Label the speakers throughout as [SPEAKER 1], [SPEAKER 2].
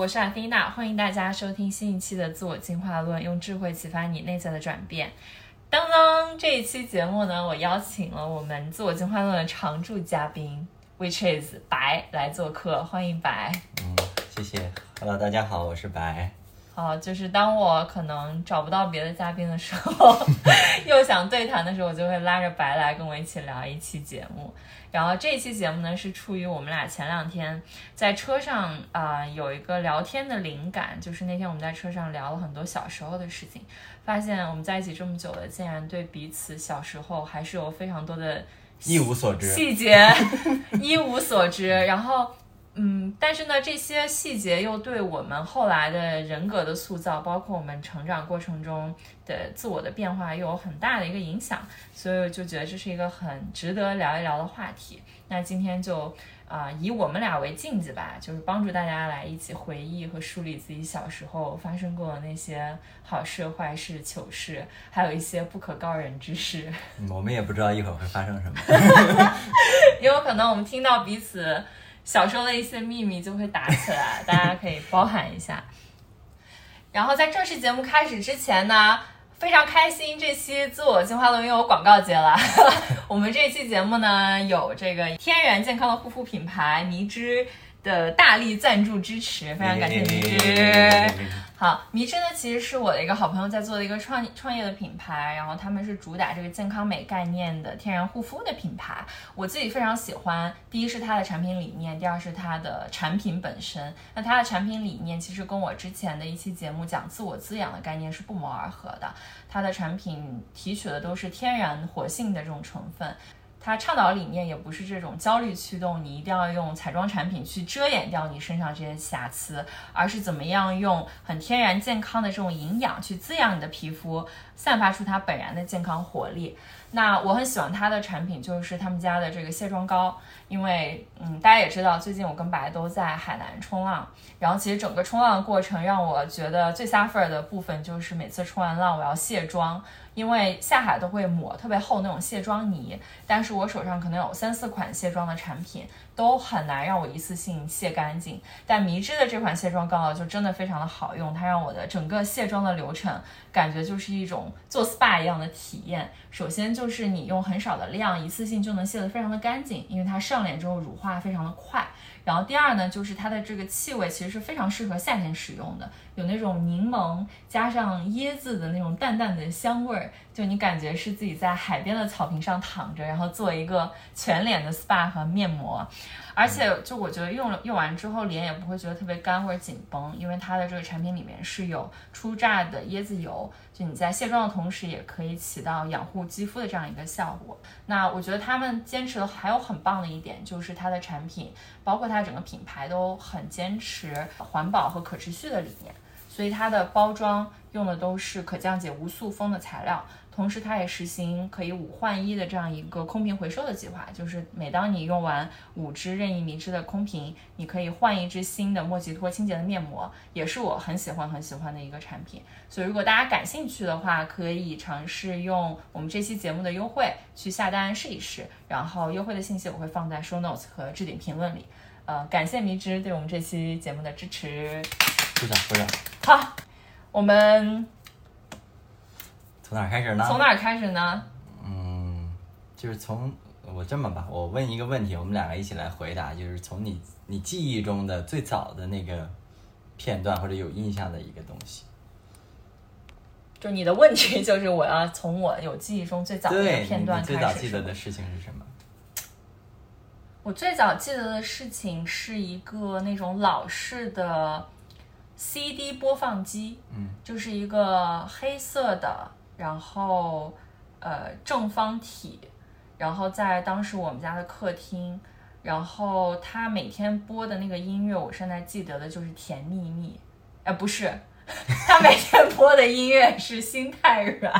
[SPEAKER 1] 我是阿菲娜，欢迎大家收听新一期的《自我进化论》，用智慧启发你内在的转变。当当，这一期节目呢，我邀请了我们《自我进化论》的常驻嘉宾，which is 白来做客，欢迎白。
[SPEAKER 2] 嗯，谢谢。Hello，大家好，我是白。
[SPEAKER 1] 好，就是当我可能找不到别的嘉宾的时候，又想对谈的时候，我就会拉着白来跟我一起聊一期节目。然后这一期节目呢，是出于我们俩前两天在车上啊、有一个聊天的灵感，就是那天我们在车上聊了很多小时候的事情，发现我们在一起这么久了，竟然对彼此小时候还是有非常多的
[SPEAKER 2] 一无所知。
[SPEAKER 1] 细节 一无所知，然后。嗯，但是呢，这些细节又对我们后来的人格的塑造，包括我们成长过程中的自我的变化，又有很大的一个影响，所以我就觉得这是一个很值得聊一聊的话题。那今天就啊、以我们俩为镜子吧，就是帮助大家来一起回忆和梳理自己小时候发生过的那些好事、坏事、糗事，还有一些不可告人之事。
[SPEAKER 2] 嗯我们也不知道一会儿会发生什么。
[SPEAKER 1] 也有可能我们听到彼此小时候的一些秘密就会打起来，大家可以包含一下。然后在正式节目开始之前呢，非常开心，这期自我进化论又有广告接了。我们这期节目呢，有这个天然健康的护肤品牌迷之的大力赞助支持，非常感谢迷之。好，迷之呢其实是我的一个好朋友在做的一个创创业的品牌，然后他们是主打这个健康美概念的天然护肤的品牌，我自己非常喜欢。第一是它的产品理念，第二是它的产品本身。那它的产品理念其实跟我之前的一期节目讲自我滋养的概念是不谋而合的。它的产品提取的都是天然活性的这种成分。它倡导理念也不是这种焦虑驱动，你一定要用彩妆产品去遮掩掉你身上这些瑕疵，而是怎么样用很天然健康的这种营养去滋养你的皮肤，散发出它本然的健康活力。那我很喜欢它的产品，就是他们家的这个卸妆膏，因为嗯，大家也知道，最近我跟白都在海南冲浪，然后其实整个冲浪的过程让我觉得最 suffer 的部分就是每次冲完浪我要卸妆，因为下海都会抹特别厚那种卸妆泥，但是我手上可能有三四款卸妆的产品，都很难让我一次性卸干净。但迷之的这款卸妆膏就真的非常的好用，它让我的整个卸妆的流程感觉就是一种做 SPA 一样的体验。首先就是你用很少的量，一次性就能卸得非常的干净，因为它上脸之后乳化非常的快。然后第二呢，就是它的这个气味其实是非常适合夏天使用的，有那种柠檬加上椰子的那种淡淡的香味儿，就你感觉是自己在海边的草坪上躺着，然后做一个全脸的 SPA 和面膜。而且就我觉得用了用完之后脸也不会觉得特别干或者紧绷，因为它的这个产品里面是有初榨的椰子油，就你在卸妆的同时也可以起到养护肌肤的这样一个效果。那我觉得他们坚持的还有很棒的一点就是它的产品，包括它整个品牌都很坚持环保和可持续的理念，所以它的包装用的都是可降解无塑封的材料。同时，它也实行可以五换一的这样一个空瓶回收的计划，就是每当你用完五支任意迷之的空瓶，你可以换一支新的莫吉托清洁的面膜，也是我很喜欢很喜欢的一个产品。所以，如果大家感兴趣的话，可以尝试用我们这期节目的优惠去下单试一试。然后，优惠的信息我会放在 show notes 和置顶评论里。呃，感谢迷之对我们这期节目的支持。
[SPEAKER 2] 鼓掌鼓掌。
[SPEAKER 1] 好，我们
[SPEAKER 2] 从哪儿开始呢？
[SPEAKER 1] 从哪儿开始呢？
[SPEAKER 2] 嗯，就是从我这么吧，我问一个问题，我们两个一起来回答，就是从你你记忆中的最早的那个片段或者有印象的一个东西。
[SPEAKER 1] 就你的问题就是我要从我有记忆中最早的
[SPEAKER 2] 对，
[SPEAKER 1] 片段
[SPEAKER 2] 你你最早
[SPEAKER 1] 开始
[SPEAKER 2] 记得的事情是什么？
[SPEAKER 1] 我最早记得的事情是一个那种老式的 CD 播放机，
[SPEAKER 2] 嗯，
[SPEAKER 1] 就是一个黑色的，然后呃正方体，然后在当时我们家的客厅，然后他每天播的那个音乐，我现在记得的就是《甜蜜蜜》，呃不是，他每天播的音乐是《心太软》。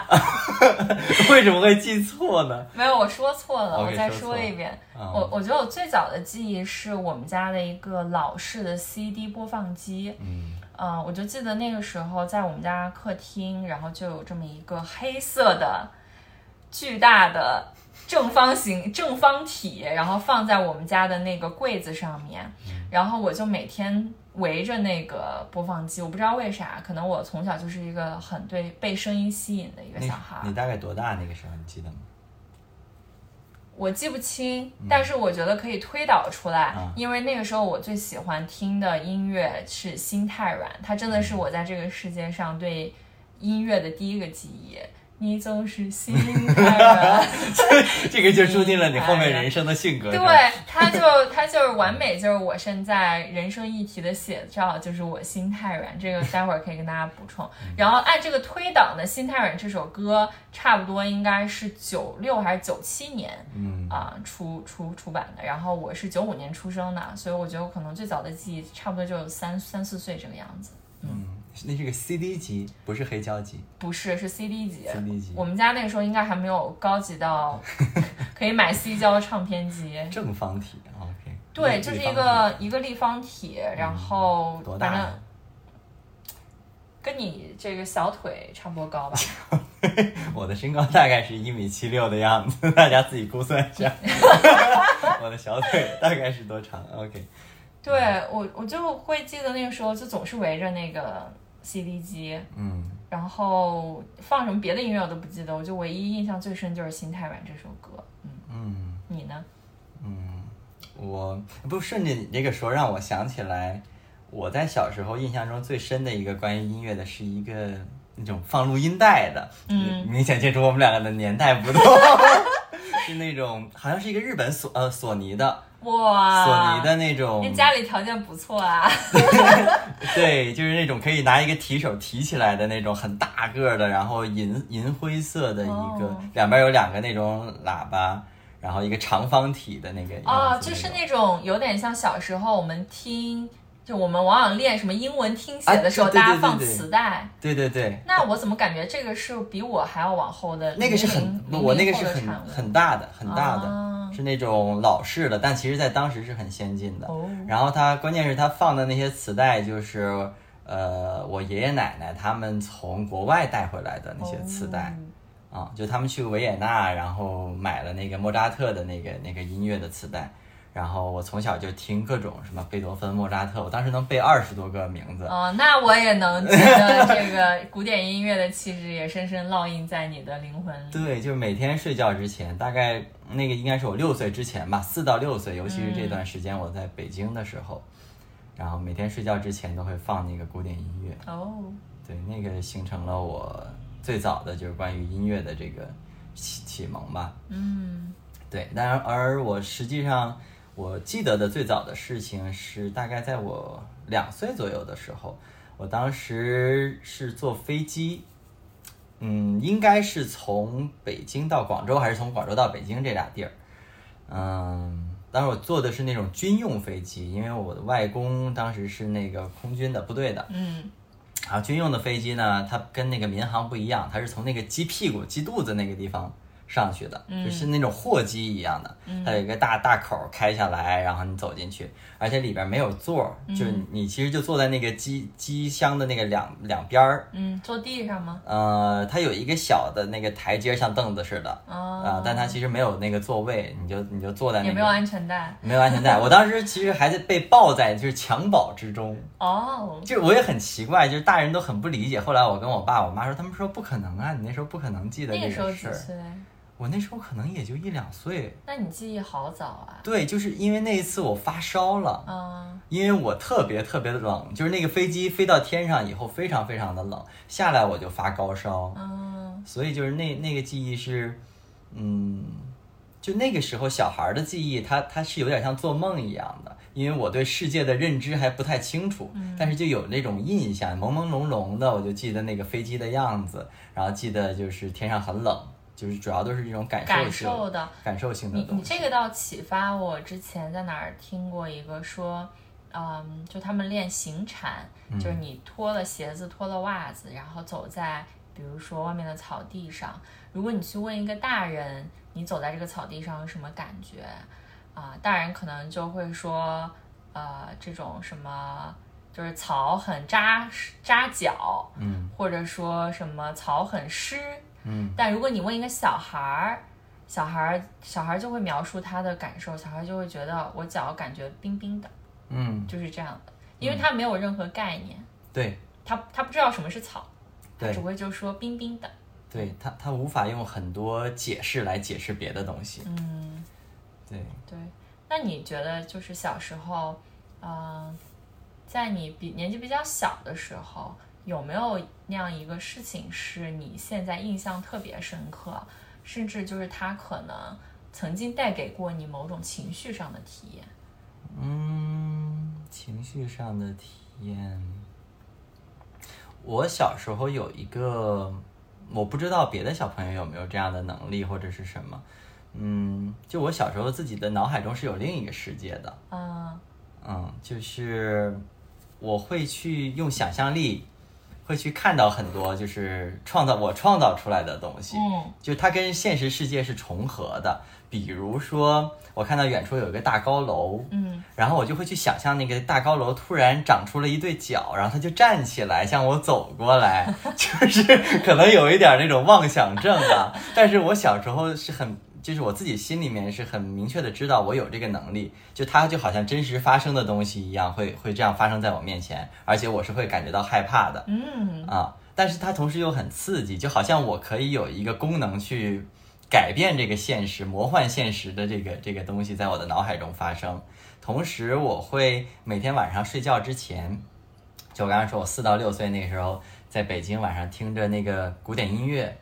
[SPEAKER 2] 为什么会记错呢？
[SPEAKER 1] 没有，我说错了我再
[SPEAKER 2] 说
[SPEAKER 1] 一遍。
[SPEAKER 2] 啊
[SPEAKER 1] 我我觉得我最早的记忆是我们家的一个老式的 CD 播放机。
[SPEAKER 2] 嗯
[SPEAKER 1] 嗯、我就记得那个时候在我们家客厅，然后就有这么一个黑色的巨大的正方形正方体，然后放在我们家的那个柜子上面，然后我就每天围着那个播放机，我不知道为啥，可能我从小就是一个很对被声音吸引的一个小孩儿。
[SPEAKER 2] 你大概多大那个时候？你记得吗？
[SPEAKER 1] 我记不清，但是我觉得可以推导出来，
[SPEAKER 2] 嗯
[SPEAKER 1] 因为那个时候我最喜欢听的音乐是《心太软》，它真的是我在这个世界上对音乐的第一个记忆。你总是心太软，
[SPEAKER 2] 这个就注定了你后面人生的性格。
[SPEAKER 1] 对，他就他就是完美，就是我现在人生议题的写照，就是我心太软。这个待会儿可以跟大家补充。然后按这个推导呢，《心太软》这首歌差不多应该是九六还是九七年，
[SPEAKER 2] 嗯
[SPEAKER 1] 啊、出出出版的。然后我是九五年出生的，所以我觉得我可能最早的记忆差不多就三三四岁这个样子。
[SPEAKER 2] 嗯，那是个 CD 机，不是黑胶机。
[SPEAKER 1] 不是，是 CD 机。
[SPEAKER 2] CD 机
[SPEAKER 1] 我们家那个时候应该还没有高级到 可以买 C 胶唱片机。
[SPEAKER 2] 正方体，OK。
[SPEAKER 1] 对，就是一个一个立方体，然后
[SPEAKER 2] 多
[SPEAKER 1] 反正
[SPEAKER 2] 大呀？
[SPEAKER 1] 跟你这个小腿差不多高吧。
[SPEAKER 2] 我的身高大概是一米七六的样子，大家自己估算一下。我的小腿大概是多长？OK。
[SPEAKER 1] 对我，我就会记得那个时候就总是围着那个 CD 机，
[SPEAKER 2] 嗯，
[SPEAKER 1] 然后放什么别的音乐我都不记得，我就唯一印象最深就是《心太软》这首歌。嗯，
[SPEAKER 2] 嗯
[SPEAKER 1] 你呢？
[SPEAKER 2] 嗯，我不顺着你这个说，让我想起来，我在小时候印象中最深的一个关于音乐的是一个那种放录音带的，
[SPEAKER 1] 嗯。
[SPEAKER 2] 明显见出我们两个的年代不同，是那种好像是一个日本索呃索尼的。
[SPEAKER 1] 哇，
[SPEAKER 2] 索尼的那种。
[SPEAKER 1] 那家里条件不错啊。
[SPEAKER 2] 对，就是那种可以拿一个提手提起来的那种很大个儿的，然后银银灰色的一个，
[SPEAKER 1] 哦。
[SPEAKER 2] 两边有两个那种喇叭，然后一个长方体的那个
[SPEAKER 1] 哦，就是那种有点像小时候我们听，就我们往往练什么英文听写的时候，
[SPEAKER 2] 啊对对对
[SPEAKER 1] 大家放磁带。
[SPEAKER 2] 对对对，
[SPEAKER 1] 那我怎么感觉这个是比我还要往后的？
[SPEAKER 2] 那个是很我那个是很很大的很大的，
[SPEAKER 1] 啊
[SPEAKER 2] 是那种老式的，但其实在当时是很先进的。
[SPEAKER 1] 哦
[SPEAKER 2] 然后它关键是它放的那些磁带就是。呃，我爷爷奶奶他们从国外带回来的那些磁带，
[SPEAKER 1] 哦
[SPEAKER 2] 啊，就他们去维也纳，然后买了那个莫扎特的那个那个音乐的磁带，然后我从小就听各种什么贝多芬、莫扎特，我当时能背二十多个名字。
[SPEAKER 1] 哦，那我也能觉得这个古典音乐的气质也深深烙印在你的灵魂里。
[SPEAKER 2] 对，就是每天睡觉之前，大概那个应该是我六岁之前吧，四到六岁，尤其是这段时间我在北京的时候，然后每天睡觉之前都会放那个古典音乐。
[SPEAKER 1] 哦，
[SPEAKER 2] 对，那个形成了我最早的就是关于音乐的这个启启蒙吧。
[SPEAKER 1] 嗯
[SPEAKER 2] 对，但然而我实际上我记得的最早的事情是大概在我两岁左右的时候，我当时是坐飞机，嗯，应该是从北京到广州，还是从广州到北京这俩地儿，嗯。当时我坐的是那种军用飞机，因为我的外公当时是那个空军的部队的，
[SPEAKER 1] 嗯
[SPEAKER 2] 然后军用的飞机呢，它跟那个民航不一样，它是从那个鸡屁股、鸡肚子那个地方上去的，
[SPEAKER 1] 嗯
[SPEAKER 2] 就是那种货机一样的，它有一个大大口儿开下来，然后你走进去，而且里边没有座儿，就是你其实就坐在那个机机箱的那个两两边儿，
[SPEAKER 1] 嗯，坐地上吗？
[SPEAKER 2] 呃，它有一个小的那个台阶，像凳子似的，
[SPEAKER 1] 哦
[SPEAKER 2] 啊、但它其实没有那个座位，你就你就坐在那个
[SPEAKER 1] 也没有安全带。
[SPEAKER 2] 没有安全带，我当时其实还是被抱在就是襁褓之中。
[SPEAKER 1] 哦，
[SPEAKER 2] 就我也很奇怪，就是大人都很不理解。后来我跟我爸我妈说，他们说不可能啊，你那时候不可能记得这
[SPEAKER 1] 那个时候
[SPEAKER 2] 事？我那时候可能也就一两岁。
[SPEAKER 1] 那你记忆好早啊。
[SPEAKER 2] 对，就是因为那一次我发烧了，
[SPEAKER 1] 嗯
[SPEAKER 2] 因为我特别特别的冷，就是那个飞机飞到天上以后非常非常的冷，下来我就发高烧，
[SPEAKER 1] 嗯
[SPEAKER 2] 所以就是那那个记忆是，嗯，就那个时候小孩儿的记忆，它它是有点像做梦一样的，因为我对世界的认知还不太清楚，但是就有那种印象，朦朦胧胧的，我就记得那个飞机的样子，然后记得就是天上很冷，就是主要都是这种感受
[SPEAKER 1] 感受的。
[SPEAKER 2] 感受性的
[SPEAKER 1] 你
[SPEAKER 2] 东西。
[SPEAKER 1] 你这个倒启发我之前在哪儿听过一个说，嗯，就他们练行禅，就是你脱了鞋子、脱了袜子，然后走在比如说外面的草地上。如果你去问一个大人，你走在这个草地上有什么感觉？啊，大人可能就会说，呃，这种什么就是草很扎扎脚，
[SPEAKER 2] 嗯
[SPEAKER 1] 或者说什么草很湿。
[SPEAKER 2] 嗯。
[SPEAKER 1] 但如果你问一个小孩儿，小孩儿小孩儿就会描述他的感受，小孩就会觉得我脚感觉冰冰的，
[SPEAKER 2] 嗯，
[SPEAKER 1] 就是这样的，因为他没有任何概念，
[SPEAKER 2] 对。
[SPEAKER 1] 他他不知道什么是草，他
[SPEAKER 2] 对
[SPEAKER 1] 只会就说冰冰的。
[SPEAKER 2] 对，他他无法用很多解释来解释别的东西。
[SPEAKER 1] 嗯，
[SPEAKER 2] 对，
[SPEAKER 1] 对。那你觉得就是小时候，嗯、在你比年纪比较小的时候，有没有那样一个事情是你现在印象特别深刻，甚至就是它可能曾经带给过你某种情绪上的体验？
[SPEAKER 2] 嗯，情绪上的体验，我小时候有一个，我不知道别的小朋友有没有这样的能力或者是什么。嗯，就我小时候自己的脑海中是有另一个世界的。
[SPEAKER 1] 嗯
[SPEAKER 2] 嗯，就是我会去用想象力，会去看到很多就是创造我创造出来的东西。
[SPEAKER 1] 嗯
[SPEAKER 2] 就它跟现实世界是重合的。比如说，我看到远处有一个大高楼，
[SPEAKER 1] 嗯
[SPEAKER 2] 然后我就会去想象那个大高楼突然长出了一对脚，然后它就站起来向我走过来，就是可能有一点那种妄想症啊。但是我小时候是很，就是我自己心里面是很明确的知道我有这个能力，就它就好像真实发生的东西一样，会会这样发生在我面前，而且我是会感觉到害怕的。
[SPEAKER 1] 嗯
[SPEAKER 2] 啊，但是它同时又很刺激，就好像我可以有一个功能去改变这个现实、魔幻现实的这个这个东西在我的脑海中发生。同时，我会每天晚上睡觉之前，就我刚刚说我四到六岁那时候在北京晚上听着那个古典音乐。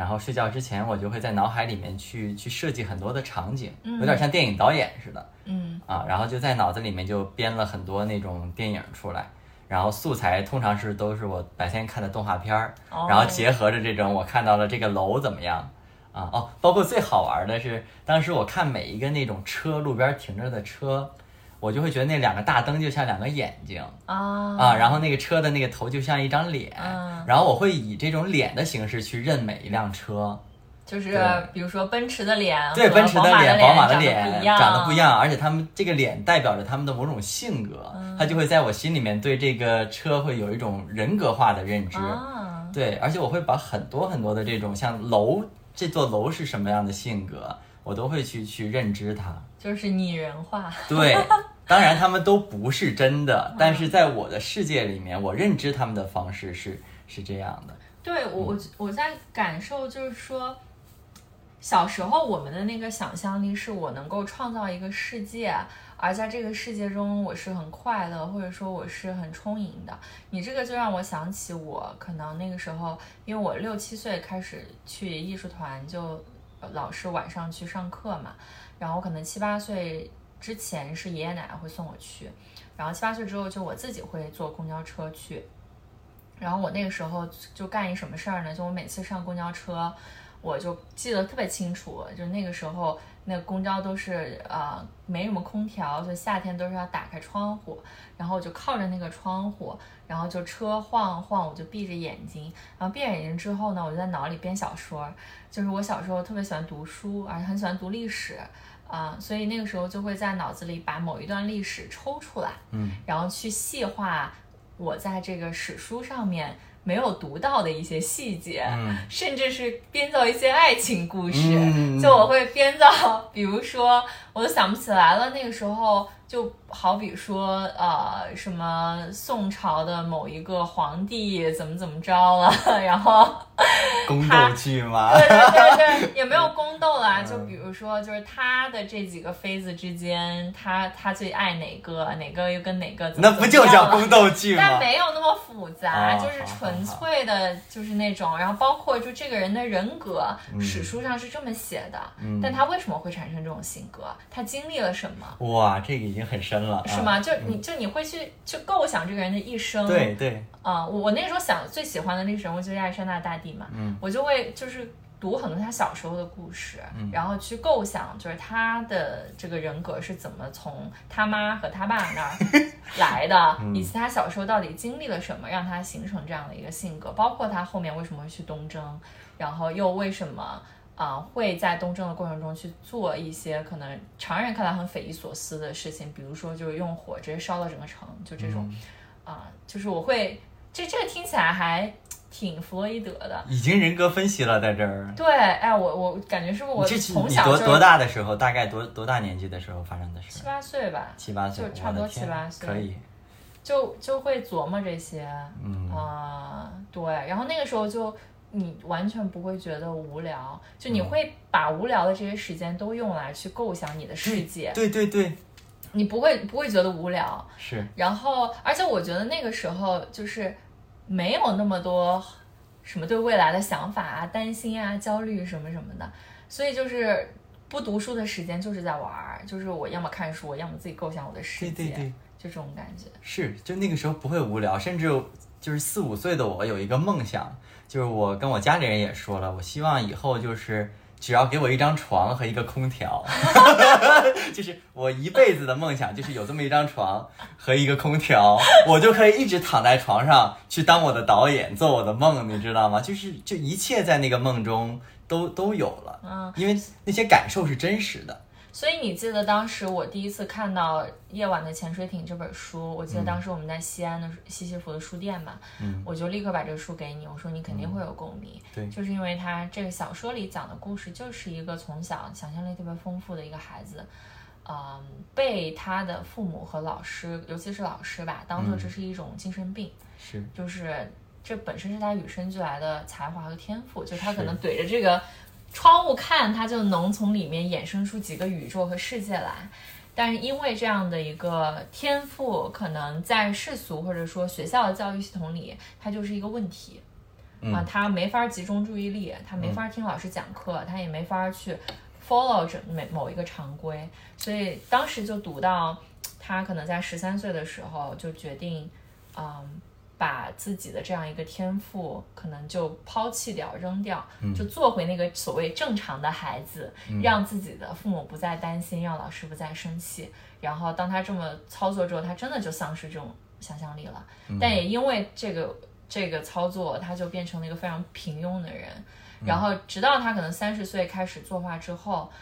[SPEAKER 2] 然后睡觉之前，我就会在脑海里面去去设计很多的场景，有点像电影导演似的。
[SPEAKER 1] 嗯
[SPEAKER 2] 啊，然后就在脑子里面就编了很多那种电影出来，然后素材通常是都是我白天看的动画片儿，
[SPEAKER 1] 哦
[SPEAKER 2] 然后结合着这种我看到了这个楼怎么样啊哦，包括最好玩的是，当时我看每一个那种车路边停着的车，我就会觉得那两个大灯就像两个眼睛。
[SPEAKER 1] 啊。
[SPEAKER 2] 啊，然后那个车的那个头就像一张脸，
[SPEAKER 1] 嗯。
[SPEAKER 2] 然后我会以这种脸的形式去认每一辆车。
[SPEAKER 1] 就是比如说奔驰的脸
[SPEAKER 2] 对，奔驰
[SPEAKER 1] 的
[SPEAKER 2] 脸、宝马的脸长得不一样，而且他们这个脸代表着他们的某种性格，
[SPEAKER 1] 嗯。
[SPEAKER 2] 他就会在我心里面对这个车会有一种人格化的认知。
[SPEAKER 1] 啊。
[SPEAKER 2] 对，而且我会把很多很多的这种像楼，这座楼是什么样的性格，我都会去去认知它。
[SPEAKER 1] 就是拟人化。
[SPEAKER 2] 对，当然他们都不是真的，但是在我的世界里面，我认知他们的方式是是这样的。
[SPEAKER 1] 对我，我我在感受就是说，小时候我们的那个想象力是我能够创造一个世界，而在这个世界中我是很快乐，或者说我是很充盈的。你这个就让我想起我可能那个时候，因为我六七岁开始去艺术团，就老师晚上去上课嘛，然后可能七八岁之前是爷爷奶奶会送我去，然后七八岁之后就我自己会坐公交车去。然后我那个时候就干一什么事儿呢？就我每次上公交车，我就记得特别清楚，就那个时候那个公交都是呃没什么空调，所以夏天都是要打开窗户，然后我就靠着那个窗户，然后就车晃晃，我就闭着眼睛，然后闭眼睛之后呢，我就在脑里编小说，就是我小时候特别喜欢读书，而且很喜欢读历史。啊、所以那个时候就会在脑子里把某一段历史抽出来，
[SPEAKER 2] 嗯，
[SPEAKER 1] 然后去细化我在这个史书上面没有读到的一些细节，
[SPEAKER 2] 嗯
[SPEAKER 1] 甚至是编造一些爱情故事。
[SPEAKER 2] 嗯
[SPEAKER 1] 就我会编造，比如说，我都想不起来了。那个时候，就好比说，呃，什么宋朝的某一个皇帝怎么怎么着了，然后
[SPEAKER 2] 宫斗剧吗？
[SPEAKER 1] 对对对对，也没有宫斗
[SPEAKER 2] 嗯
[SPEAKER 1] 啦。就比如说，就是他的这几个妃子之间，他他最爱哪个，哪个又跟哪个怎么
[SPEAKER 2] 那不就叫宫斗剧吗？
[SPEAKER 1] 但没有那么复杂，
[SPEAKER 2] 哦
[SPEAKER 1] 就是纯粹的，就是那种，然后包括就这个人的人格，
[SPEAKER 2] 嗯
[SPEAKER 1] 史书上是这么写的，
[SPEAKER 2] 嗯
[SPEAKER 1] 但他为什么会产生这种性格？他经历了什么？
[SPEAKER 2] 哇，这个已经很深了，啊
[SPEAKER 1] 是吗？就你就你会去去构想这个人的一生，
[SPEAKER 2] 对对，
[SPEAKER 1] 啊、我我那个时候想最喜欢的历史人物就是亚历山大大帝嘛，
[SPEAKER 2] 嗯
[SPEAKER 1] 我就会就是读很多他小时候的故事，
[SPEAKER 2] 嗯
[SPEAKER 1] 然后去构想，就是他的这个人格是怎么从他妈和他爸那儿 来的，
[SPEAKER 2] 嗯
[SPEAKER 1] 以及他小时候到底经历了什么，让他形成这样的一个性格，包括他后面为什么会去东征，然后又为什么。啊、会在东征的过程中去做一些可能常人看来很匪夷所思的事情，比如说就是用火直接烧了整个城，就这种，
[SPEAKER 2] 嗯
[SPEAKER 1] 啊、就是我会，这这个听起来还挺弗洛伊德的，
[SPEAKER 2] 已经人格分析了，在这儿。
[SPEAKER 1] 对，哎，我我感觉是不是我从
[SPEAKER 2] 你多多大的时候？大概多多大年纪的时候发生的事
[SPEAKER 1] 七？八岁吧，
[SPEAKER 2] 七八岁，
[SPEAKER 1] 就差不多七八岁
[SPEAKER 2] 可以，
[SPEAKER 1] 就就会琢磨这些，
[SPEAKER 2] 嗯
[SPEAKER 1] 啊、对，然后那个时候就你完全不会觉得无聊，就
[SPEAKER 2] 嗯
[SPEAKER 1] 你会把无聊的这些时间都用来去构想你的世界，
[SPEAKER 2] 对对对，
[SPEAKER 1] 你不会不会觉得无聊，
[SPEAKER 2] 是，
[SPEAKER 1] 然后，而且我觉得那个时候就是没有那么多什么对未来的想法啊、担心啊、焦虑什么什么的，所以就是不读书的时间就是在玩儿，就是我要么看书，我要么自己构想我的世界，
[SPEAKER 2] 对对对，
[SPEAKER 1] 就这种感觉。
[SPEAKER 2] 是，就那个时候不会无聊，甚至就是四五岁的我有一个梦想，就是我跟我家里人也说了，我希望以后就是只要给我一张床和一个空调，就是我一辈子的梦想，就是有这么一张床和一个空调，我就可以一直躺在床上去当我的导演，做我的梦，你知道吗？就是就一切在那个梦中都都有了，
[SPEAKER 1] 嗯，
[SPEAKER 2] 因为那些感受是真实的。
[SPEAKER 1] 所以你记得当时我第一次看到《夜晚的潜水艇》这本书，我记得当时我们在西安的西西弗的书店嘛，
[SPEAKER 2] 嗯。
[SPEAKER 1] 我就立刻把这个书给你，我说你肯定会有共鸣，
[SPEAKER 2] 对。
[SPEAKER 1] 就是因为他这个小说里讲的故事就是一个从小想象力特别丰富的一个孩子。嗯，被他的父母和老师，尤其是老师吧，当做这是一种精神病，
[SPEAKER 2] 是，
[SPEAKER 1] 就是这本身是他与生俱来的才华和天赋，就他可能怼着这个窗户看，它就能从里面衍生出几个宇宙和世界来。但是因为这样的一个天赋，可能在世俗或者说学校的教育系统里，它就是一个问题。
[SPEAKER 2] 嗯
[SPEAKER 1] 啊，他没法集中注意力，他没法听老师讲课，他也没法去 follow 着每某一个常规，所以当时就读到他可能在十三岁的时候就决定，嗯，把自己的这样一个天赋可能就抛弃掉、扔掉，就做回那个所谓正常的孩子，让自己的父母不再担心，让老师不再生气。然后当他这么操作之后，他真的就丧失这种想象力了。但也因为这个这个操作，他就变成了一个非常平庸的人。然后直到他可能三十岁开始作画之后，嗯，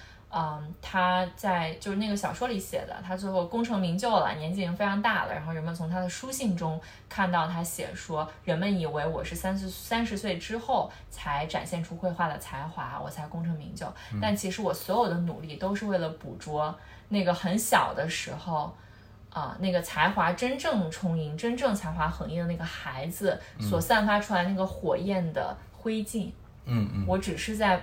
[SPEAKER 1] 他在就是那个小说里写的，他最后功成名就了，年纪已经非常大了。然后人们从他的书信中看到他写说，人们以为我是三十三十岁之后才展现出绘画的才华，我才功成名就。但其实我所有的努力都是为了捕捉那个很小的时候。啊、那个才华真正充盈、真正才华横溢的那个孩子所散发出来那个火焰的灰烬，
[SPEAKER 2] 嗯嗯。
[SPEAKER 1] 我只是在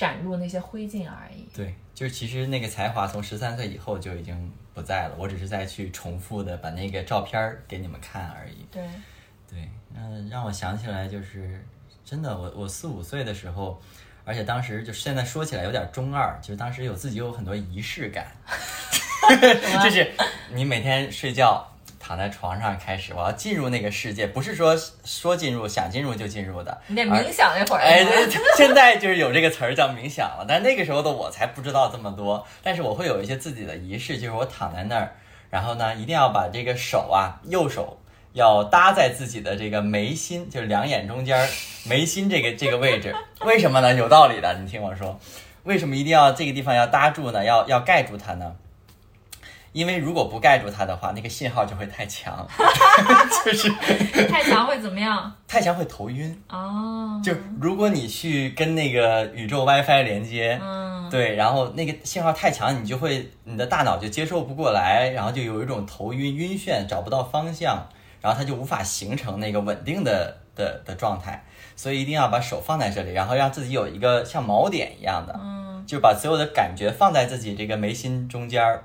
[SPEAKER 1] 展露那些灰烬而已。
[SPEAKER 2] 对，就是其实那个才华从十三岁以后就已经不在了，我只是在去重复的把那个照片儿给你们看而已。
[SPEAKER 1] 对，
[SPEAKER 2] 对，嗯，让我想起来就是真的，我我四五岁的时候，而且当时就现在说起来有点中二，就是当时有自己有很多仪式感，就是你每天睡觉。躺在床上开始，我要进入那个世界，不是说说进入想进入就进入的，
[SPEAKER 1] 你得冥想那会儿。
[SPEAKER 2] 哎，对，现在就是有这个词儿叫冥想了，但那个时候的我才不知道这么多。但是我会有一些自己的仪式，就是我躺在那儿，然后呢，一定要把这个手啊，右手要搭在自己的这个眉心，就是两眼中间儿眉心这个这个位置。为什么呢？有道理的，你听我说，为什么一定要这个地方要搭住呢？要要盖住它呢？因为如果不盖住它的话，那个信号就会太强，就是
[SPEAKER 1] 太强会怎么样？
[SPEAKER 2] 太强会头晕。
[SPEAKER 1] 哦，
[SPEAKER 2] 就如果你去跟那个宇宙 WiFi 连接，
[SPEAKER 1] 嗯，
[SPEAKER 2] 对，然后那个信号太强，你就会你的大脑就接受不过来，然后就有一种头晕、晕眩，找不到方向，然后它就无法形成那个稳定的的的状态。所以一定要把手放在这里，然后让自己有一个像锚点一样的，
[SPEAKER 1] 嗯，
[SPEAKER 2] 就把所有的感觉放在自己这个眉心中间儿。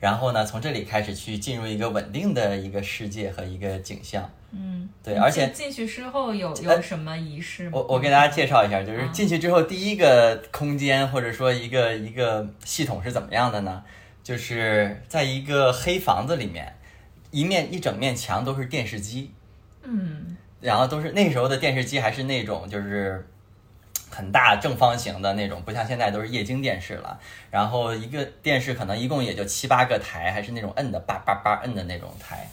[SPEAKER 2] 然后呢，从这里开始去进入一个稳定的一个世界和一个景象。
[SPEAKER 1] 嗯，
[SPEAKER 2] 对而且
[SPEAKER 1] 进去之后有有什么仪式吗？
[SPEAKER 2] 我我给大家介绍一下，就是
[SPEAKER 1] 嗯
[SPEAKER 2] 进去之后第一个空间或者说一个一个系统是怎么样的呢？就是在一个黑房子里面，一面一整面墙都是电视机，
[SPEAKER 1] 嗯
[SPEAKER 2] 然后都是那时候的电视机还是那种就是很大正方形的那种，不像现在都是液晶电视了。然后一个电视可能一共也就七八个台，还是那种摁的叭叭叭摁的那种台。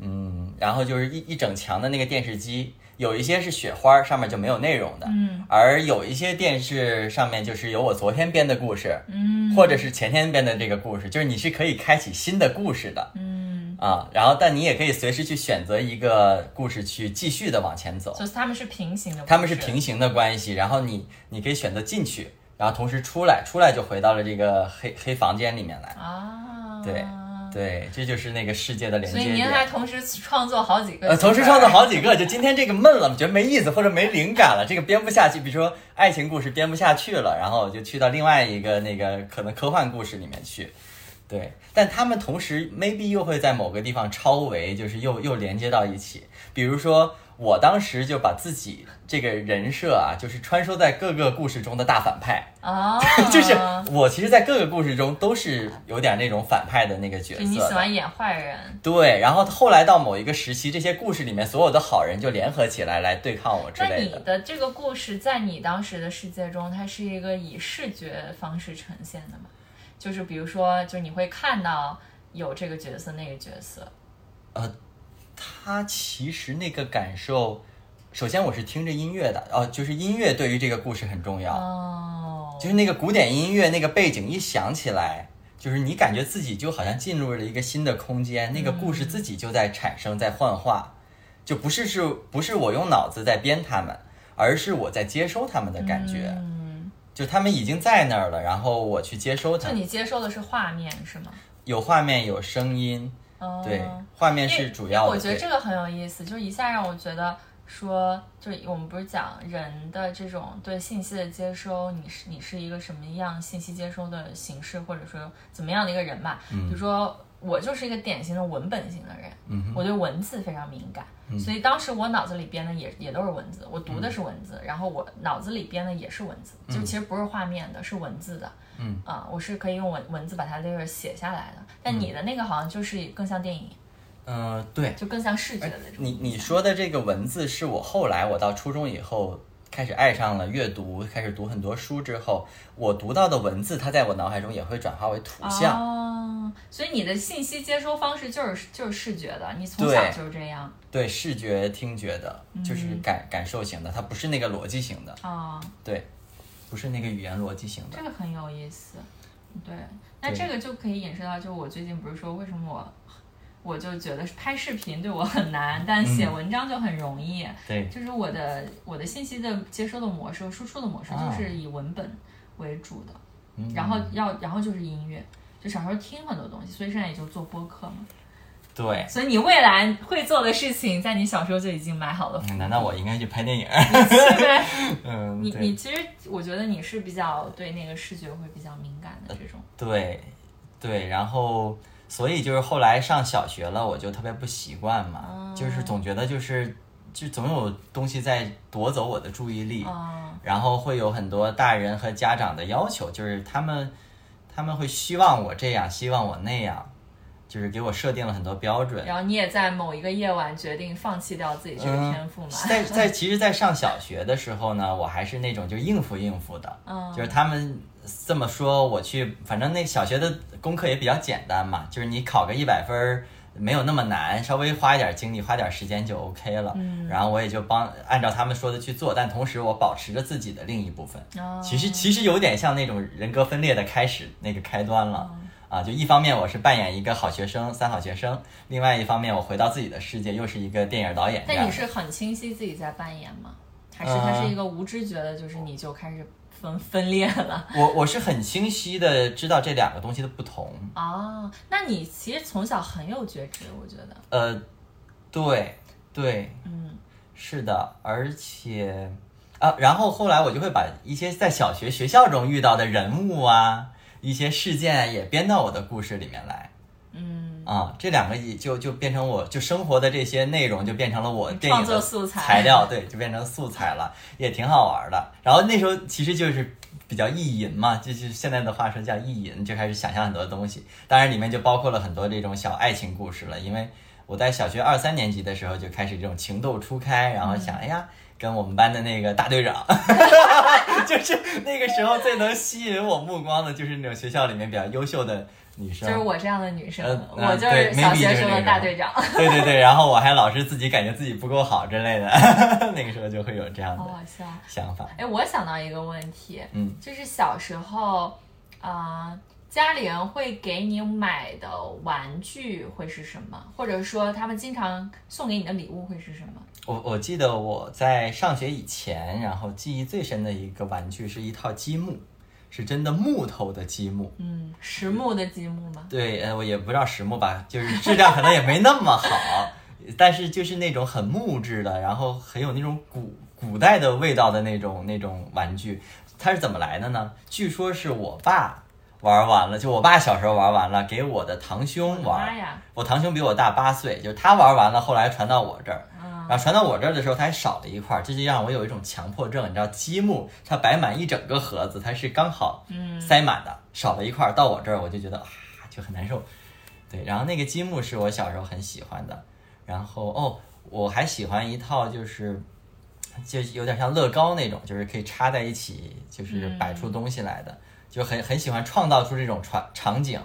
[SPEAKER 2] 嗯，然后就是一一整墙的那个电视机，有一些是雪花，上面就没有内容的。
[SPEAKER 1] 嗯，
[SPEAKER 2] 而有一些电视上面就是有我昨天编的故事，
[SPEAKER 1] 嗯
[SPEAKER 2] 或者是前天编的这个故事，就是你是可以开启新的故事的。
[SPEAKER 1] 嗯，
[SPEAKER 2] 啊，然后但你也可以随时去选择一个故事去继续的往前走，
[SPEAKER 1] 就是他们是平行的，
[SPEAKER 2] 他们是平行的关系，然后你你可以选择进去，然后同时出来，出来就回到了这个黑黑房间里面来。
[SPEAKER 1] 啊，
[SPEAKER 2] 对对，这就是那个世界的连接
[SPEAKER 1] 所以您还。同时创作好几个，
[SPEAKER 2] 呃，同时创作。好几个，就今天这个闷了，觉得没意思或者没灵感了，这个编不下去，比如说爱情故事编不下去了，然后我就去到另外一个那个可能科幻故事里面去。对，但他们同时 maybe 又会在某个地方超维，就是又又连接到一起。比如说，我当时就把自己这个人设啊，就是穿梭在各个故事中的大反派，
[SPEAKER 1] 啊，
[SPEAKER 2] 就是我其实，在各个故事中都是有点那种反派的那个角色
[SPEAKER 1] 就你喜。欢演坏人，
[SPEAKER 2] 对，然后后来到某一个时期，这些故事里面所有的好人就联合起来来对抗我之
[SPEAKER 1] 那你
[SPEAKER 2] 类的。
[SPEAKER 1] 的这个故事在你当时的世界中，它是一个以视觉方式呈现的吗？就是比如说，就是你会看到有这个角色那个角色，呃
[SPEAKER 2] 他其实那个感受，首先我是听着音乐的，哦，就是音乐对于这个故事很重要。
[SPEAKER 1] 哦，
[SPEAKER 2] 就是那个古典音乐那个背景一响起来，就是你感觉自己就好像进入了一个新的空间，那个故事自己就在产生，在幻化，就不是是不是我用脑子在编他们，而是我在接收他们的感觉，
[SPEAKER 1] 嗯，
[SPEAKER 2] 就他们已经在那儿了，然后我去接收他们，
[SPEAKER 1] 就你接收的是画面是吗？
[SPEAKER 2] 有画面有声音，
[SPEAKER 1] 哦，
[SPEAKER 2] 对，画面是主要的，
[SPEAKER 1] 我觉得这个很有意思，就是一下让我觉得说，就是我们不是讲人的这种对信息的接收，你是你是一个什么样信息接收的形式，或者说怎么样的一个人吧？比如说我就是一个典型的文本型的人，
[SPEAKER 2] 嗯
[SPEAKER 1] 我对文字非常敏感，所以当时我脑子里编的也也都是文字，我读的是文字，然后我脑子里编的也是文字，就其实不是画面的，是文字的。
[SPEAKER 2] 嗯
[SPEAKER 1] 啊，我是可以用文文字把它 layer 写下来的，但你的那个好像就是更像电影，
[SPEAKER 2] 嗯、对，
[SPEAKER 1] 就更像视觉的那种。
[SPEAKER 2] 你你说的这个文字是我后来我到初中以后开始爱上了阅读，开始读很多书之后，我读到的文字，它在我脑海中也会转化为图像。
[SPEAKER 1] 哦，所以你的信息接收方式就是就是视觉的，你从小就是这样
[SPEAKER 2] 对，视觉、听觉的，就是
[SPEAKER 1] 嗯
[SPEAKER 2] 感、感受型的，它不是那个逻辑型的，
[SPEAKER 1] 哦、
[SPEAKER 2] 对，不是那个语言逻辑型的
[SPEAKER 1] 这。个很有意思。对，那这个就可以引申到，就我最近不是说为什么我我就觉得拍视频对我很难，但写文章就很容易。
[SPEAKER 2] 对，
[SPEAKER 1] 就是我的我的信息的接收的模式和输出的模式
[SPEAKER 2] 啊
[SPEAKER 1] 就是以文本为主的，
[SPEAKER 2] 嗯
[SPEAKER 1] 然后要然后就是音乐。就小时候听很多东西，所以现在也就做播客嘛。
[SPEAKER 2] 对。
[SPEAKER 1] 所以你未来会做的事情，在你小时候就已经买好了
[SPEAKER 2] 嗯难道我应该去拍电影？
[SPEAKER 1] 是呗？
[SPEAKER 2] 嗯，
[SPEAKER 1] 你你其实我觉得你是比较对那个视觉会比较敏感的这种。
[SPEAKER 2] 对，对，然后所以就是后来上小学了，我就特别不习惯嘛，
[SPEAKER 1] 哦
[SPEAKER 2] 就是总觉得就是就总有东西在夺走我的注意力，
[SPEAKER 1] 哦，
[SPEAKER 2] 然后会有很多大人和家长的要求，就是他们他们会希望我这样，希望我那样，就是给我设定了很多标准。
[SPEAKER 1] 然后你也在某一个夜晚决定放弃掉自己这个天赋嘛？
[SPEAKER 2] 在在其实，在上小学的时候呢，我还是那种就应付应付的，
[SPEAKER 1] 嗯
[SPEAKER 2] 就是他们这么说，我去，反正那小学的功课也比较简单嘛，就是你考个一百分儿没有那么难，稍微花一点精力，花点时间就 OK 了。
[SPEAKER 1] 嗯
[SPEAKER 2] 然后我也就帮按照他们说的去做，但同时我保持着自己的另一部分。
[SPEAKER 1] 哦
[SPEAKER 2] 其实其实有点像那种人格分裂的开始那个开端了。
[SPEAKER 1] 嗯
[SPEAKER 2] 啊，就一方面我是扮演一个好学生，三好学生；另外一方面我回到自己的世界，又是一个电影导演这样的。
[SPEAKER 1] 但你是很清晰自己在扮演吗？还是
[SPEAKER 2] 呃
[SPEAKER 1] 它是一个无知觉的，就是你就开始分分裂了？
[SPEAKER 2] 我我是很清晰的知道这两个东西的不同。
[SPEAKER 1] 哦，那你其实从小很有觉知，我觉得，
[SPEAKER 2] 呃，对对，
[SPEAKER 1] 嗯，
[SPEAKER 2] 是的，而且啊，然后后来我就会把一些在小学学校中遇到的人物啊，一些事件啊也编到我的故事里面来。
[SPEAKER 1] 嗯，
[SPEAKER 2] 啊，这两个也就就变成我就生活的这些内容，就变成了我电影
[SPEAKER 1] 创作
[SPEAKER 2] 的
[SPEAKER 1] 素材
[SPEAKER 2] 材料，对，就变成素材了，也挺好玩的。然后那时候其实就是比较意淫嘛，就是现在的话说叫意淫，就开始想象很多东西。当然里面就包括了很多这种小爱情故事了，因为我在小学二三年级的时候就开始这种情窦初开，然后想，哎呀。跟我们班的那个大队长 就是，那个时候最能吸引我目光的就是那种学校里面比较优秀的女生，
[SPEAKER 1] 就是我这样的女生，
[SPEAKER 2] 呃
[SPEAKER 1] 我就是小学生的
[SPEAKER 2] 就是那种
[SPEAKER 1] 大队长。
[SPEAKER 2] 对对对，然后我还老是自己感觉自己不够好之类的，那个时候就会有这样的。想法。
[SPEAKER 1] 哎，我想到一个问题，
[SPEAKER 2] 嗯，
[SPEAKER 1] 就是小时候，啊、家里人会给你买的玩具会是什么？或者说他们经常送给你的礼物会是什么？
[SPEAKER 2] 我我记得我在上学以前，然后记忆最深的一个玩具是一套积木，是真的木头的积木。
[SPEAKER 1] 嗯，实木的积木吗？
[SPEAKER 2] 对，呃，我也不知道实木吧，就是质量可能也没那么好，但是就是那种很木质的，然后很有那种古古代的味道的那种那种玩具，它是怎么来的呢？据说是我爸玩完了，就我爸小时候玩完了，给我的堂兄玩。我堂兄比我大八岁，就是他玩完了，后来传到我这儿，
[SPEAKER 1] 嗯
[SPEAKER 2] 然后传到我这儿的时候，它还少了一块儿，这就让我有一种强迫症。你知道，积木它摆满一整个盒子，它是刚好
[SPEAKER 1] 嗯
[SPEAKER 2] 塞满的，少了一块儿，到我这儿我就觉得啊，就很难受。对，然后那个积木是我小时候很喜欢的，然后哦，我还喜欢一套就是。就有点像乐高那种，就是可以插在一起，就是摆出东西来的，就很很喜欢创造出这种场场景。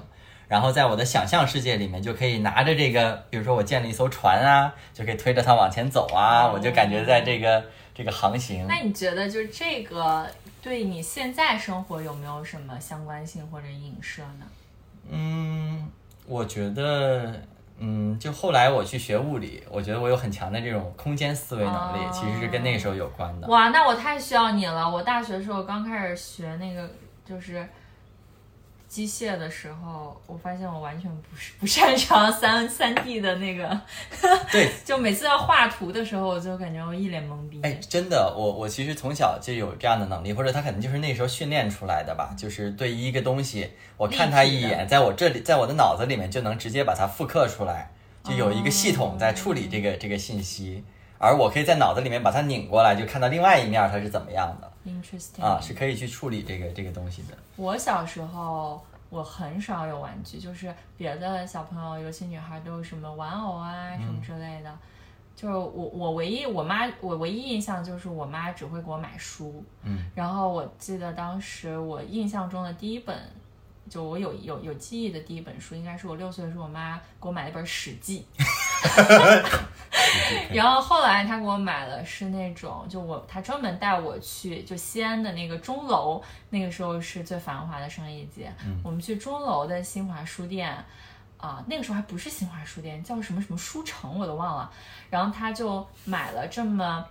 [SPEAKER 2] 然后在我的想象世界里面，就可以拿着这个，比如说我建了一艘船啊，就可以推着它往前走啊，
[SPEAKER 1] 哦
[SPEAKER 2] 我就感觉在这个这个航行。
[SPEAKER 1] 那你觉得就这个对你现在生活有没有什么相关性或者影射呢？
[SPEAKER 2] 嗯，我觉得，嗯，就后来我去学物理，我觉得我有很强的这种空间思维能力，
[SPEAKER 1] 哦
[SPEAKER 2] 其实是跟那个时候有关的。
[SPEAKER 1] 哇，那我太需要你了！我大学的时候刚开始学那个就是机械的时候，我发现我完全不是 不擅长三三 D 的那个，
[SPEAKER 2] 对，
[SPEAKER 1] 就每次要画图的时候，我就感觉我一脸懵逼。
[SPEAKER 2] 哎，真的，我我其实从小就有这样的能力，或者他可能就是那时候训练出来的吧。就是对于一个东西，我看他一眼，在我这里，在我的脑子里面就能直接把它复刻出来，就有一个系统在处理这个、这个信息，而我可以在脑子里面把它拧过来，就看到另外一面它是怎么样的。
[SPEAKER 1] Interesting
[SPEAKER 2] 啊，是可以去处理这个这个东西的。
[SPEAKER 1] 我小时候我很少有玩具，就是别的小朋友，尤其女孩都有什么玩偶啊什么之类的。就是我我唯一我妈我唯一印象就是我妈只会给我买书，
[SPEAKER 2] 嗯，
[SPEAKER 1] 然后我记得当时我印象中的第一本，就我有有有记忆的第一本书，应该是我六岁的时候我妈给我买了一本《史记》，然后后来她给我买了是那种，就我她专门带我去就西安的那个钟楼，那个时候是最繁华的商业街，我们去钟楼的新华书店。啊，那个时候还不是新华书店，叫什么什么书城，我都忘了。然后他就买了这么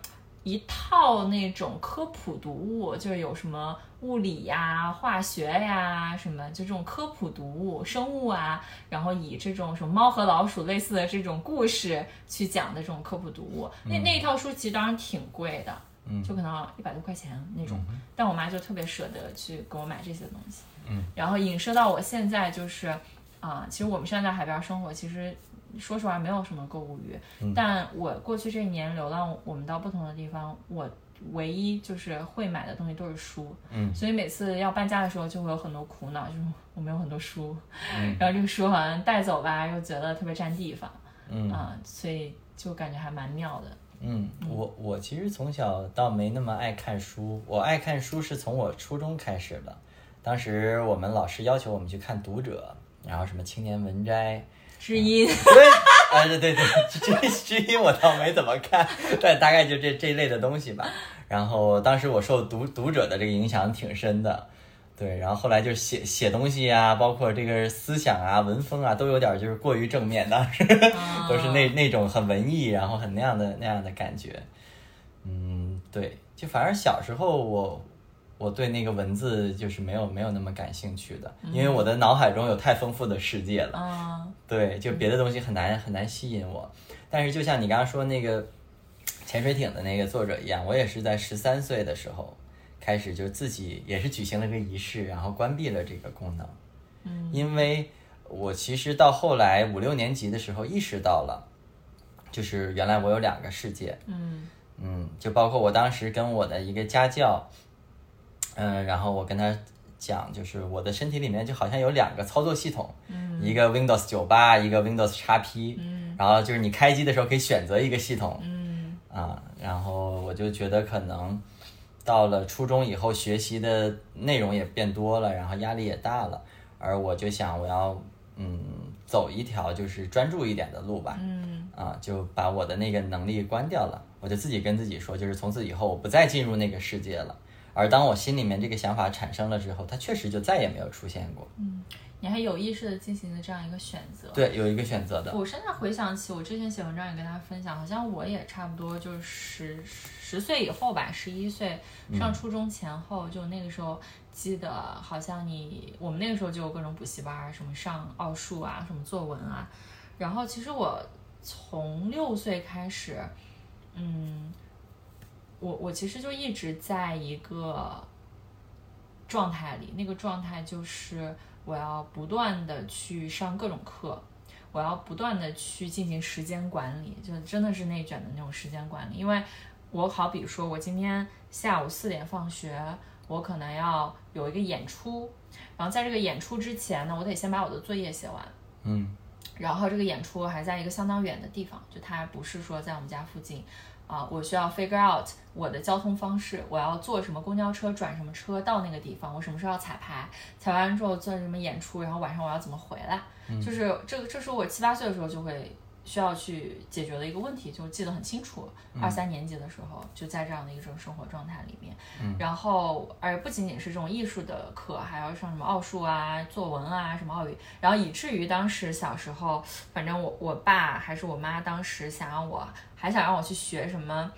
[SPEAKER 1] 一套那种科普读物，就是有什么物理呀、化学呀，什么就这种科普读物，生物啊，然后以这种什么猫和老鼠类似的这种故事去讲的这种科普读物。那那一套书其实当然挺贵的，
[SPEAKER 2] 嗯
[SPEAKER 1] 就可能一百多块钱那种。但我妈就特别舍得去给我买这些东西。
[SPEAKER 2] 嗯，
[SPEAKER 1] 然后影射到我现在就是。啊，其实我们现在在海边生活，其实说实话没有什么购物欲。
[SPEAKER 2] 嗯
[SPEAKER 1] 但我过去这一年流浪，我们到不同的地方，我唯一就是会买的东西都是书。
[SPEAKER 2] 嗯
[SPEAKER 1] 所以每次要搬家的时候，就会有很多苦恼，就是我没有很多书，
[SPEAKER 2] 嗯
[SPEAKER 1] 然后这个书好像带走吧，又觉得特别占地方，
[SPEAKER 2] 嗯
[SPEAKER 1] 啊，所以就感觉还蛮妙的。
[SPEAKER 2] 嗯，我我其实从小倒没那么爱看书，我爱看书是从我初中开始的。当时我们老师要求我们去看《读者》，然后什么《青年文摘》，
[SPEAKER 1] 知音，
[SPEAKER 2] 对，啊对对对，这 知音我倒没怎么看，但大概就这这一类的东西吧。然后当时我受读读者的这个影响挺深的，对，然后后来就写写东西啊，包括这个思想啊、文风啊，都有点就是过于正面，当 时都是那那种很文艺，然后很那样的那样的感觉。嗯，对，就反正小时候我我对那个文字就是没有没有那么感兴趣的，因为我的脑海中有太丰富的世界了。
[SPEAKER 1] 嗯
[SPEAKER 2] 对，就别的东西很难很难吸引我。但是就像你刚刚说那个潜水艇的那个作者一样，我也是在十三岁的时候开始就自己也是举行了个仪式，然后关闭了这个功能。
[SPEAKER 1] 嗯
[SPEAKER 2] 因为我其实到后来五六年级的时候意识到了，就是原来我有两个世界。
[SPEAKER 1] 嗯
[SPEAKER 2] 嗯，就包括我当时跟我的一个家教，嗯，然后我跟他讲，就是我的身体里面就好像有两个操作系统，
[SPEAKER 1] 嗯
[SPEAKER 2] 一个 Windows 九八，一个 Windows XP，
[SPEAKER 1] 嗯
[SPEAKER 2] 然后就是你开机的时候可以选择一个系统
[SPEAKER 1] 嗯
[SPEAKER 2] 啊，然后我就觉得可能到了初中以后，学习的内容也变多了，然后压力也大了，而我就想我要嗯走一条就是专注一点的路吧，
[SPEAKER 1] 嗯
[SPEAKER 2] 啊，就把我的那个能力关掉了，我就自己跟自己说，就是从此以后我不再进入那个世界了。而当我心里面这个想法产生了之后，它确实就再也没有出现过。
[SPEAKER 1] 嗯你还有意识的进行了这样一个选择。
[SPEAKER 2] 对，有一个选择的。
[SPEAKER 1] 我现在回想起，我之前写文章也跟大家分享，好像我也差不多就是十十岁以后吧，十一岁上初中前后，就那个时候记得好像你我们那个时候就有各种补习班儿，什么上奥数啊，什么作文啊。然后其实我从六岁开始，嗯，我我其实就一直在一个状态里，那个状态就是我要不断的去上各种课，我要不断的去进行时间管理，就真的是内卷的那种时间管理。因为我好比说，我今天下午四点放学，我可能要有一个演出，然后在这个演出之前呢，我得先把我的作业写完。
[SPEAKER 2] 嗯
[SPEAKER 1] 然后这个演出还在一个相当远的地方，就它不是说在我们家附近，啊、我需要 figure out 我的交通方式，我要坐什么公交车，转什么车到那个地方，我什么时候要彩排，彩完之后做什么演出，然后晚上我要怎么回来，就是这个，这是我七八岁的时候就会需要去解决的一个问题，就记得很清楚。二三年级的时候就在这样的一种生活状态里面，然后而不仅仅是这种艺术的课，还要上什么奥数啊、作文啊、什么奥语，然后以至于当时小时候，反正我我爸还是我妈当时想让我，还想让我去学什么。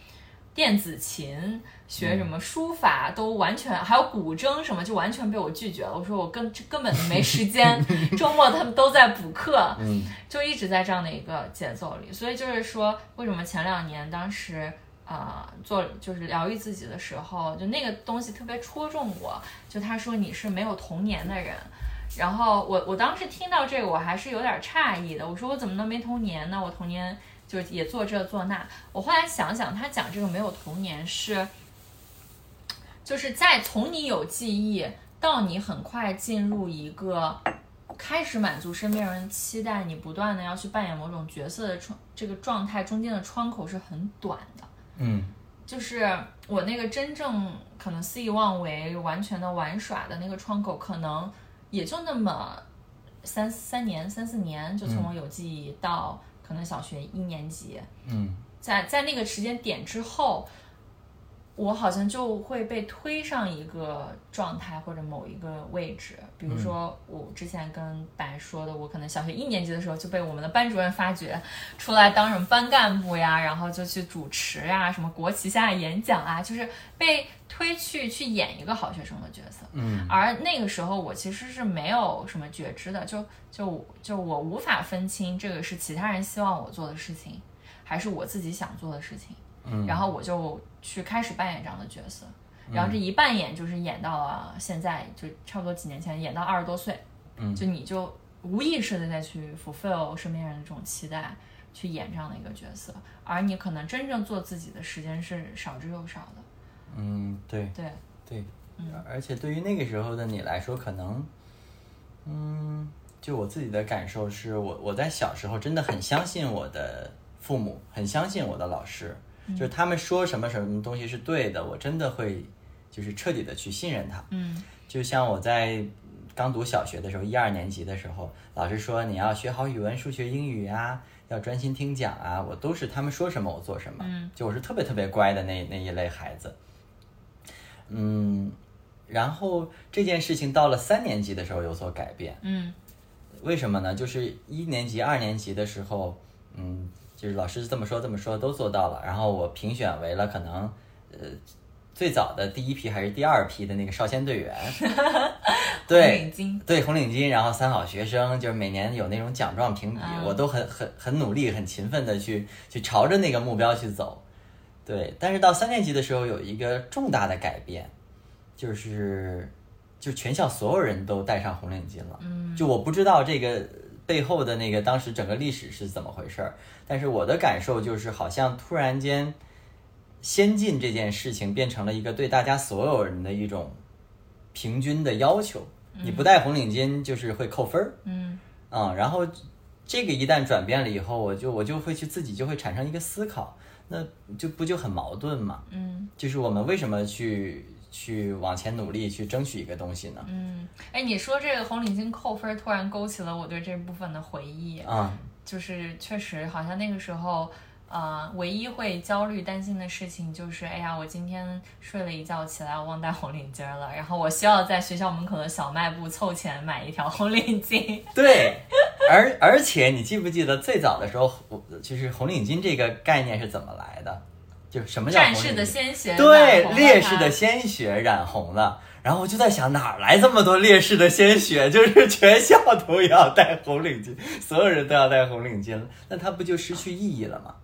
[SPEAKER 1] 电子琴，学什么书法都完全，还有古筝什么，就完全被我拒绝了。我说我根根本没时间，周末他们都在补课，
[SPEAKER 2] 嗯
[SPEAKER 1] 就一直在这样的一个节奏里。所以就是说，为什么前两年当时啊、呃做就是疗愈自己的时候，就那个东西特别戳中我。就他说你是没有童年的人，然后我我当时听到这个，我还是有点诧异的。我说我怎么能没童年呢？我童年就也做这做那。我后来想想，他讲这个没有童年是，就是在从你有记忆到你很快进入一个开始满足身边人期待，你不断的要去扮演某种角色的窗这个状态中间的窗口是很短的。
[SPEAKER 2] 嗯
[SPEAKER 1] 就是我那个真正可能肆意妄为、完全的玩耍的那个窗口，可能也就那么三三年、三四年，就从我有记忆到可能小学一年级，
[SPEAKER 2] 嗯。
[SPEAKER 1] 在在那个时间点之后，我好像就会被推上一个状态或者某一个位置。比如说，我之前跟白说的，我可能小学一年级的时候就被我们的班主任发掘出来当什么班干部呀，然后就去主持呀，什么国旗下演讲啊，就是被推去去演一个好学生的角色。
[SPEAKER 2] 嗯
[SPEAKER 1] 而那个时候我其实是没有什么觉知的，就就就我无法分清这个是其他人希望我做的事情，还是我自己想做的事情。
[SPEAKER 2] 嗯，
[SPEAKER 1] 然后我就去开始扮演这样的角色，然后这一扮演就是演到了现在，就差不多几年前演到二十多岁，
[SPEAKER 2] 嗯。
[SPEAKER 1] 就你就无意识的再去 fulfill 身边人的这种期待，去演这样的一个角色，而你可能真正做自己的时间是少之又少的。
[SPEAKER 2] 嗯，对。
[SPEAKER 1] 对，
[SPEAKER 2] 对，
[SPEAKER 1] 嗯。
[SPEAKER 2] 而且对于那个时候的你来说，可能，嗯，就我自己的感受是我我在小时候真的很相信我的父母，很相信我的老师，就是他们说什么什么东西是对的，我真的会就是彻底的去信任他。
[SPEAKER 1] 嗯
[SPEAKER 2] 就像我在刚读小学的时候，一二年级的时候，老师说你要学好语文、数学、英语啊，要专心听讲啊，我都是他们说什么我做什么，
[SPEAKER 1] 嗯
[SPEAKER 2] 就我是特别特别乖的那那一类孩子。嗯，然后这件事情到了三年级的时候有所改变，
[SPEAKER 1] 嗯
[SPEAKER 2] 为什么呢？就是一年级、二年级的时候，嗯，就是老师这么说这么说都做到了，然后我评选为了可能，呃，最早的第一批还是第二批的那个少先队员，对
[SPEAKER 1] 领巾，
[SPEAKER 2] 对红领巾，然后三好学生，就是每年有那种奖状评比，
[SPEAKER 1] 嗯
[SPEAKER 2] 我都很很很努力、很勤奋的去去朝着那个目标去走，对。但是到三年级的时候有一个重大的改变，就是就全校所有人都戴上红领巾了，
[SPEAKER 1] 嗯
[SPEAKER 2] 就我不知道这个背后的那个当时整个历史是怎么回事儿，但是我的感受就是好像突然间，先进这件事情变成了一个对大家所有人的一种平均的要求，你不戴红领巾就是会扣分儿，
[SPEAKER 1] 嗯。
[SPEAKER 2] 嗯，然后这个一旦转变了以后，我就我就会去自己就会产生一个思考，那就不就很矛盾嘛？
[SPEAKER 1] 嗯。
[SPEAKER 2] 就是我们为什么去去往前努力去争取一个东西呢？
[SPEAKER 1] 嗯，哎，你说这个红领巾扣分，突然勾起了我对这部分的回忆。
[SPEAKER 2] 啊、
[SPEAKER 1] 就是确实好像那个时候，呃，唯一会焦虑担心的事情就是，哎呀，我今天睡了一觉起来，我忘带红领巾儿了，然后我需要在学校门口的小卖部凑钱买一条红领巾。
[SPEAKER 2] 对，而而且你记不记得最早的时候，我就是红领巾这个概念是怎么来的？就什么叫
[SPEAKER 1] 战士的？鲜血，
[SPEAKER 2] 对，烈士的鲜血染红了。然后我就在想，哪来这么多烈士的鲜血？就是全校都要戴红领巾，所有人都要戴红领巾，那它不就失去意义了吗？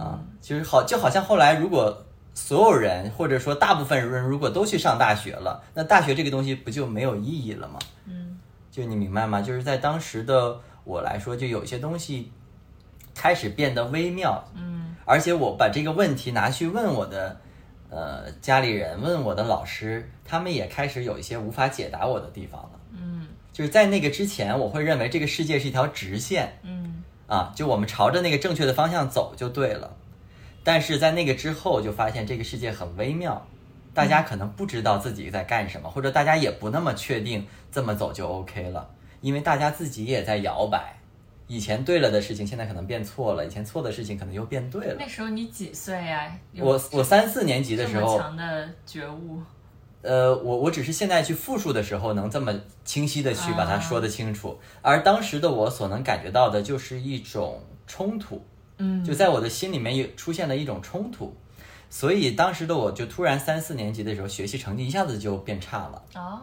[SPEAKER 2] 啊，就是好，就好像后来如果所有人或者说大部分人如果都去上大学了，那大学这个东西不就没有意义了吗？
[SPEAKER 1] 嗯
[SPEAKER 2] 就你明白吗？就是在当时的我来说，就有些东西开始变得微妙，
[SPEAKER 1] 嗯
[SPEAKER 2] 而且我把这个问题拿去问我的呃家里人，问我的老师，他们也开始有一些无法解答我的地方了。
[SPEAKER 1] 嗯
[SPEAKER 2] 就是在那个之前，我会认为这个世界是一条直线
[SPEAKER 1] 嗯
[SPEAKER 2] 啊，就我们朝着那个正确的方向走就对了。但是在那个之后，就发现这个世界很微妙，大家可能不知道自己在干什么，或者大家也不那么确定这么走就 OK 了，因为大家自己也在摇摆。以前对了的事情，现在可能变错了；以前错的事情，可能又变对了。
[SPEAKER 1] 那。时候你几岁呀、有
[SPEAKER 2] 我我三四年级的时候，
[SPEAKER 1] 强的觉悟。
[SPEAKER 2] 呃，我我只是现在去复述的时候能这么清晰的去把它
[SPEAKER 1] 啊
[SPEAKER 2] 说得清楚，而当时的我所能感觉到的就是一种冲突，
[SPEAKER 1] 嗯，
[SPEAKER 2] 就在我的心里面有出现了一种冲突，所以当时的我就突然三四年级的时候学习成绩一下子就变差了，
[SPEAKER 1] 哦。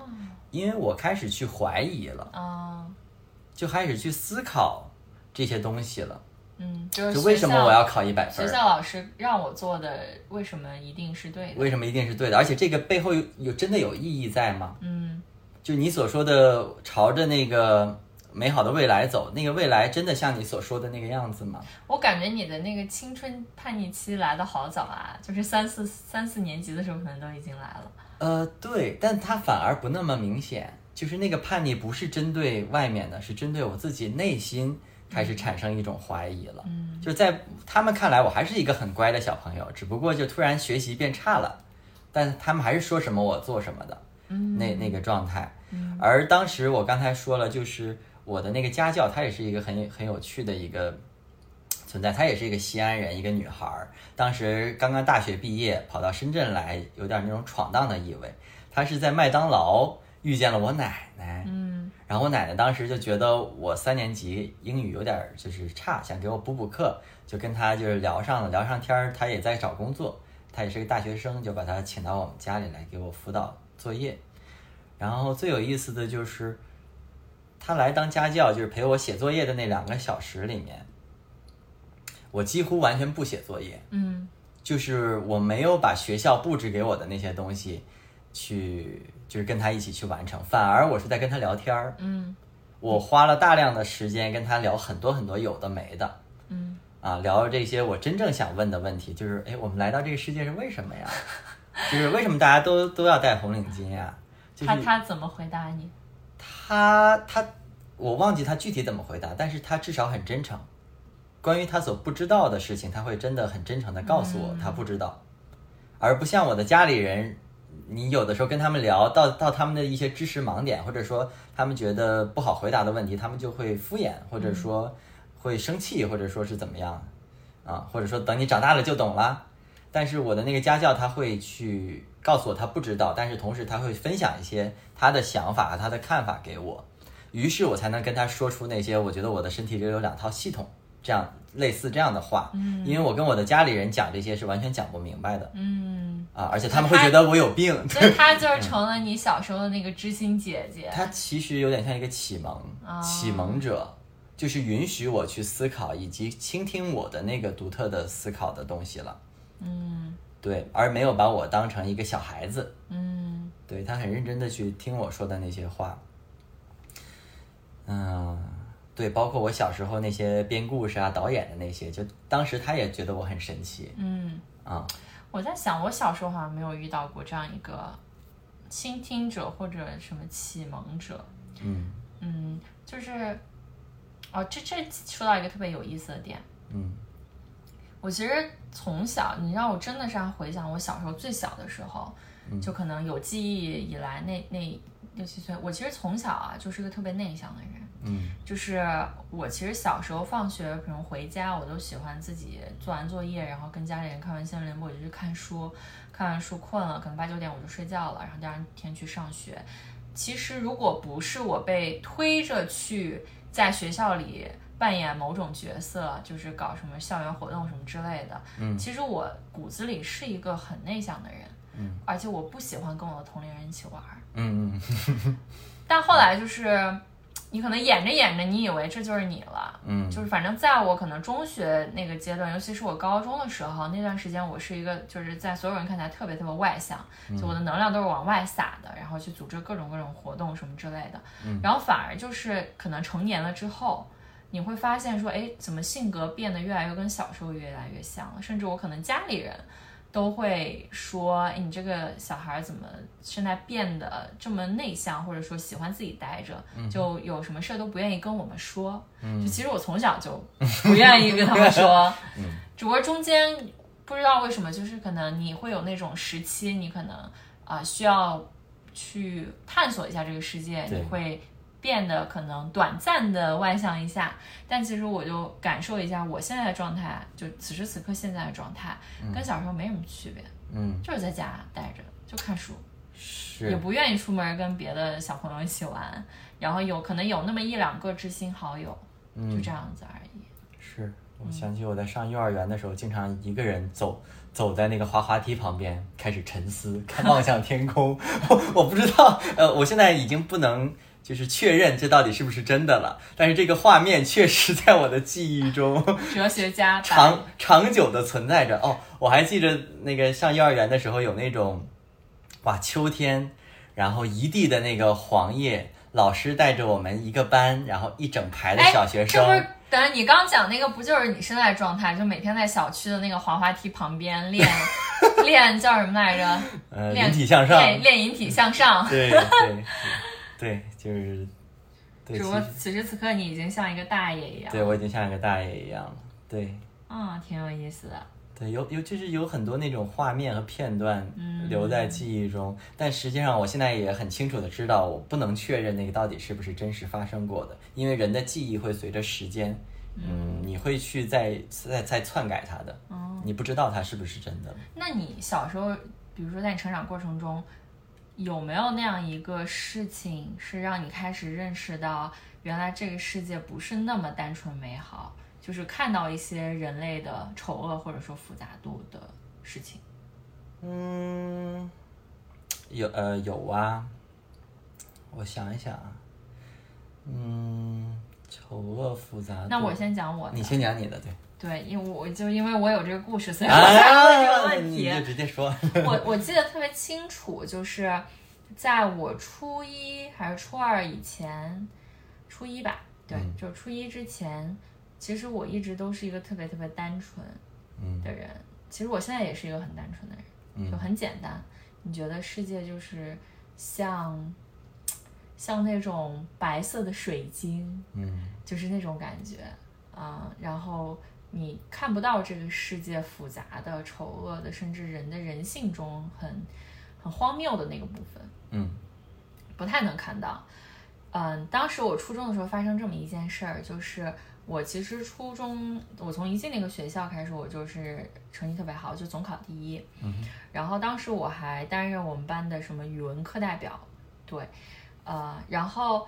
[SPEAKER 2] 因为我开始去怀疑了，
[SPEAKER 1] 哦，
[SPEAKER 2] 就开始去思考这些东西了，
[SPEAKER 1] 嗯，就是
[SPEAKER 2] 为什么我要考一百分？
[SPEAKER 1] 学校老师让我做的，为什么一定是对的？
[SPEAKER 2] 为什么一定是对的？而且这个背后有有真的有意义在吗？
[SPEAKER 1] 嗯
[SPEAKER 2] 就你所说的朝着那个美好的未来走，那个未来真的像你所说的那个样子吗？
[SPEAKER 1] 我感觉你的那个青春叛逆期来的好早啊，就是三四三四年级的时候可能都已经来了。
[SPEAKER 2] 呃，对，但它反而不那么明显，就是那个叛逆不是针对外面的，是针对我自己内心开始产生一种怀疑了。
[SPEAKER 1] 嗯
[SPEAKER 2] 就在他们看来，我还是一个很乖的小朋友，只不过就突然学习变差了，但他们还是说什么我做什么的，
[SPEAKER 1] 嗯
[SPEAKER 2] 那那个状态。
[SPEAKER 1] 嗯
[SPEAKER 2] 而当时我刚才说了，就是我的那个家教，她也是一个很很有趣的一个存在，她也是一个西安人，一个女孩儿。当时刚刚大学毕业，跑到深圳来，有点那种闯荡的意味。她是在麦当劳遇见了我奶奶，
[SPEAKER 1] 嗯
[SPEAKER 2] 然后我奶奶当时就觉得我三年级英语有点儿就是差，想给我补补课，就跟她就是聊上了，聊上天儿。她也在找工作，她也是个大学生，就把她请到我们家里来给我辅导作业。然后最有意思的就是，她来当家教，就是陪我写作业的那两个小时里面，我几乎完全不写作业，
[SPEAKER 1] 嗯
[SPEAKER 2] 就是我没有把学校布置给我的那些东西去，就是跟他一起去完成，反而我是在跟他聊天儿。
[SPEAKER 1] 嗯
[SPEAKER 2] 我花了大量的时间跟他聊很多很多有的没的
[SPEAKER 1] 嗯
[SPEAKER 2] 啊，聊这些我真正想问的问题，就是哎，我们来到这个世界是为什么呀？就是为什么大家都都要戴红领巾呀？就是
[SPEAKER 1] 他他怎么回答你？
[SPEAKER 2] 他他我忘记他具体怎么回答，但是他至少很真诚。关于他所不知道的事情，他会真的很真诚的告诉我
[SPEAKER 1] 嗯
[SPEAKER 2] 他不知道，而不像我的家里人，你有的时候跟他们聊到到他们的一些知识盲点，或者说他们觉得不好回答的问题，他们就会敷衍，或者说会生气，或者说是怎么样啊，或者说等你长大了就懂了。但是我的那个家教他会去告诉我他不知道，但是同时他会分享一些他的想法和他的看法给我，于是我才能跟他说出那些我觉得我的身体里有两套系统这样类似这样的话，
[SPEAKER 1] 嗯
[SPEAKER 2] 因为我跟我的家里人讲这些是完全讲不明白的
[SPEAKER 1] 嗯，
[SPEAKER 2] 啊，而且他们会觉得我有病。
[SPEAKER 1] 所以他 就是成了你小时候的那个知心姐姐。
[SPEAKER 2] 他其实有点像一个启蒙，
[SPEAKER 1] 哦
[SPEAKER 2] 启蒙者，就是允许我去思考以及倾听我的那个独特的思考的东西了。
[SPEAKER 1] 嗯
[SPEAKER 2] 对，而没有把我当成一个小孩子。
[SPEAKER 1] 嗯
[SPEAKER 2] 对他很认真的去听我说的那些话。嗯，对，包括我小时候那些编故事啊、导演的那些，就当时他也觉得我很神奇
[SPEAKER 1] 嗯，
[SPEAKER 2] 啊、
[SPEAKER 1] 我在想，我小时候好像没有遇到过这样一个倾听者或者什么启蒙者。
[SPEAKER 2] 嗯
[SPEAKER 1] 嗯，就是，哦，这这说到一个特别有意思的点。
[SPEAKER 2] 嗯
[SPEAKER 1] 我我其实从小，你让我真的是要回想我小时候最小的时候，
[SPEAKER 2] 嗯
[SPEAKER 1] 就可能有记忆以来那那六七岁，我其实从小啊就是个特别内向的人。
[SPEAKER 2] 嗯。
[SPEAKER 1] 就是我其实小时候放学可能回家，我都喜欢自己做完作业，然后跟家里人看完新闻联播，我就去看书，看完书困了，可能八九点我就睡觉了，然后第二天去上学。其实如果不是我被推着去在学校里扮演某种角色，就是搞什么校园活动什么之类的，
[SPEAKER 2] 嗯。
[SPEAKER 1] 其实我骨子里是一个很内向的人，
[SPEAKER 2] 嗯，
[SPEAKER 1] 而且我不喜欢跟我的同龄人一起玩儿。
[SPEAKER 2] 嗯嗯。
[SPEAKER 1] 但后来就是，你可能演着演着，你以为这就是你了。
[SPEAKER 2] 嗯
[SPEAKER 1] 就是反正在我可能中学那个阶段，尤其是我高中的时候，那段时间我是一个就是在所有人看起来特别特别外向，就我的能量都是往外撒的，然后去组织各种各种活动什么之类的。然后反而就是可能成年了之后。你会发现说，哎，怎么性格变得越来越跟小时候越来越像了？甚至我可能家里人都会说，哎，你这个小孩怎么现在变得这么内向，或者说喜欢自己待着，就有什么事儿都不愿意跟我们说。就其实我从小就不愿意跟他们说，只不过中间不知道为什么，就是可能你会有那种时期，你可能啊、需要去探索一下这个世界，你会。变得可能短暂的外向一下，但其实我就感受一下我现在的状态，就此时此刻现在的状态，跟小时候没什么区别，
[SPEAKER 2] 嗯，
[SPEAKER 1] 就是在家待着就看书，
[SPEAKER 2] 是也，
[SPEAKER 1] 不愿意出门跟别的小朋友一起玩，然后有可能有那么一两个知心好友，就这样子而已。
[SPEAKER 2] 是我想起我在上幼儿园的时候，经常一个人走走在那个滑滑梯旁边，开始沉思，看 望向天空。我我不知道，呃，我现在已经不能就是确认这到底是不是真的了，但是这个画面确实在我的记忆中
[SPEAKER 1] 哲学家
[SPEAKER 2] 长长久的存在着。哦，我还记着那个上幼儿园的时候有那种，哇，秋天，然后一地的那个黄叶，老师带着我们一个班，然后一整排的
[SPEAKER 1] 哎，
[SPEAKER 2] 小学生。
[SPEAKER 1] 这不是等下你刚讲那个，不就是你现在的状态？就每天在小区的那个滑滑梯旁边练 练叫什么来着？
[SPEAKER 2] 呃，引体向上，
[SPEAKER 1] 练练引体向上。
[SPEAKER 2] 对对对，就是对，
[SPEAKER 1] 只不过此时此刻你已经像一个大爷一样。
[SPEAKER 2] 对我已经像一个大爷一样了。对
[SPEAKER 1] 啊、挺有意思的。
[SPEAKER 2] 对，有有就是有很多那种画面和片段
[SPEAKER 1] 嗯
[SPEAKER 2] 留在记忆中，但实际上我现在也很清楚的知道，我不能确认那个到底是不是真实发生过的，因为人的记忆会随着时间，嗯，你会去再再再篡改它的，
[SPEAKER 1] 哦
[SPEAKER 2] 你不知道它是不是真的。
[SPEAKER 1] 那你小时候，比如说在你成长过程中，有没有那样一个事情，是让你开始认识到，原来这个世界不是那么单纯美好，就是看到一些人类的丑恶或者说复杂度的事情？
[SPEAKER 2] 嗯，有呃有啊，我想一想啊，嗯，丑恶复杂。
[SPEAKER 1] 那我先讲我的，
[SPEAKER 2] 你先讲你的，对。
[SPEAKER 1] 对，因为我就因为我有这个故事，所以我才问这个
[SPEAKER 2] 啊，
[SPEAKER 1] 问题。
[SPEAKER 2] 你就直接说。
[SPEAKER 1] 我我记得特别清楚，就是在我初一还是初二以前，初一吧，对，
[SPEAKER 2] 嗯
[SPEAKER 1] 就初一之前，其实我一直都是一个特别特别单纯
[SPEAKER 2] 嗯
[SPEAKER 1] 的人。其实我现在也是一个很单纯的人，就很简单。你觉得世界就是像像那种白色的水晶，
[SPEAKER 2] 嗯
[SPEAKER 1] 就是那种感觉啊、然后你看不到这个世界复杂的、丑恶的，甚至人的人性中很很荒谬的那个部分，
[SPEAKER 2] 嗯
[SPEAKER 1] 不太能看到。嗯，当时我初中的时候发生这么一件事儿，就是我其实初中我从一进那个学校开始，我就是成绩特别好，就总考第一。
[SPEAKER 2] 嗯
[SPEAKER 1] 然后当时我还担任我们班的什么语文课代表，对，呃，然后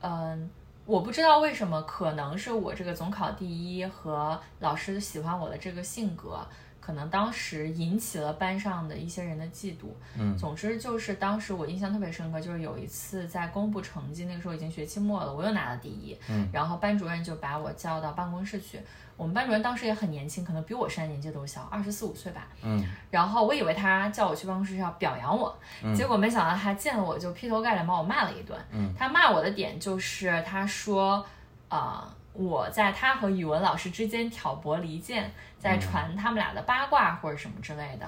[SPEAKER 1] 嗯、我不知道为什么，可能是我这个总考第一和老师喜欢我的这个性格，可能当时引起了班上的一些人的嫉妒。
[SPEAKER 2] 嗯
[SPEAKER 1] 总之就是当时我印象特别深刻，就是有一次在公布成绩，那个时候已经学期末了，我又拿了第一，
[SPEAKER 2] 嗯
[SPEAKER 1] 然后班主任就把我叫到办公室去。我们班主任当时也很年轻，可能比我现在年纪都小，二十四五岁吧。
[SPEAKER 2] 嗯
[SPEAKER 1] 然后我以为他叫我去办公室是要表扬我，结果没想到他见了我就劈头盖脸把我骂了一顿。
[SPEAKER 2] 嗯
[SPEAKER 1] 他骂我的点就是他说，啊、我在他和语文老师之间挑拨离间，在传他们俩的八卦或者什么之类的。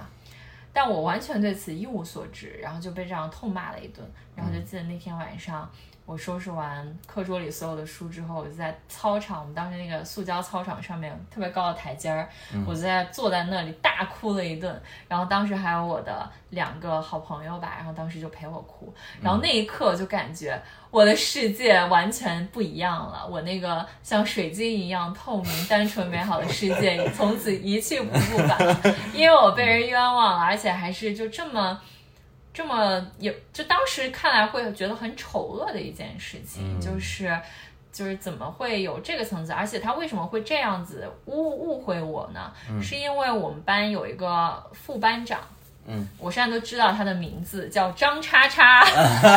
[SPEAKER 1] 但我完全对此一无所知，然后就被这样痛骂了一顿。然后就记得那天晚上，我收拾完课桌里所有的书之后，我就在操场，我们当时那个塑胶操场上面特别高的台阶儿，我就在坐在那里大哭了一顿。然后当时还有我的两个好朋友吧，然后当时就陪我哭。然后那一刻就感觉我的世界完全不一样了，我那个像水晶一样透明、单纯、美好的世界 从此一去不复返了，因为我被人冤枉了，而且还是就这么。这么有，就当时看来会觉得很丑恶的一件事情，就是就是怎么会有这个层次，而且他为什么会这样子误误会我呢？是因为我们班有一个副班长，
[SPEAKER 2] 嗯，
[SPEAKER 1] 我现在都知道他的名字叫张叉叉，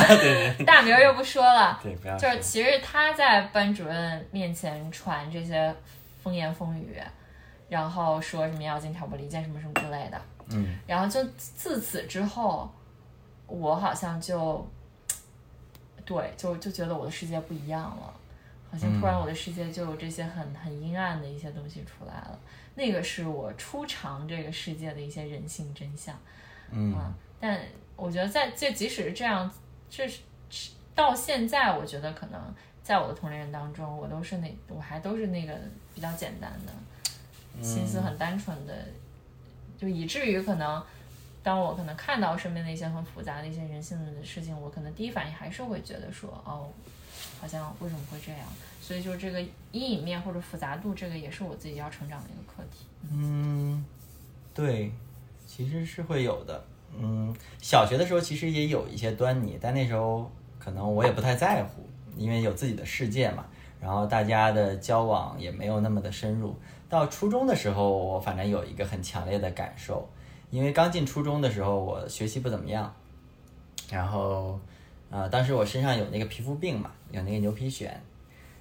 [SPEAKER 1] 大名儿又不说了，
[SPEAKER 2] 对，不要
[SPEAKER 1] 就是其实他在班主任面前传这些风言风语，然后说什么要进挑拨离间什么什么之类的，
[SPEAKER 2] 嗯。
[SPEAKER 1] 然后就自此之后，我好像就，对，就就觉得我的世界不一样了，好像突然我的世界就有这些很很阴暗的一些东西出来了。那个是我初尝这个世界的一些人性真相。
[SPEAKER 2] 嗯
[SPEAKER 1] 啊，但我觉得在这即使是这样，这是是到现在，我觉得可能在我的同龄人当中，我都是那我还都是那个比较简单的，心思很单纯的，就以至于可能当我可能看到身边的一些很复杂的一些人性的事情，我可能第一反应还是会觉得说，哦，好像为什么会这样？所以就这个阴影面或者复杂度，这个也是我自己要成长的一个课题。
[SPEAKER 2] 嗯，对，其实是会有的。嗯，小学的时候其实也有一些端倪，但那时候可能我也不太在乎，因为有自己的世界嘛。然后大家的交往也没有那么的深入。到初中的时候，我反正有一个很强烈的感受，因为刚进初中的时候，我学习不怎么样，然后，呃，当时我身上有那个皮肤病嘛，有那个牛皮癣，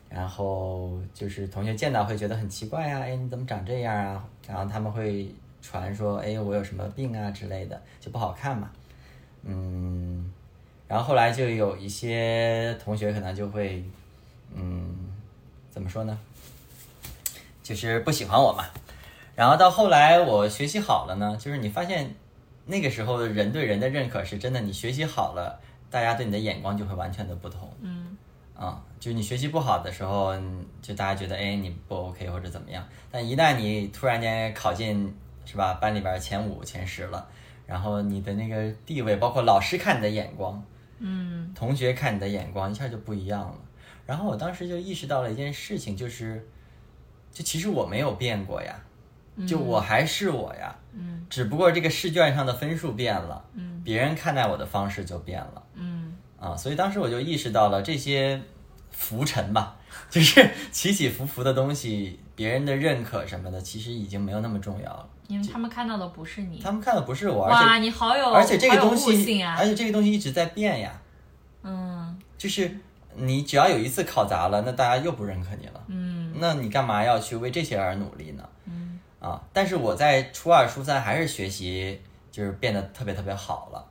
[SPEAKER 2] 然后就是同学见到会觉得很奇怪啊，哎，你怎么长这样啊？然后他们会传说，哎，我有什么病啊之类的，就不好看嘛。嗯，然后后来就有一些同学可能就会，嗯，怎么说呢？就是不喜欢我嘛。然后到后来我学习好了呢，就是你发现那个时候人对人的认可是真的，你学习好了，大家对你的眼光就会完全的不同。
[SPEAKER 1] 嗯
[SPEAKER 2] 啊、就你学习不好的时候，嗯就大家觉得哎你不 OK 或者怎么样，但一旦你突然间考进是吧班里边前五前十了，然后你的那个地位，包括老师看你的眼光，
[SPEAKER 1] 嗯
[SPEAKER 2] 同学看你的眼光一下就不一样了。然后我当时就意识到了一件事情，就是，就其实我没有变过呀，就我还是我呀，
[SPEAKER 1] 嗯
[SPEAKER 2] 只不过这个试卷上的分数变了，
[SPEAKER 1] 嗯
[SPEAKER 2] 别人看待我的方式就变了。
[SPEAKER 1] 嗯
[SPEAKER 2] 啊，所以当时我就意识到了这些浮沉吧，就是起起伏伏的东西，别人的认可什么的，其实已经没有那么重要了。
[SPEAKER 1] 因为他们看到的不是你。
[SPEAKER 2] 他们看的不是我，而
[SPEAKER 1] 哇，
[SPEAKER 2] 且
[SPEAKER 1] 你好有，
[SPEAKER 2] 而且这个东西，
[SPEAKER 1] 啊
[SPEAKER 2] 而！且这个东西一直在变呀，
[SPEAKER 1] 嗯
[SPEAKER 2] 就是你只要有一次考砸了，那大家又不认可你了，
[SPEAKER 1] 嗯
[SPEAKER 2] 那你干嘛要去为这些而努力呢？
[SPEAKER 1] 嗯
[SPEAKER 2] 啊，但是我在初二、初三还是学习，就是变得特别特别好了。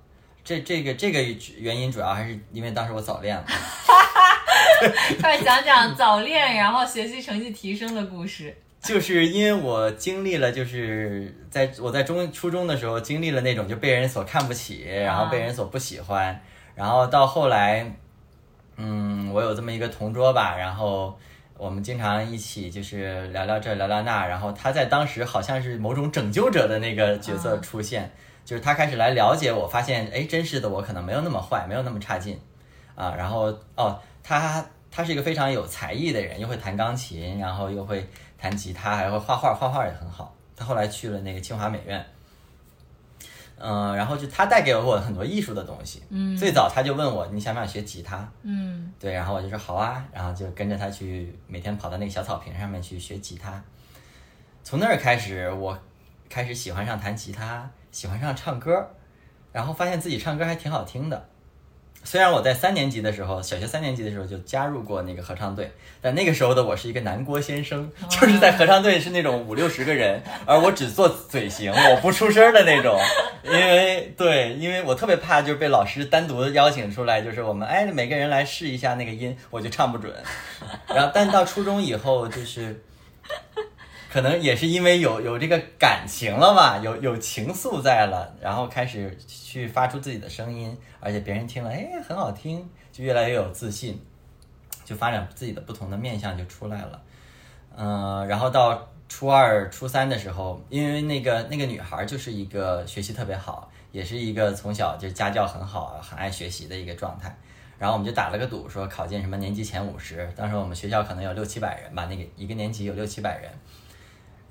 [SPEAKER 2] 这这个这个原因主要还是因为当时我早恋了。
[SPEAKER 1] 快讲讲早恋，然后学习成绩提升的故事。
[SPEAKER 2] 就是因为我经历了，就是在我在中初中的时候经历了那种就被人所看不起，然后被人所不喜欢，然后到后来，嗯，我有这么一个同桌吧，然后我们经常一起就是聊聊这聊聊那，然后他在当时好像是某种拯救者的那个角色出现，就是他开始来了解我，发现哎，真实的我可能没有那么坏，没有那么差劲，啊，然后哦，他他是一个非常有才艺的人，又会弹钢琴，然后又会弹吉他，还会画画，画画也很好。他后来去了那个清华美院，嗯、然后就他带给了我很多艺术的东西。
[SPEAKER 1] 嗯
[SPEAKER 2] 最早他就问我你想不想学吉他？
[SPEAKER 1] 嗯
[SPEAKER 2] 对，然后我就说好啊，然后就跟着他去每天跑到那个小草坪上面去学吉他。从那儿开始，我开始喜欢上弹吉他，喜欢上唱歌，然后发现自己唱歌还挺好听的。虽然我在三年级的时候，小学三年级的时候就加入过那个合唱队，但那个时候的我是一个南郭先生，就是在合唱队是那种五六十个人，而我只做嘴型，我不出声的那种。因为对，因为我特别怕就是被老师单独邀请出来，就是我们哎每个人来试一下那个音，我就唱不准。然后但到初中以后就是。可能也是因为有有这个感情了吧，有有情愫在了，然后开始去发出自己的声音，而且别人听了，哎，很好听，就越来越有自信，就发展自己的不同的面相就出来了。嗯、然后到初二、初三的时候，因为那个那个女孩就是一个学习特别好，也是一个从小就家教很好、很爱学习的一个状态。然后我们就打了个赌，说考进什么年级前五十。当时我们学校可能有六七百人吧，那个一个年级有六七百人。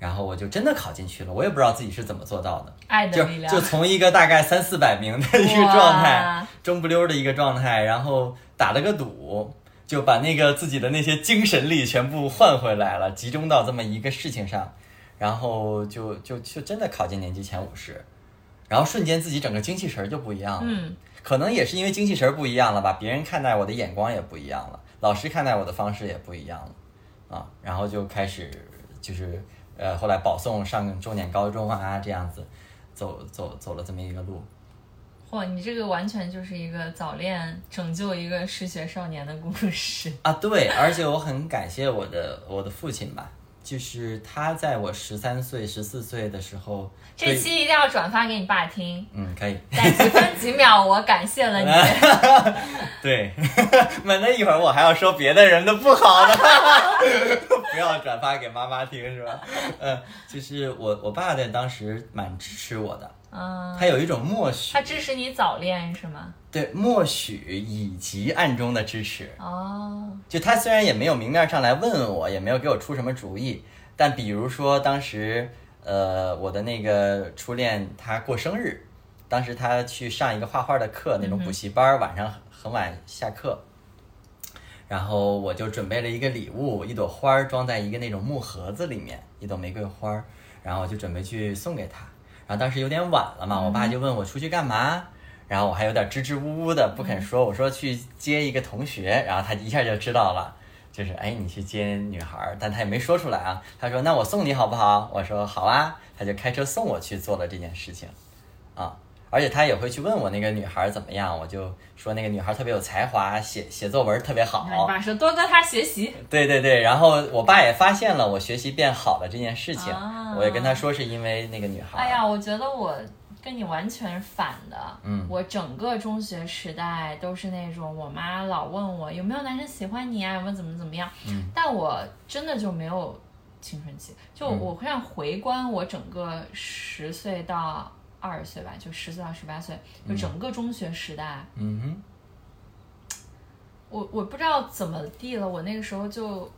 [SPEAKER 2] 然后我就真的考进去了，我也不知道自己是怎么做到的，就
[SPEAKER 1] 爱的力量，
[SPEAKER 2] 就从一个大概三四百名的一个状态，中不溜儿的一个状态，然后打了个赌，就把那个自己的那些精神力全部换回来了，集中到这么一个事情上，然后就就就真的考进年级前五十，然后瞬间自己整个精气神儿就不一样了。
[SPEAKER 1] 嗯，
[SPEAKER 2] 可能也是因为精气神儿不一样了吧，别人看待我的眼光也不一样了，老师看待我的方式也不一样了，啊，然后就开始就是呃，后来保送上重点高中啊，这样子走走走了这么一个路。
[SPEAKER 1] 嚯，你这个完全就是一个早恋拯救一个失学少年的故事。
[SPEAKER 2] 啊，对，而且我很感谢我的我的父亲吧，就是他在我十三岁、十四岁的时候，
[SPEAKER 1] 这期一定要转发给你爸听，
[SPEAKER 2] 嗯可以，
[SPEAKER 1] 在几分几秒我感谢了你。
[SPEAKER 2] 对，免得一会儿我还要说别的人的不好呢，不要转发给妈妈听是吧？嗯，就是我我爸在当时蛮支持我的，
[SPEAKER 1] 嗯，
[SPEAKER 2] 他有一种默许
[SPEAKER 1] 他，支持你早恋是吗？
[SPEAKER 2] 对默许以及暗中的支持。
[SPEAKER 1] 哦，
[SPEAKER 2] 就他虽然也没有明面上来问我，也没有给我出什么主意，但比如说当时，呃，我的那个初恋他过生日，当时他去上一个画画的课，那种补习班儿，晚上很很晚下课，然后我就准备了一个礼物，一朵花儿装在一个那种木盒子里面，一朵玫瑰花儿，然后我就准备去送给他。然后当时有点晚了嘛，我爸就问我出去干嘛，然后我还有点支支吾吾的不肯说，我说去接一个同学，然后他一下就知道了，就是哎你去接女孩儿，但他也没说出来啊。他说那我送你好不好？我说好啊，他就开车送我去做了这件事情，啊。而且他也会去问我那个女孩儿怎么样，我就说那个女孩儿特别有才华，写写作文特别好。
[SPEAKER 1] 你爸说多跟她学习。
[SPEAKER 2] 对对对，然后我爸也发现了我学习变好了这件事情，
[SPEAKER 1] 啊
[SPEAKER 2] 我也跟他说是因为那个女孩儿。
[SPEAKER 1] 哎呀，我觉得我跟你完全反的。
[SPEAKER 2] 嗯
[SPEAKER 1] 我整个中学时代都是那种，我妈老问我有没有男生喜欢你啊，有没有怎么怎么样。
[SPEAKER 2] 嗯
[SPEAKER 1] 但我真的就没有青春期，就
[SPEAKER 2] 嗯
[SPEAKER 1] 我会让回观我整个十岁到二十岁吧，就十岁到十八岁，就整个中学时代，
[SPEAKER 2] 嗯哼，
[SPEAKER 1] 我我不知道怎么地了，我那个时候就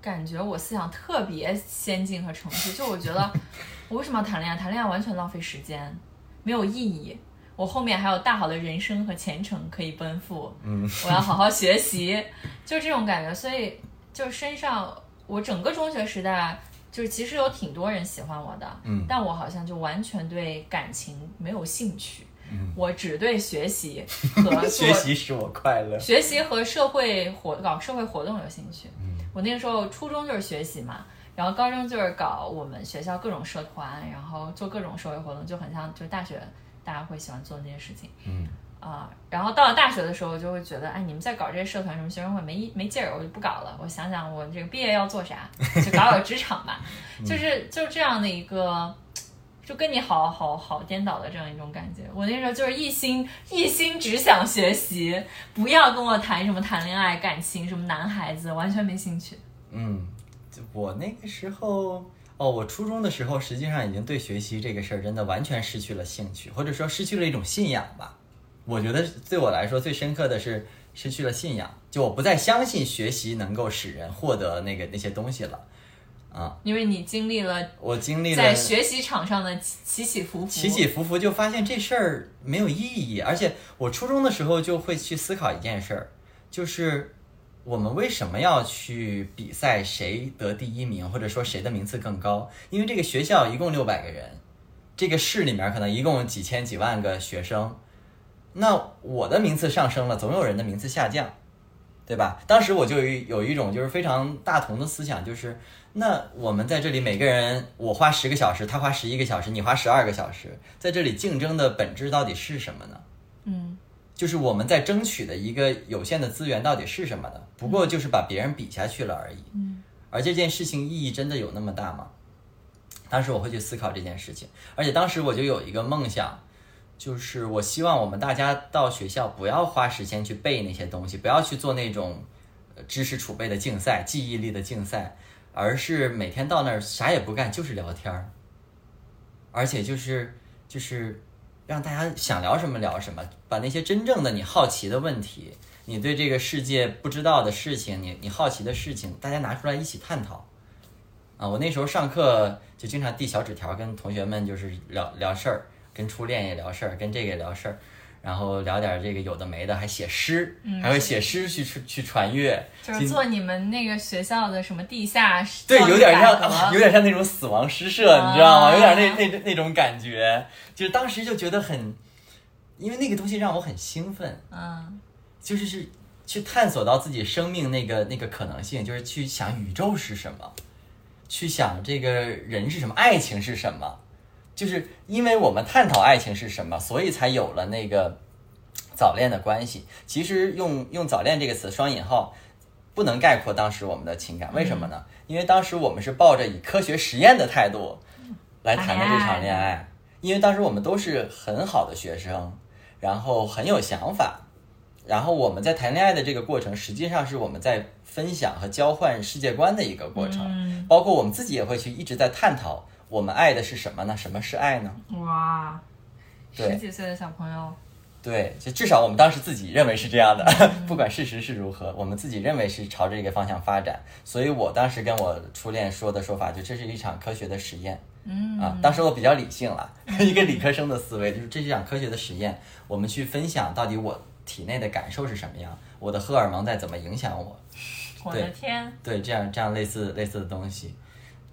[SPEAKER 1] 感觉我思想特别先进和成熟，就我觉得 我为什么要谈恋爱？谈恋爱完全浪费时间，没有意义。我后面还有大好的人生和前程可以奔赴，
[SPEAKER 2] 嗯，
[SPEAKER 1] 我要好好学习，就这种感觉。所以就身上，我整个中学时代，就是其实有挺多人喜欢我的，
[SPEAKER 2] 嗯
[SPEAKER 1] 但我好像就完全对感情没有兴趣，
[SPEAKER 2] 嗯
[SPEAKER 1] 我只对学习和
[SPEAKER 2] 学习使我快乐。
[SPEAKER 1] 学习和社会活搞社会活动有兴趣。
[SPEAKER 2] 嗯
[SPEAKER 1] 我那个时候初中就是学习嘛，然后高中就是搞我们学校各种社团，然后做各种社会活动，就很像就是大学大家会喜欢做的那些事情
[SPEAKER 2] 嗯
[SPEAKER 1] 啊、然后到了大学的时候，就会觉得，哎，你们在搞这些社团什么学生会没意没劲儿，我就不搞了。我想想，我这个毕业要做啥，就搞搞职场吧，就是就这样的一个。就跟你好好好颠倒的这样一种感觉，我那时候就是一心一心只想学习，不要跟我谈什么谈恋爱、感情，什么男孩子，完全没兴趣。
[SPEAKER 2] 嗯，就我那个时候，哦，我初中的时候，实际上已经对学习这个事儿真的完全失去了兴趣，或者说失去了一种信仰吧。我觉得对我来说最深刻的是失去了信仰，就我不再相信学习能够使人获得那个那些东西了。啊，
[SPEAKER 1] 因为你经历了
[SPEAKER 2] 我经历了
[SPEAKER 1] 在学习场上的起起伏伏，
[SPEAKER 2] 起起伏伏，就发现这事儿没有意义。而且我初中的时候就会去思考一件事儿，就是我们为什么要去比赛谁得第一名，或者说谁的名次更高？因为这个学校一共六百个人，这个市里面可能一共几千几万个学生，那我的名次上升了，总有人的名次下降。对吧？当时我就有一有一种就是非常大同的思想，就是那我们在这里每个人，我花十个小时，他花十一个小时，你花十二个小时，在这里竞争的本质到底是什么呢？
[SPEAKER 1] 嗯，
[SPEAKER 2] 就是我们在争取的一个有限的资源到底是什么呢？不过就是把别人比下去了而已。
[SPEAKER 1] 嗯，
[SPEAKER 2] 而这件事情意义真的有那么大吗？当时我会去思考这件事情，而且当时我就有一个梦想，就是我希望我们大家到学校不要花时间去背那些东西，不要去做那种知识储备的竞赛、记忆力的竞赛，而是每天到那儿啥也不干，就是聊天儿，而且就是就是让大家想聊什么聊什么，把那些真正的你好奇的问题，你对这个世界不知道的事情，你你好奇的事情，大家拿出来一起探讨。啊，我那时候上课就经常递小纸条，跟同学们就是聊聊事儿，跟初恋也聊事儿，跟这个也聊事儿，然后聊点这个有的没的，还写诗，还会写诗去去去传阅，
[SPEAKER 1] 就是做你们那个学校的什么地下
[SPEAKER 2] 对，有点像啊有点像那种死亡诗社，你知道吗？
[SPEAKER 1] 啊
[SPEAKER 2] 有点那那那种感觉，就是当时就觉得很，因为那个东西让我很兴奋，
[SPEAKER 1] 嗯。
[SPEAKER 2] 就是是去探索到自己生命那个那个可能性，就是去想宇宙是什么，去想这个人是什么，爱情是什么，就是因为我们探讨爱情是什么，所以才有了那个早恋的关系。其实用用早恋这个词双引号，不能概括当时我们的情感，为什么呢？因为当时我们是抱着以科学实验的态度来谈的这场恋爱，因为当时我们都是很好的学生，然后很有想法。然后我们在谈恋爱的这个过程，实际上是我们在分享和交换世界观的一个过程，
[SPEAKER 1] 嗯
[SPEAKER 2] 包括我们自己也会去一直在探讨我们爱的是什么呢？什么是爱呢？
[SPEAKER 1] 哇，十几岁的小朋友，
[SPEAKER 2] 对，就至少我们当时自己认为是这样的，不管事实是如何，我们自己认为是朝着一个方向发展。所以我当时跟我初恋说的说法，就这是一场科学的实验。
[SPEAKER 1] 嗯
[SPEAKER 2] 啊，当时我比较理性了，一个理科生的思维，就是这是一场科学的实验，我们去分享到底我体内的感受是什么样，我的荷尔蒙在怎么影响我。
[SPEAKER 1] 我的
[SPEAKER 2] 对
[SPEAKER 1] 天，
[SPEAKER 2] 对，这样这样类似类似的东西，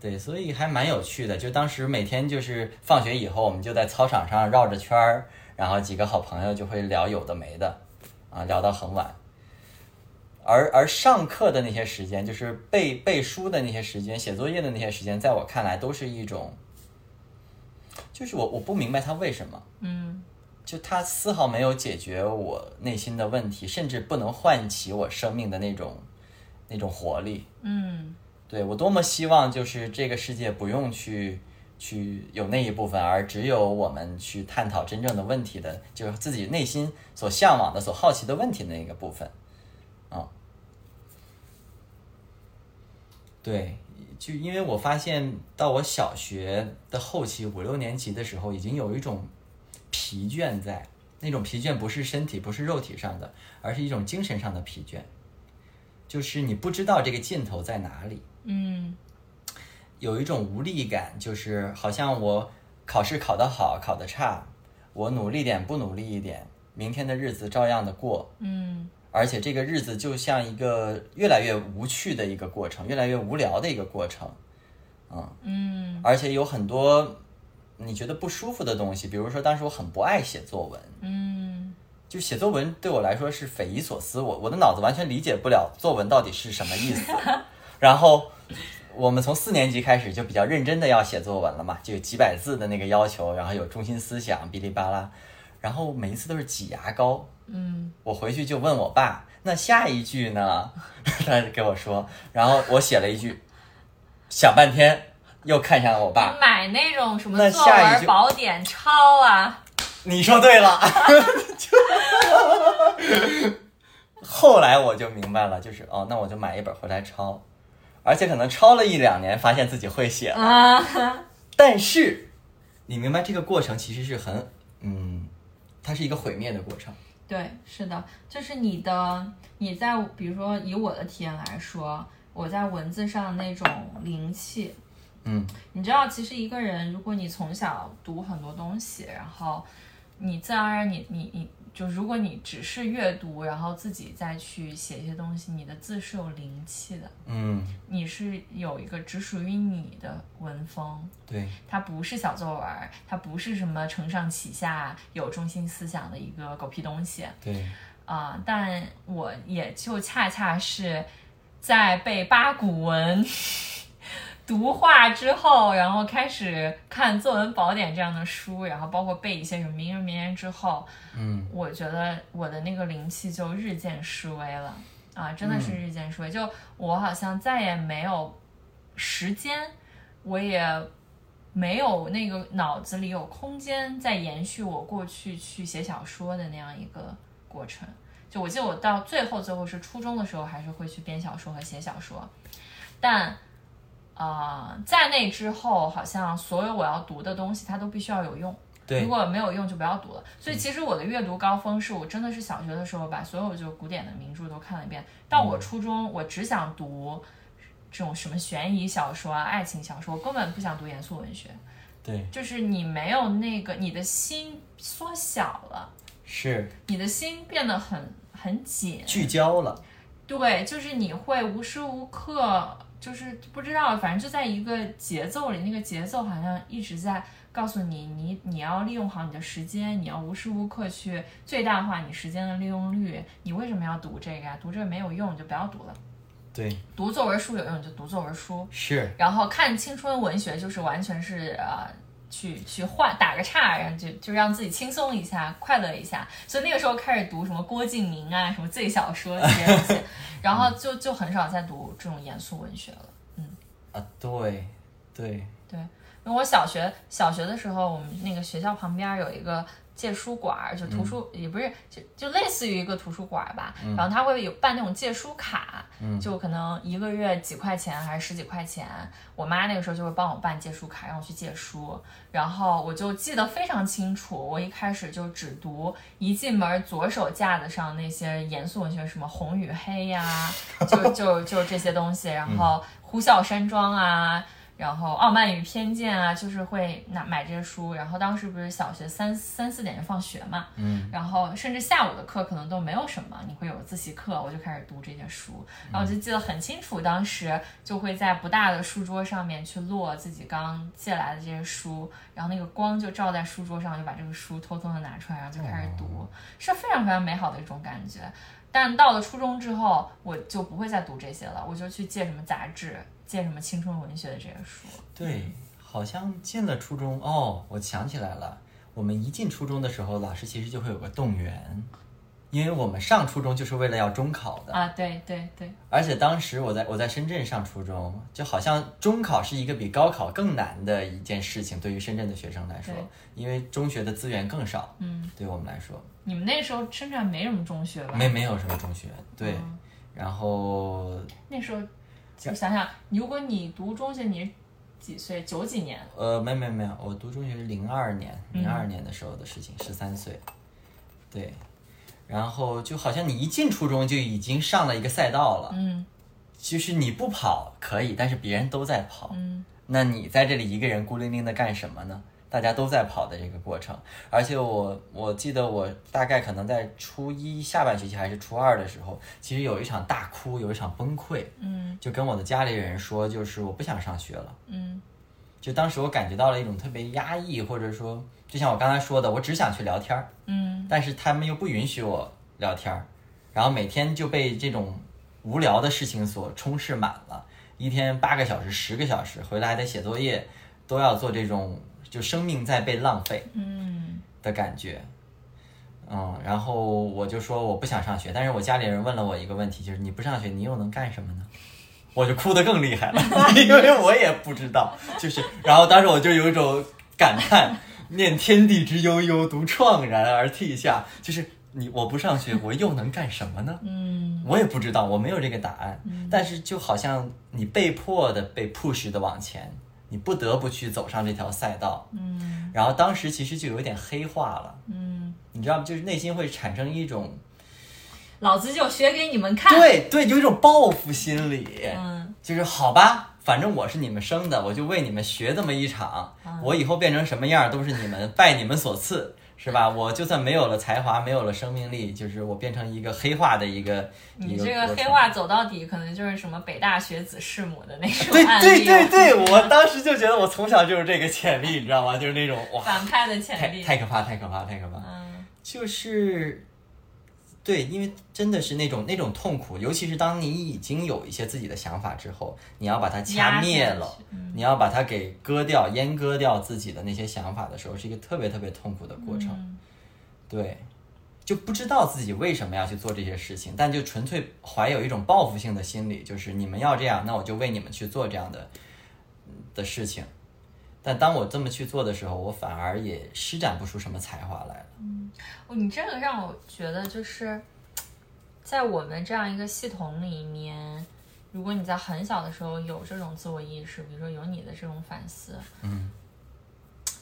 [SPEAKER 2] 对，所以还蛮有趣的。就当时每天就是放学以后，我们就在操场上绕着圈儿，然后几个好朋友就会聊有的没的，啊，聊到很晚。而而上课的那些时间，就是背背书的那些时间，写作业的那些时间，在我看来都是一种，就是我我不明白他为什么，
[SPEAKER 1] 嗯
[SPEAKER 2] 就他丝毫没有解决我内心的问题，甚至不能唤起我生命的那种那种活力。
[SPEAKER 1] 嗯
[SPEAKER 2] 对我多么希望就是这个世界不用去去有那一部分，而只有我们去探讨真正的问题的，就是自己内心所向往的、所好奇的问题的那个部分，啊、对，就因为我发现到我小学的后期五六年级的时候，已经有一种疲倦在，那种疲倦不是身体，不是肉体上的，而是一种精神上的疲倦，就是你不知道这个尽头在哪里。
[SPEAKER 1] 嗯。
[SPEAKER 2] 有一种无力感，就是好像我考试考得好，考得差，我努力点不努力一点，明天的日子照样的过，
[SPEAKER 1] 嗯
[SPEAKER 2] 而且这个日子就像一个越来越无趣的一个过程，越来越无聊的一个过程，
[SPEAKER 1] 嗯。
[SPEAKER 2] 而且有很多你觉得不舒服的东西，比如说当时我很不爱写作文，
[SPEAKER 1] 嗯
[SPEAKER 2] 就写作文对我来说是匪夷所思，我我的脑子完全理解不了作文到底是什么意思。然后我们从四年级开始就比较认真的要写作文了嘛，就有几百字的那个要求，然后有中心思想，哔哩吧啦，然后每一次都是挤牙膏。
[SPEAKER 1] 嗯
[SPEAKER 2] 我回去就问我爸，那下一句呢？他给我说，然后我写了一句，想半天，又看向我爸，
[SPEAKER 1] 买那种什么
[SPEAKER 2] 那
[SPEAKER 1] 作文
[SPEAKER 2] 下一句
[SPEAKER 1] 宝典抄啊，
[SPEAKER 2] 你说对了。后来我就明白了，就是哦，那我就买一本回来抄，而且可能抄了一两年，发现自己会写了。
[SPEAKER 1] 啊，
[SPEAKER 2] 但是你明白这个过程其实是很，嗯，它是一个毁灭的过程。
[SPEAKER 1] 对，是的，就是你的你在比如说以我的体验来说，我在文字上那种灵气，
[SPEAKER 2] 嗯
[SPEAKER 1] 你知道，其实一个人，如果你从小读很多东西，然后你自然而然你你你就如果你只是阅读，然后自己再去写一些东西，你的字是有灵气的，
[SPEAKER 2] 嗯，
[SPEAKER 1] 你是有一个只属于你的文风，
[SPEAKER 2] 对，
[SPEAKER 1] 它不是小作文，它不是什么承上启下有中心思想的一个狗屁东西。
[SPEAKER 2] 对，
[SPEAKER 1] 啊、但我也就恰恰是在被八股文读画之后，然后开始看作文宝典这样的书，然后包括背一些什么名人名言之后，
[SPEAKER 2] 嗯
[SPEAKER 1] 我觉得我的那个灵气就日渐式微了啊，真的是日渐式微。就我好像再也没有时间，我也没有那个脑子里有空间再延续我过去去写小说的那样一个过程。就我记得我到最后最后是初中的时候，还是会去编小说和写小说，但。呃，在那之后，好像所有我要读的东西，它都必须要有用。
[SPEAKER 2] 对
[SPEAKER 1] 如果没有用，就不要读了。所以其实我的阅读高峰是我真的是小学的时候把所有就古典的名著都看了一遍。到我初中，我只想读这种什么悬疑小说啊、爱情小说，我根本不想读严肃文学。
[SPEAKER 2] 对，
[SPEAKER 1] 就是你没有那个，你的心缩小了，
[SPEAKER 2] 是
[SPEAKER 1] 你的心变得很很紧。
[SPEAKER 2] 聚焦了。
[SPEAKER 1] 对，就是你会无时无刻，就是不知道，反正就在一个节奏里，那个节奏好像一直在告诉你，你你要利用好你的时间，你要无时无刻去最大化你时间的利用率。你为什么要读这个呀？读这个没有用，你就不要读了。
[SPEAKER 2] 对，
[SPEAKER 1] 读作文书有用，你就读作文书。
[SPEAKER 2] 是
[SPEAKER 1] 然后看青春文学就是完全是呃，去去换打个岔，然后就就让自己轻松一下，快乐一下。所以那个时候开始读什么郭敬明啊，什么醉小说这些东西，然后就就很少再读这种严肃文学了。
[SPEAKER 2] 嗯啊，对对，
[SPEAKER 1] 对，因为我小学小学的时候，我们那个学校旁边有一个借书馆儿，就图书、也不是就就类似于一个图书馆儿吧，然后他会有办那种借书卡，就可能一个月几块钱还是十几块钱，我妈那个时候就会帮我办借书卡，让我去借书，然后我就记得非常清楚，我一开始就只读一进门左手架子上那些严肃文学，什么红与黑呀、就就就这些东西，然后呼啸山庄啊。然后《傲慢与偏见》啊，就是会拿买这些书。然后当时不是小学三三四点就放学嘛，
[SPEAKER 2] 嗯，
[SPEAKER 1] 然后甚至下午的课可能都没有什么，你会有自习课，我就开始读这些书。然后我就记得很清楚，当时就会在不大的书桌上面去摞自己刚借来的这些书，然后那个光就照在书桌上，就把这个书偷偷的拿出来，然后就开始读，是非常非常美好的一种感觉。但到了初中之后，我就不会再读这些了，我就去借什么杂志，借什么青春文学的这些书。
[SPEAKER 2] 对，好像进了初中哦，我想起来了，我们一进初中的时候，老师其实就会有个动员，因为我们上初中就是为了要中考的，
[SPEAKER 1] 啊，对对对，
[SPEAKER 2] 而且当时我在我在深圳上初中，就好像中考是一个比高考更难的一件事情，对于深圳的学生来说，因为中学的资源更少，
[SPEAKER 1] 嗯，
[SPEAKER 2] 对我们来说，
[SPEAKER 1] 你们那时候深圳没什么中学吧？
[SPEAKER 2] 没没有什么中学，对，
[SPEAKER 1] 嗯。
[SPEAKER 2] 然后
[SPEAKER 1] 那时候就想想，如果你读中学，你几岁？九几年？
[SPEAKER 2] 呃，没没没有，我读中学是零二年，零
[SPEAKER 1] 嗯
[SPEAKER 2] 二年的时候的事情，十三岁，对，然后就好像你一进初中就已经上了一个赛道了，
[SPEAKER 1] 嗯
[SPEAKER 2] 就是你不跑可以，但是别人都在跑，
[SPEAKER 1] 嗯
[SPEAKER 2] 那你在这里一个人孤零零的干什么呢？大家都在跑的这个过程，而且我我记得我大概可能在初一下半学期还是初二的时候，其实有一场大哭，有一场崩溃，
[SPEAKER 1] 嗯。
[SPEAKER 2] 就跟我的家里人说，就是我不想上学了。
[SPEAKER 1] 嗯。
[SPEAKER 2] 就当时我感觉到了一种特别压抑，或者说，就像我刚才说的，我只想去聊天儿，
[SPEAKER 1] 嗯。
[SPEAKER 2] 但是他们又不允许我聊天儿，然后每天就被这种无聊的事情所充斥满了，一天八个小时、十个小时，回来还得写作业，都要做这种就生命在被浪费
[SPEAKER 1] 嗯
[SPEAKER 2] 的感觉。嗯，然后我就说我不想上学，但是我家里人问了我一个问题，就是你不上学，你又能干什么呢？我就哭得更厉害了，因为我也不知道，就是，然后当时我就有一种感叹：念天地之悠悠，独怆然而涕下。就是你我不上学，我又能干什么呢？
[SPEAKER 1] 嗯
[SPEAKER 2] 我也不知道，我没有这个答案。但是就好像你被迫的被 push 的往前，你不得不去走上这条赛道。
[SPEAKER 1] 嗯
[SPEAKER 2] 然后当时其实就有点黑化了，
[SPEAKER 1] 嗯，
[SPEAKER 2] 你知道吗？就是内心会产生一种
[SPEAKER 1] 老子就学给你们看。
[SPEAKER 2] 对对，有一种报复心理。
[SPEAKER 1] 嗯
[SPEAKER 2] 就是好吧，反正我是你们生的，我就为你们学这么一场，
[SPEAKER 1] 嗯
[SPEAKER 2] 我以后变成什么样都是你们拜你们所赐，是吧？我就算没有了才华，没有了生命力，就是我变成一个黑化的一个
[SPEAKER 1] 你这个黑化走到底，可能就是什么北大学子弑母的那种
[SPEAKER 2] 对
[SPEAKER 1] 案例
[SPEAKER 2] 对对
[SPEAKER 1] 了
[SPEAKER 2] 对，我当时就觉得我从小就是这个潜力，你知道吗？就是那种哇，
[SPEAKER 1] 反派的潜力。
[SPEAKER 2] 太可怕，太可怕，太可怕。
[SPEAKER 1] 嗯
[SPEAKER 2] 就是，对，因为真的是那种那种痛苦，尤其是当你已经有一些自己的想法之后，你要把它掐灭了，
[SPEAKER 1] 嗯
[SPEAKER 2] 你要把它给割掉、阉割掉自己的那些想法的时候，是一个特别特别痛苦的过程。
[SPEAKER 1] 嗯
[SPEAKER 2] 对，就不知道自己为什么要去做这些事情，但就纯粹怀有一种报复性的心理，就是你们要这样，那我就为你们去做这样的的事情。但当我这么去做的时候，我反而也施展不出什么才华来了。
[SPEAKER 1] 嗯，你这个让我觉得就是，在我们这样一个系统里面，如果你在很小的时候有这种自我意识，比如说有你的这种反思，
[SPEAKER 2] 嗯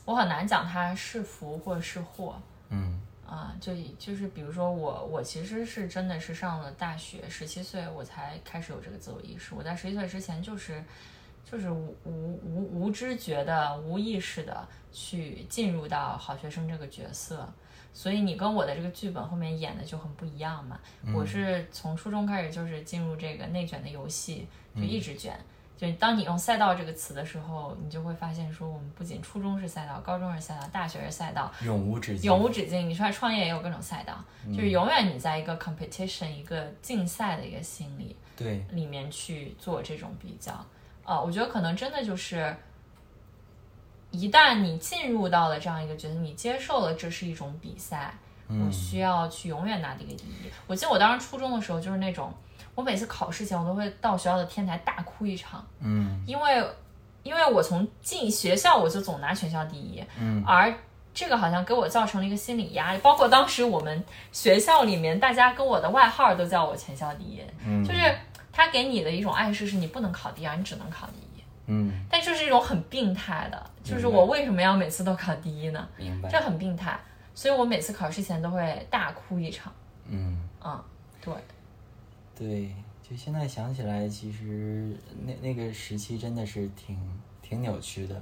[SPEAKER 1] 我很难讲它是福或是祸。
[SPEAKER 2] 嗯
[SPEAKER 1] 啊，就就是比如说我，我其实是真的是上了大学，十七岁我才开始有这个自我意识。我在十七岁之前就是就是无无无无知觉的、无意识的去进入到好学生这个角色。所以你跟我的这个剧本后面演的就很不一样嘛。我是从初中开始就是进入这个内卷的游戏，就一直卷。就当你用赛道这个词的时候，你就会发现说，我们不仅初中是赛道，高中是赛道，大学是赛道，
[SPEAKER 2] 永无止境。
[SPEAKER 1] 永无止境。你出来创业也有各种赛道，就是永远你在一个 competition 一个竞赛的一个心理
[SPEAKER 2] 对，
[SPEAKER 1] 里面去做这种比较。呃，我觉得可能真的就是，一旦你进入到了这样一个角色，你接受了这是一种比赛，我需要去永远拿这个第一。我记得我当时初中的时候就是那种，我每次考试前我都会到学校的天台大哭一场，
[SPEAKER 2] 嗯。
[SPEAKER 1] 因为因为我从进学校我就总拿全校第一，
[SPEAKER 2] 嗯。
[SPEAKER 1] 而这个好像给我造成了一个心理压力，包括当时我们学校里面大家跟我的外号都叫我全校第一，
[SPEAKER 2] 嗯，
[SPEAKER 1] 就是他给你的一种暗示是你不能考第二，你只能考第一，
[SPEAKER 2] 嗯，
[SPEAKER 1] 但这是一种很病态的，就是我为什么要每次都考第一呢？
[SPEAKER 2] 明白。
[SPEAKER 1] 这。很病态，所以我每次考试前都会大哭一场，
[SPEAKER 2] 嗯，
[SPEAKER 1] 嗯，对，
[SPEAKER 2] 对，就现在想起来，其实那那个时期真的是挺挺扭曲的，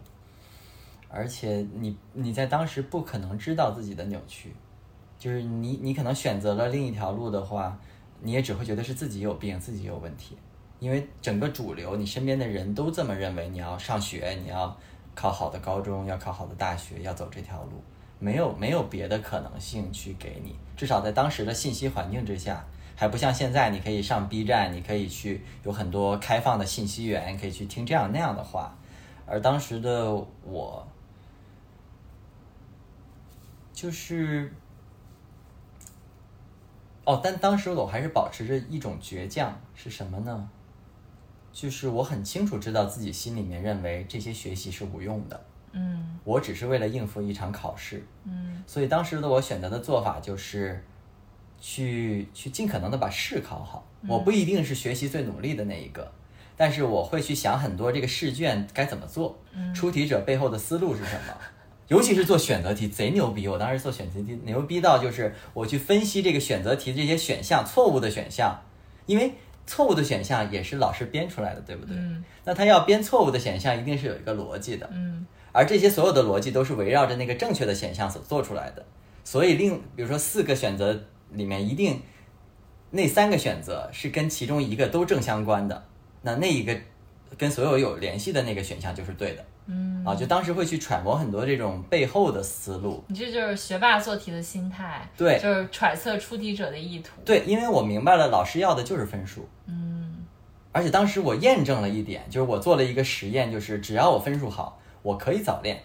[SPEAKER 2] 而且你你在当时不可能知道自己的扭曲，就是你你可能选择了另一条路的话，你也只会觉得是自己有病，自己有问题，因为整个主流，你身边的人都这么认为，你要上学，你要考好的高中，要考好的大学，要走这条路，没有没有别的可能性去给你，至少在当时的信息环境之下，还不像现在，你可以上 B 站，你可以去有很多开放的信息源，可以去听这样那样的话，而当时的我，就是，哦，但当时我还是保持着一种倔强，是什么呢？就是我很清楚知道自己心里面认为这些学习是无用的，
[SPEAKER 1] 嗯
[SPEAKER 2] 我只是为了应付一场考试，
[SPEAKER 1] 嗯
[SPEAKER 2] 所以当时的我选择的做法就是去去尽可能的把试考好。我不一定是学习最努力的那一个，但是我会去想很多这个试卷该怎么做，出题者背后的思路是什么。尤其是做选择题贼牛逼，我当时做选择题牛逼到就是我去分析这个选择题这些选项错误的选项，因为错误的选项也是老师编出来的，对不对？
[SPEAKER 1] 嗯
[SPEAKER 2] 那他要编错误的选项，一定是有一个逻辑的。
[SPEAKER 1] 嗯
[SPEAKER 2] 而这些所有的逻辑都是围绕着那个正确的选项所做出来的。所以另比如说四个选择里面，一定那三个选择是跟其中一个都正相关的，那那一个跟所有有联系的那个选项就是对的。
[SPEAKER 1] 嗯，
[SPEAKER 2] 啊，就当时会去揣摩很多这种背后的思路。
[SPEAKER 1] 你这就是学霸做题的心态，
[SPEAKER 2] 对。
[SPEAKER 1] 就是揣测出题者的意图，
[SPEAKER 2] 对，因为我明白了，老师要的就是分数。
[SPEAKER 1] 嗯。
[SPEAKER 2] 而且当时我验证了一点，就是我做了一个实验，就是只要我分数好，我可以早恋，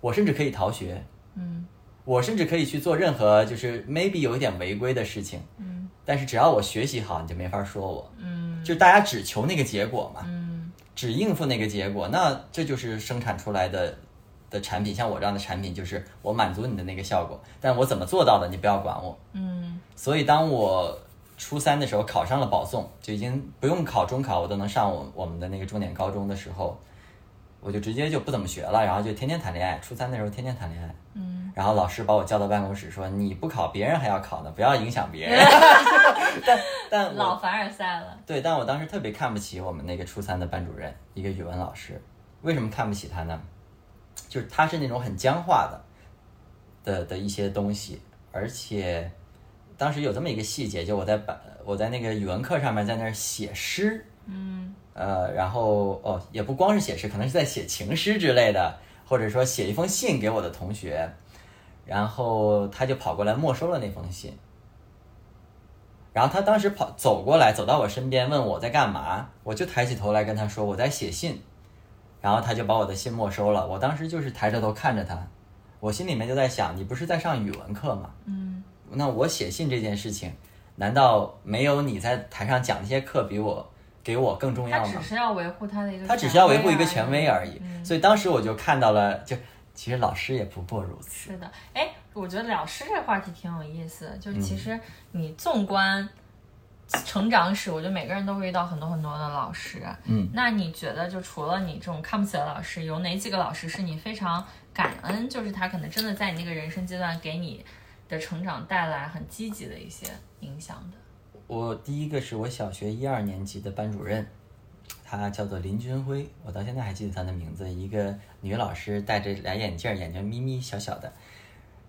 [SPEAKER 2] 我甚至可以逃学，
[SPEAKER 1] 嗯。
[SPEAKER 2] 我甚至可以去做任何就是 maybe 有一点违规的事情，
[SPEAKER 1] 嗯。
[SPEAKER 2] 但是只要我学习好，你就没法说我。
[SPEAKER 1] 嗯。
[SPEAKER 2] 就大家只求那个结果嘛，
[SPEAKER 1] 嗯
[SPEAKER 2] 只应付那个结果，那这就是生产出来的的产品。像我这样的产品，就是我满足你的那个效果，但我怎么做到的，你不要管我。
[SPEAKER 1] 嗯
[SPEAKER 2] 所以当我初三的时候考上了保送，就已经不用考中考，我都能上我我们的那个重点高中的时候，我就直接就不怎么学了，然后就天天谈恋爱。初三的时候天天谈恋爱，
[SPEAKER 1] 嗯，
[SPEAKER 2] 然后老师把我叫到办公室说：“你不考，别人还要考呢，不要影响别人。但”但我
[SPEAKER 1] 老凡尔赛了，
[SPEAKER 2] 对，但我当时特别看不起我们那个初三的班主任，一个语文老师。为什么看不起他呢？就是他是那种很僵化的的的一些东西，而且当时有这么一个细节，就我在班我在那个语文课上面在那儿写诗，
[SPEAKER 1] 嗯
[SPEAKER 2] 呃，然后哦也不光是写诗，可能是在写情诗之类的，或者说写一封信给我的同学，然后他就跑过来没收了那封信。然后他当时跑走过来，走到我身边，问我在干嘛，我就抬起头来跟他说我在写信，然后他就把我的信没收了。我当时就是抬着头看着他，我心里面就在想，你不是在上语文课吗？
[SPEAKER 1] 嗯
[SPEAKER 2] 那我写信这件事情，难道没有你在台上讲那些课比我给我更重要吗他
[SPEAKER 1] 只？是要维护他的一个，
[SPEAKER 2] 他只是要维护一个权威而已。所以当时我就看到了，就其实老师也不过如此。
[SPEAKER 1] 是的，哎，我觉得老师这个话题挺有意思的，就
[SPEAKER 2] 是
[SPEAKER 1] 其实你纵观成长史，我觉得每个人都会遇到很多很多的老师。
[SPEAKER 2] 嗯，
[SPEAKER 1] 那你觉得就除了你这种看不起的老师，有哪几个老师是你非常感恩，就是他可能真的在你那个人生阶段给你的成长带来很积极的一些影响的？
[SPEAKER 2] 我第一个是我小学一二年级的班主任，她叫做林军辉，我到现在还记得她的名字，一个女老师，戴着俩眼镜儿，眼睛眯眯小小的。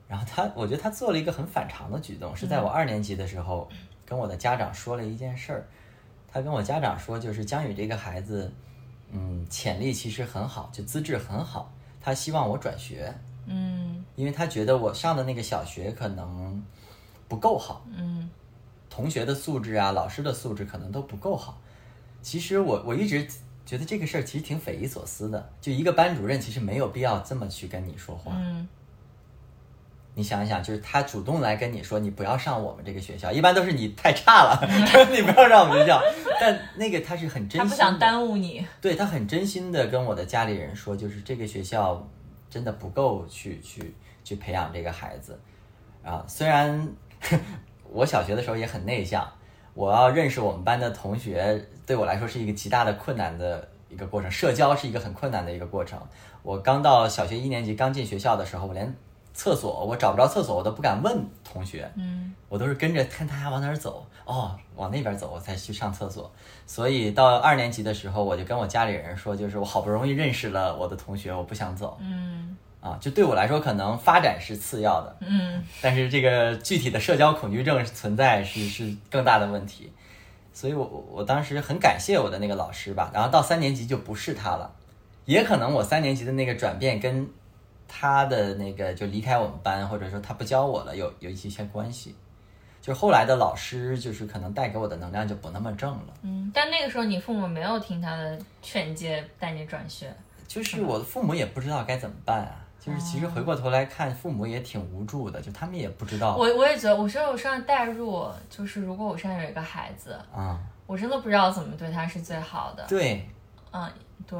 [SPEAKER 2] 然后她，我觉得她做了一个很反常的举动，是在我二年级的时候，跟我的家长说了一件事儿。她跟我家长说，就是江宇这个孩子，嗯，潜力其实很好，就资质很好，她希望我转学，
[SPEAKER 1] 嗯
[SPEAKER 2] 因为她觉得我上的那个小学可能不够好。
[SPEAKER 1] 嗯
[SPEAKER 2] 同学的素质啊，老师的素质可能都不够好。其实我我一直觉得这个事儿其实挺匪夷所思的，就一个班主任其实没有必要这么去跟你说话。
[SPEAKER 1] 嗯
[SPEAKER 2] 你想一想，就是他主动来跟你说你不要上我们这个学校，一般都是你太差了，说 你不要上我们学校。但那个他是很真心的，
[SPEAKER 1] 他不想耽误你。
[SPEAKER 2] 对他很真心的跟我的家里人说，就是这个学校真的不够去去去培养这个孩子啊。虽然 我小学的时候也很内向，我要认识我们班的同学，对我来说是一个极大的困难的一个过程，社交是一个很困难的一个过程。我刚到小学一年级，刚进学校的时候，我连厕所我找不着厕所，我都不敢问同学。
[SPEAKER 1] 嗯
[SPEAKER 2] 我都是跟着看他往哪儿走，哦，往那边走，我才去上厕所。所以到二年级的时候，我就跟我家里人说，就是我好不容易认识了我的同学，我不想走
[SPEAKER 1] 嗯
[SPEAKER 2] 啊。就对我来说，可能发展是次要的，
[SPEAKER 1] 嗯
[SPEAKER 2] 但是这个具体的社交恐惧症存在是是更大的问题。所以我我我当时很感谢我的那个老师吧，然后到三年级就不是他了，也可能我三年级的那个转变跟他的那个就离开我们班，或者说他不教我了，有有一些关系。就后来的老师，就是可能带给我的能量就不那么正了。
[SPEAKER 1] 嗯，但那个时候你父母没有听他的劝诫，带你转学。
[SPEAKER 2] 就是我的父母也不知道该怎么办啊。就是其实回过头来看，父母也挺无助的，就他们也不知道
[SPEAKER 1] 我我也觉得，我觉得我身上代入，就是如果我身上有一个孩子，
[SPEAKER 2] 啊、
[SPEAKER 1] 我真的不知道怎么对他是最好的。
[SPEAKER 2] 对，
[SPEAKER 1] 嗯，对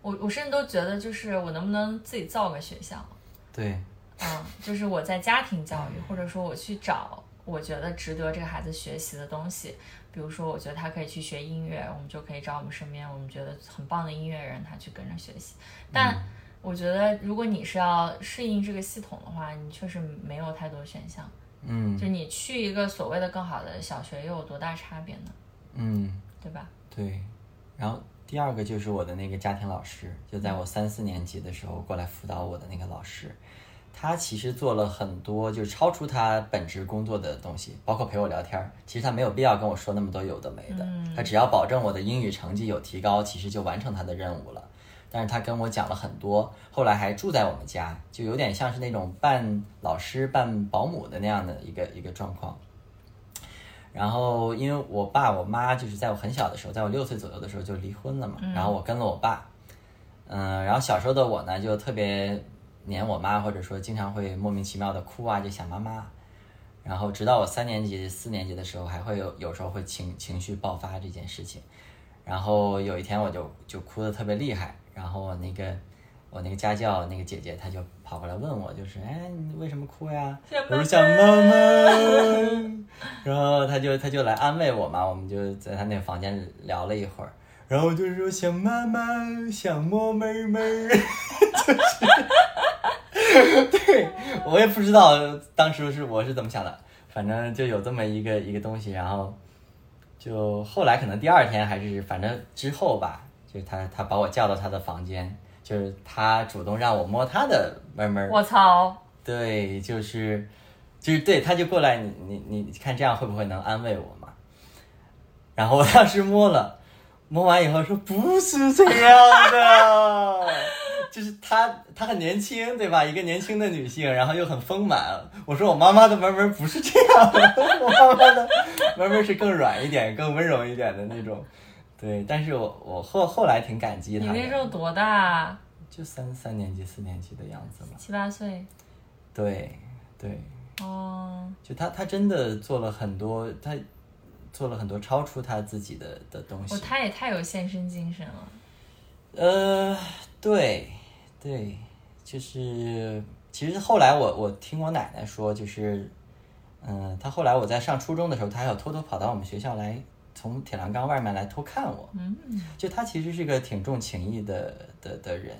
[SPEAKER 1] 我我甚至都觉得，就是我能不能自己造个学校？
[SPEAKER 2] 对，
[SPEAKER 1] 嗯，就是我在家庭教育，或者说我去找我觉得值得这个孩子学习的东西，比如说我觉得他可以去学音乐，我们就可以找我们身边我们觉得很棒的音乐人，他去跟着学习。但我觉得，如果你是要适应这个系统的话，你确实没有太多选项。
[SPEAKER 2] 嗯
[SPEAKER 1] 就你去一个所谓的更好的小学，又有多大差别呢？
[SPEAKER 2] 嗯。
[SPEAKER 1] 对吧？
[SPEAKER 2] 对，然后第二个就是我的那个家庭老师，就在我三四年级的时候过来辅导我的那个老师，他其实做了很多就是超出他本职工作的东西，包括陪我聊天儿。其实他没有必要跟我说那么多有的没的，他只要保证我的英语成绩有提高，其实就完成他的任务了。但是他跟我讲了很多，后来还住在我们家，就有点像是那种半老师半保姆的那样的一个一个状况。然后因为我爸我妈就是在我很小的时候，在我六岁左右的时候就离婚了嘛，然后我跟了我爸，嗯，然后小时候的我呢就特别黏我妈，或者说经常会莫名其妙的哭啊，就想妈妈。然后直到我三年级、四年级的时候，还会有有时候会情情绪爆发这件事情。然后有一天我就就哭得特别厉害，然后我那个我那个家教那个姐姐她就跑过来问我，就是哎你为什么哭呀？我说想妈妈。然后她就她就来安慰我嘛，我们就在她那个房间聊了一会儿，然后我就说想妈妈，想摸妹妹儿，就是，对我也不知道当时是我是怎么想的，反正就有这么一个一个东西，然后就后来可能第二天还是反正之后吧，就是他他把我叫到他的房间，就是他主动让我摸他的妹妹儿，
[SPEAKER 1] 我操！
[SPEAKER 2] 对，就是就是对，他就过来，你你你看这样会不会能安慰我嘛？然后我当时摸了，摸完以后说不是这样的，就是她她很年轻，对吧？一个年轻的女性，然后又很丰满。我说我妈妈的门门不是这样的，我妈妈的门门是更软一点、更温柔一点的那种。对，但是我我后后来挺感激
[SPEAKER 1] 你
[SPEAKER 2] 她的，
[SPEAKER 1] 那时候多大？
[SPEAKER 2] 就三三年级、四年级的样子嘛。
[SPEAKER 1] 七八岁。
[SPEAKER 2] 对对，
[SPEAKER 1] 哦，
[SPEAKER 2] 就他他真的做了很多，他做了很多超出他自己的的东西。
[SPEAKER 1] 哦，他也太有献身精神了。
[SPEAKER 2] 呃，对，对，就是其实后来我我听我奶奶说，就是，嗯、她后来我在上初中的时候，他还有偷偷跑到我们学校来，从铁栏杆外面来偷看我。
[SPEAKER 1] 嗯
[SPEAKER 2] 就他其实是个挺重情义的的的人，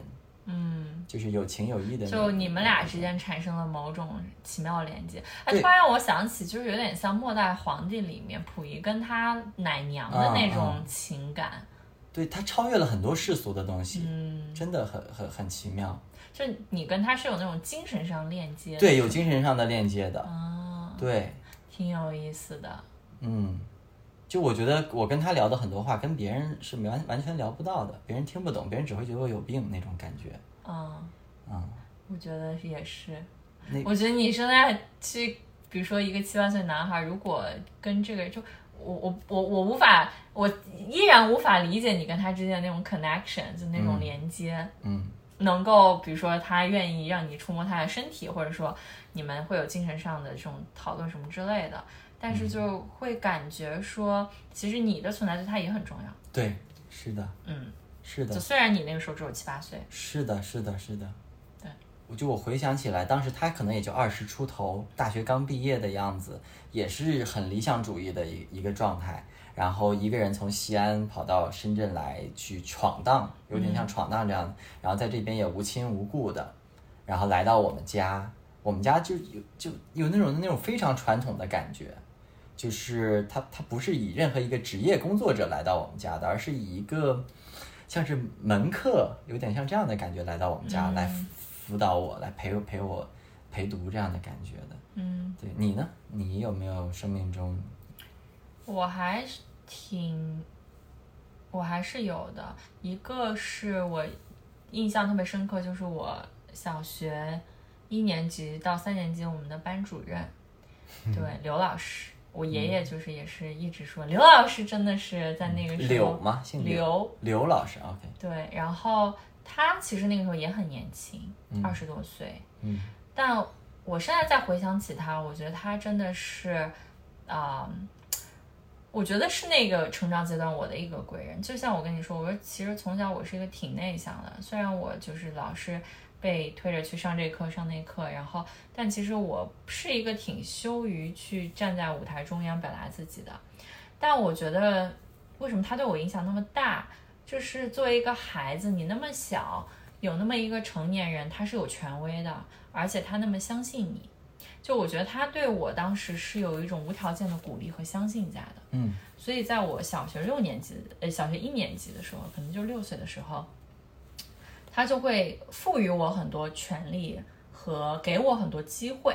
[SPEAKER 1] 嗯，
[SPEAKER 2] 就是有情有义的。
[SPEAKER 1] 就你们俩之间产生了某种奇妙连接。哎，突然让我想起，就是有点像《末代皇帝》里面溥仪跟他奶娘的那
[SPEAKER 2] 啊
[SPEAKER 1] 种情感。
[SPEAKER 2] 对他超越了很多世俗的东西，
[SPEAKER 1] 嗯，
[SPEAKER 2] 真的很很很奇妙。
[SPEAKER 1] 就你跟他是有那种精神上链接的。
[SPEAKER 2] 对，有精神上的链接的。
[SPEAKER 1] 啊，
[SPEAKER 2] 对，
[SPEAKER 1] 挺有意思的。
[SPEAKER 2] 嗯，就我觉得我跟他聊的很多话，跟别人是完完全聊不到的，别人听不懂，别人只会觉得我有病那种感觉。
[SPEAKER 1] 嗯，
[SPEAKER 2] 嗯，
[SPEAKER 1] 我觉得也是
[SPEAKER 2] 那。
[SPEAKER 1] 我觉得你现在去，比如说一个七八岁男孩，如果跟这个就。我我我我无法，我依然无法理解你跟他之间的那种 connection，就那种
[SPEAKER 2] 嗯
[SPEAKER 1] 连接。
[SPEAKER 2] 嗯，
[SPEAKER 1] 能够，比如说他愿意让你触摸他的身体，或者说你们会有精神上的这种讨论什么之类的，但是就会感觉说，其实你的存在对他也很重要。
[SPEAKER 2] 对，是的，
[SPEAKER 1] 嗯，
[SPEAKER 2] 是的，
[SPEAKER 1] 就虽然你那个时候只有七八岁，
[SPEAKER 2] 是的，是的，是的。
[SPEAKER 1] 对，
[SPEAKER 2] 我就我回想起来，当时他可能也就二十出头，大学刚毕业的样子，也是很理想主义的一一个状态。然后一个人从西安跑到深圳来去闯荡，有点像闯荡这样。然后在这边也无亲无故的，然后来到我们家，我们家就有就有那种那种非常传统的感觉，就是他他不是以任何一个职业工作者来到我们家的，而是以一个像是门客，有点像这样的感觉来到我们家、来辅辅导我，来陪陪我陪读这样的感觉的。
[SPEAKER 1] 嗯，
[SPEAKER 2] 对你呢？你有没有生命中
[SPEAKER 1] 我还是挺，我还是有的。一个是我印象特别深刻，就是我小学一年级到三年级我们的班主任，对刘老师。我爷爷就是也是一直说刘老师真的是在那个时候
[SPEAKER 2] 柳吗？姓
[SPEAKER 1] 刘
[SPEAKER 2] 刘老师，OK，
[SPEAKER 1] 对，然后他其实那个时候也很年轻，二十多岁，
[SPEAKER 2] 嗯
[SPEAKER 1] 但我现在再回想起他，我觉得他真的是，啊、我觉得是那个成长阶段我的一个贵人。就像我跟你说，我说其实从小我是一个挺内向的，虽然我就是老是被推着去上这课上那课，然后但其实我是一个挺羞于去站在舞台中央表达自己的。但我觉得为什么他对我影响那么大，就是作为一个孩子，你那么小，有那么一个成年人，他是有权威的，而且他那么相信你。就我觉得他对我当时是有一种无条件的鼓励和相信在的。
[SPEAKER 2] 嗯
[SPEAKER 1] 所以在我小学六年级，呃，小学一年级的时候，可能就六岁的时候，他就会赋予我很多权利和给我很多机会，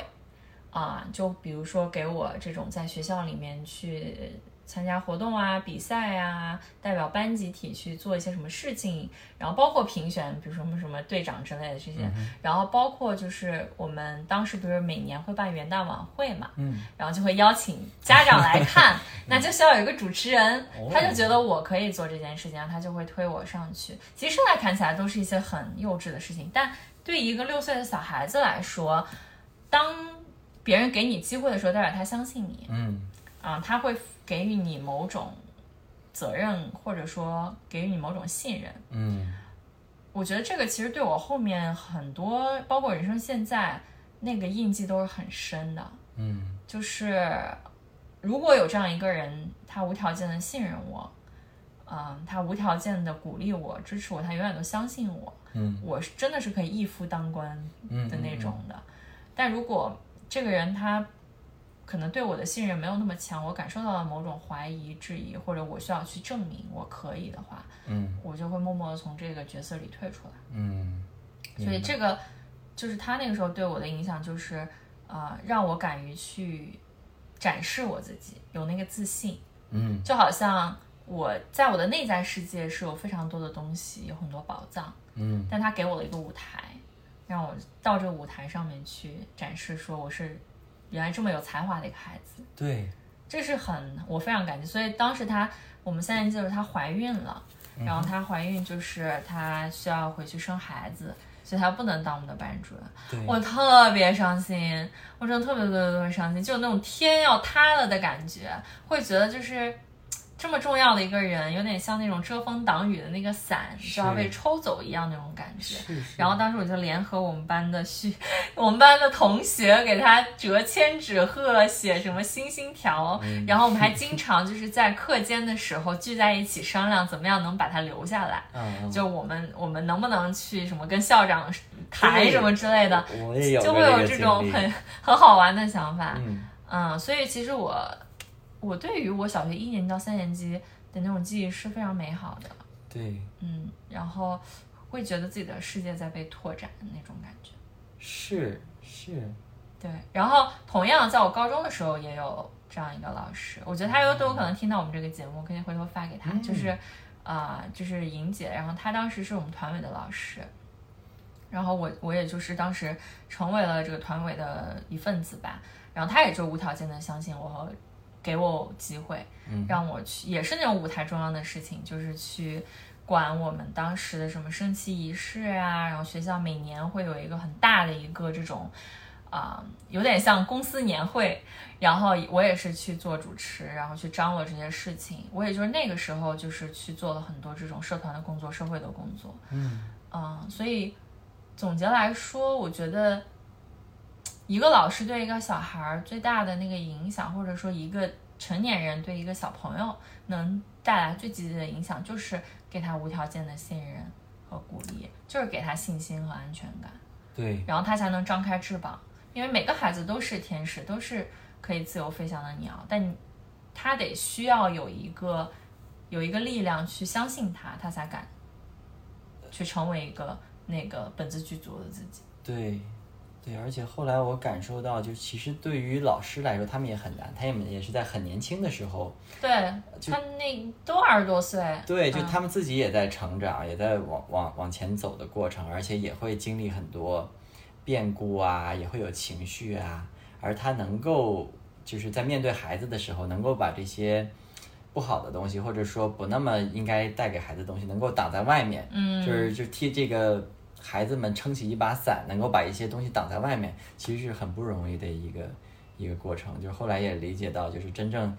[SPEAKER 1] 啊，就比如说给我这种在学校里面去参加活动啊、比赛啊，代表班集体去做一些什么事情，然后包括评选，比如说什么什么队长之类的这些，然后包括就是我们当时不是每年会办元旦晚会嘛，
[SPEAKER 2] 嗯，
[SPEAKER 1] 然后就会邀请家长来看，那就需要有一个主持人
[SPEAKER 2] 哦，
[SPEAKER 1] 他就觉得我可以做这件事情，他就会推我上去。其实现在看起来都是一些很幼稚的事情，但对一个六岁的小孩子来说，当别人给你机会的时候，代表他相信你，
[SPEAKER 2] 嗯。
[SPEAKER 1] 啊、他会给予你某种责任，或者说给予你某种信任。
[SPEAKER 2] 嗯
[SPEAKER 1] 我觉得这个其实对我后面很多，包括人生现在那个印记都是很深的。
[SPEAKER 2] 嗯
[SPEAKER 1] 就是如果有这样一个人，他无条件的信任我，嗯，他无条件的鼓励我、支持我，他永远都相信我，
[SPEAKER 2] 嗯
[SPEAKER 1] 我是真的是可以一夫当关
[SPEAKER 2] 嗯
[SPEAKER 1] 的那种的。但如果这个人他可能对我的信任没有那么强，我感受到了某种怀疑、质疑，或者我需要去证明我可以的话，
[SPEAKER 2] 嗯。
[SPEAKER 1] 我就会默默的从这个角色里退出来。
[SPEAKER 2] 嗯，
[SPEAKER 1] 所以这个就是他那个时候对我的影响，就是呃，让我敢于去展示我自己，有那个自信，
[SPEAKER 2] 嗯。
[SPEAKER 1] 就好像我在我的内在世界是有非常多的东西，有很多宝藏，
[SPEAKER 2] 嗯。
[SPEAKER 1] 但他给我了一个舞台，让我到这个舞台上面去展示，说我是原来这么有才华的一个孩子，
[SPEAKER 2] 对，
[SPEAKER 1] 这是很我非常感激。所以当时她我们三年级的时候她怀孕了，然后她怀孕就是她需要回去生孩子，所以她不能当我们的班主任。我特别伤心，我真的特别特别特别伤心，就有那种天要塌了的感觉，会觉得就是这么重要的一个人，有点像那种遮风挡雨的那个伞就要被抽走一样那种感觉。
[SPEAKER 2] 是是
[SPEAKER 1] 然后当时我就联合我们班的续，我们班的同学给他折千纸鹤，写什么星星条，然后我们还 经常就是在课间的时候聚在一起商量怎么样能把他留下来。
[SPEAKER 2] 嗯，嗯
[SPEAKER 1] 就我们我们能不能去什么跟校长谈什么之类的，
[SPEAKER 2] 我也有
[SPEAKER 1] 就会有这种很很好玩的想法。
[SPEAKER 2] 嗯
[SPEAKER 1] 嗯，所以其实我我对于我小学一年级到三年级的那种记忆是非常美好的。
[SPEAKER 2] 对
[SPEAKER 1] 嗯，然后会觉得自己的世界在被拓展的那种感觉。
[SPEAKER 2] 是是
[SPEAKER 1] 对，然后同样在我高中的时候也有这样一个老师，我觉得他有都有可能听到我们这个节目，可以回头发给他，就是啊、就是莹姐，然后她当时是我们团委的老师，然后我我也就是当时成为了这个团委的一份子吧，然后他也就无条件的相信我和给我机会，让我去也是那种舞台中央的事情，就是去管我们当时的什么升旗仪式啊，然后学校每年会有一个很大的一个这种。啊、有点像公司年会，然后我也是去做主持，然后去张罗这些事情。我也就是那个时候，就是去做了很多这种社团的工作、社会的工作。
[SPEAKER 2] 嗯
[SPEAKER 1] 嗯，所以总结来说，我觉得一个老师对一个小孩儿最大的那个影响，或者说一个成年人对一个小朋友能带来最积极的影响，就是给他无条件的信任和鼓励，就是给他信心和安全感。
[SPEAKER 2] 对
[SPEAKER 1] 然后他才能张开翅膀。因为每个孩子都是天使，都是可以自由飞翔的鸟，但他得需要有一个有一个力量去相信他，他才敢去成为一个那个本自具足的自己。
[SPEAKER 2] 对对，而且后来我感受到，就其实对于老师来说，他们也很难，他们也是在很年轻的时候，
[SPEAKER 1] 对他那都二十多岁，
[SPEAKER 2] 对，就
[SPEAKER 1] 嗯。
[SPEAKER 2] 他们自己也在成长，也在往往往前走的过程，而且也会经历很多变故啊，也会有情绪啊，而他能够就是在面对孩子的时候，能够把这些不好的东西，或者说不那么应该带给孩子的东西，能够挡在外面，
[SPEAKER 1] 嗯，
[SPEAKER 2] 就是就替这个孩子们撑起一把伞，能够把一些东西挡在外面，其实是很不容易的一个一个过程。就是后来也理解到，就是真正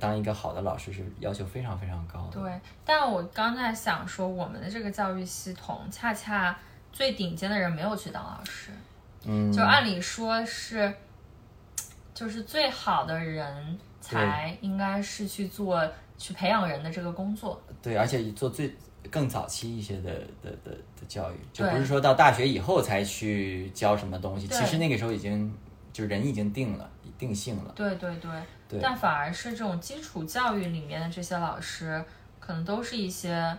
[SPEAKER 2] 当一个好的老师是要求非常非常高的。
[SPEAKER 1] 对，但我刚才想说，我们的这个教育系统，恰恰最顶尖的人没有去当老师，
[SPEAKER 2] 嗯，
[SPEAKER 1] 就按理说是，就是最好的人才应该是去做去培养人的这个工作。
[SPEAKER 2] 对，而且做最更早期一些的的的的教育，就不是说到大学以后才去教什么东西，其实那个时候已经就人已经定了，定性了。
[SPEAKER 1] 对对对，
[SPEAKER 2] 对。
[SPEAKER 1] 但反而是这种基础教育里面的这些老师，可能都是一些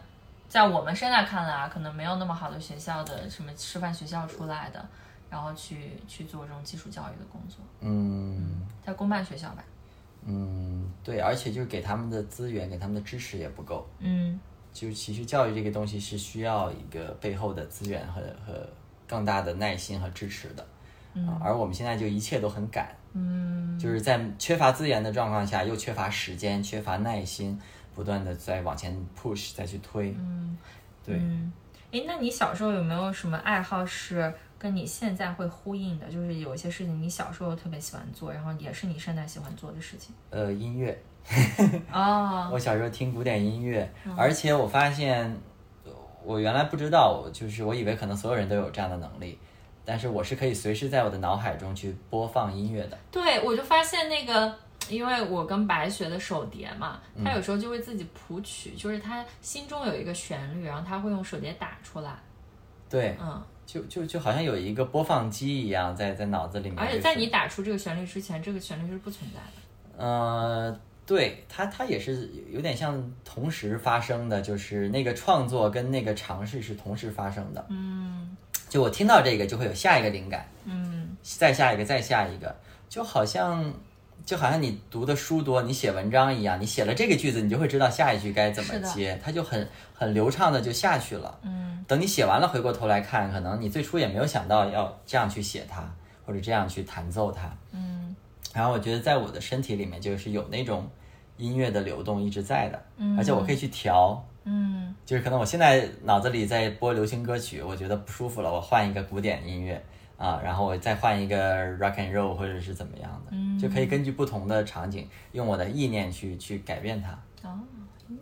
[SPEAKER 1] 在我们现在看来啊，可能没有那么好的学校的什么师范学校出来的，然后去去做这种基础教育的工作，
[SPEAKER 2] 嗯。
[SPEAKER 1] 在公办学校吧。
[SPEAKER 2] 嗯，对，而且就是给他们的资源、给他们的支持也不够。
[SPEAKER 1] 嗯，
[SPEAKER 2] 就其实教育这个东西是需要一个背后的资源和和更大的耐心和支持的。嗯、而我们现在就一切都很赶。嗯，就是在缺乏资源的状况下，又缺乏时间、缺乏耐心，不断的在往前 push 再去推。嗯，对。
[SPEAKER 1] 嗯，诶，那你小时候有没有什么爱好是跟你现在会呼应的？就是有一些事情你小时候特别喜欢做，然后也是你现在喜欢做的事情。
[SPEAKER 2] 呃，音乐，
[SPEAKER 1] 哦，
[SPEAKER 2] 我小时候听古典音乐，而且我发现，呃我原来不知道，就是我以为可能所有人都有这样的能力，但是我是可以随时在我的脑海中去播放音乐的。
[SPEAKER 1] 对，我就发现那个，因为我跟白学的手碟嘛，他有时候就会自己谱曲，就是他心中有一个旋律，然后他会用手碟打出来。
[SPEAKER 2] 对，
[SPEAKER 1] 嗯，
[SPEAKER 2] 就就就好像有一个播放机一样在在脑子里面。
[SPEAKER 1] 而且在你打出这个旋律之前，这个旋律是不存在的。
[SPEAKER 2] 呃，对它它也是有点像同时发生的，就是那个创作跟那个尝试是同时发生的。
[SPEAKER 1] 嗯
[SPEAKER 2] 就我听到这个，就会有下一个灵感，
[SPEAKER 1] 嗯
[SPEAKER 2] 再下一个，再下一个，就好像就好像你读的书多，你写文章一样，你写了这个句子，你就会知道下一句该怎么接，它就很很流畅的就下去了。
[SPEAKER 1] 嗯
[SPEAKER 2] 等你写完了，回过头来看，可能你最初也没有想到要这样去写它，或者这样去弹奏它。
[SPEAKER 1] 嗯
[SPEAKER 2] 然后我觉得在我的身体里面就是有那种音乐的流动一直在的，
[SPEAKER 1] 嗯
[SPEAKER 2] 而且我可以去调，
[SPEAKER 1] 嗯
[SPEAKER 2] 就是可能我现在脑子里在播流行歌曲，我觉得不舒服了，我换一个古典音乐啊，然后我再换一个 rock and roll 或者是怎么样的，就可以根据不同的场景，用我的意念去去改变它。
[SPEAKER 1] 哦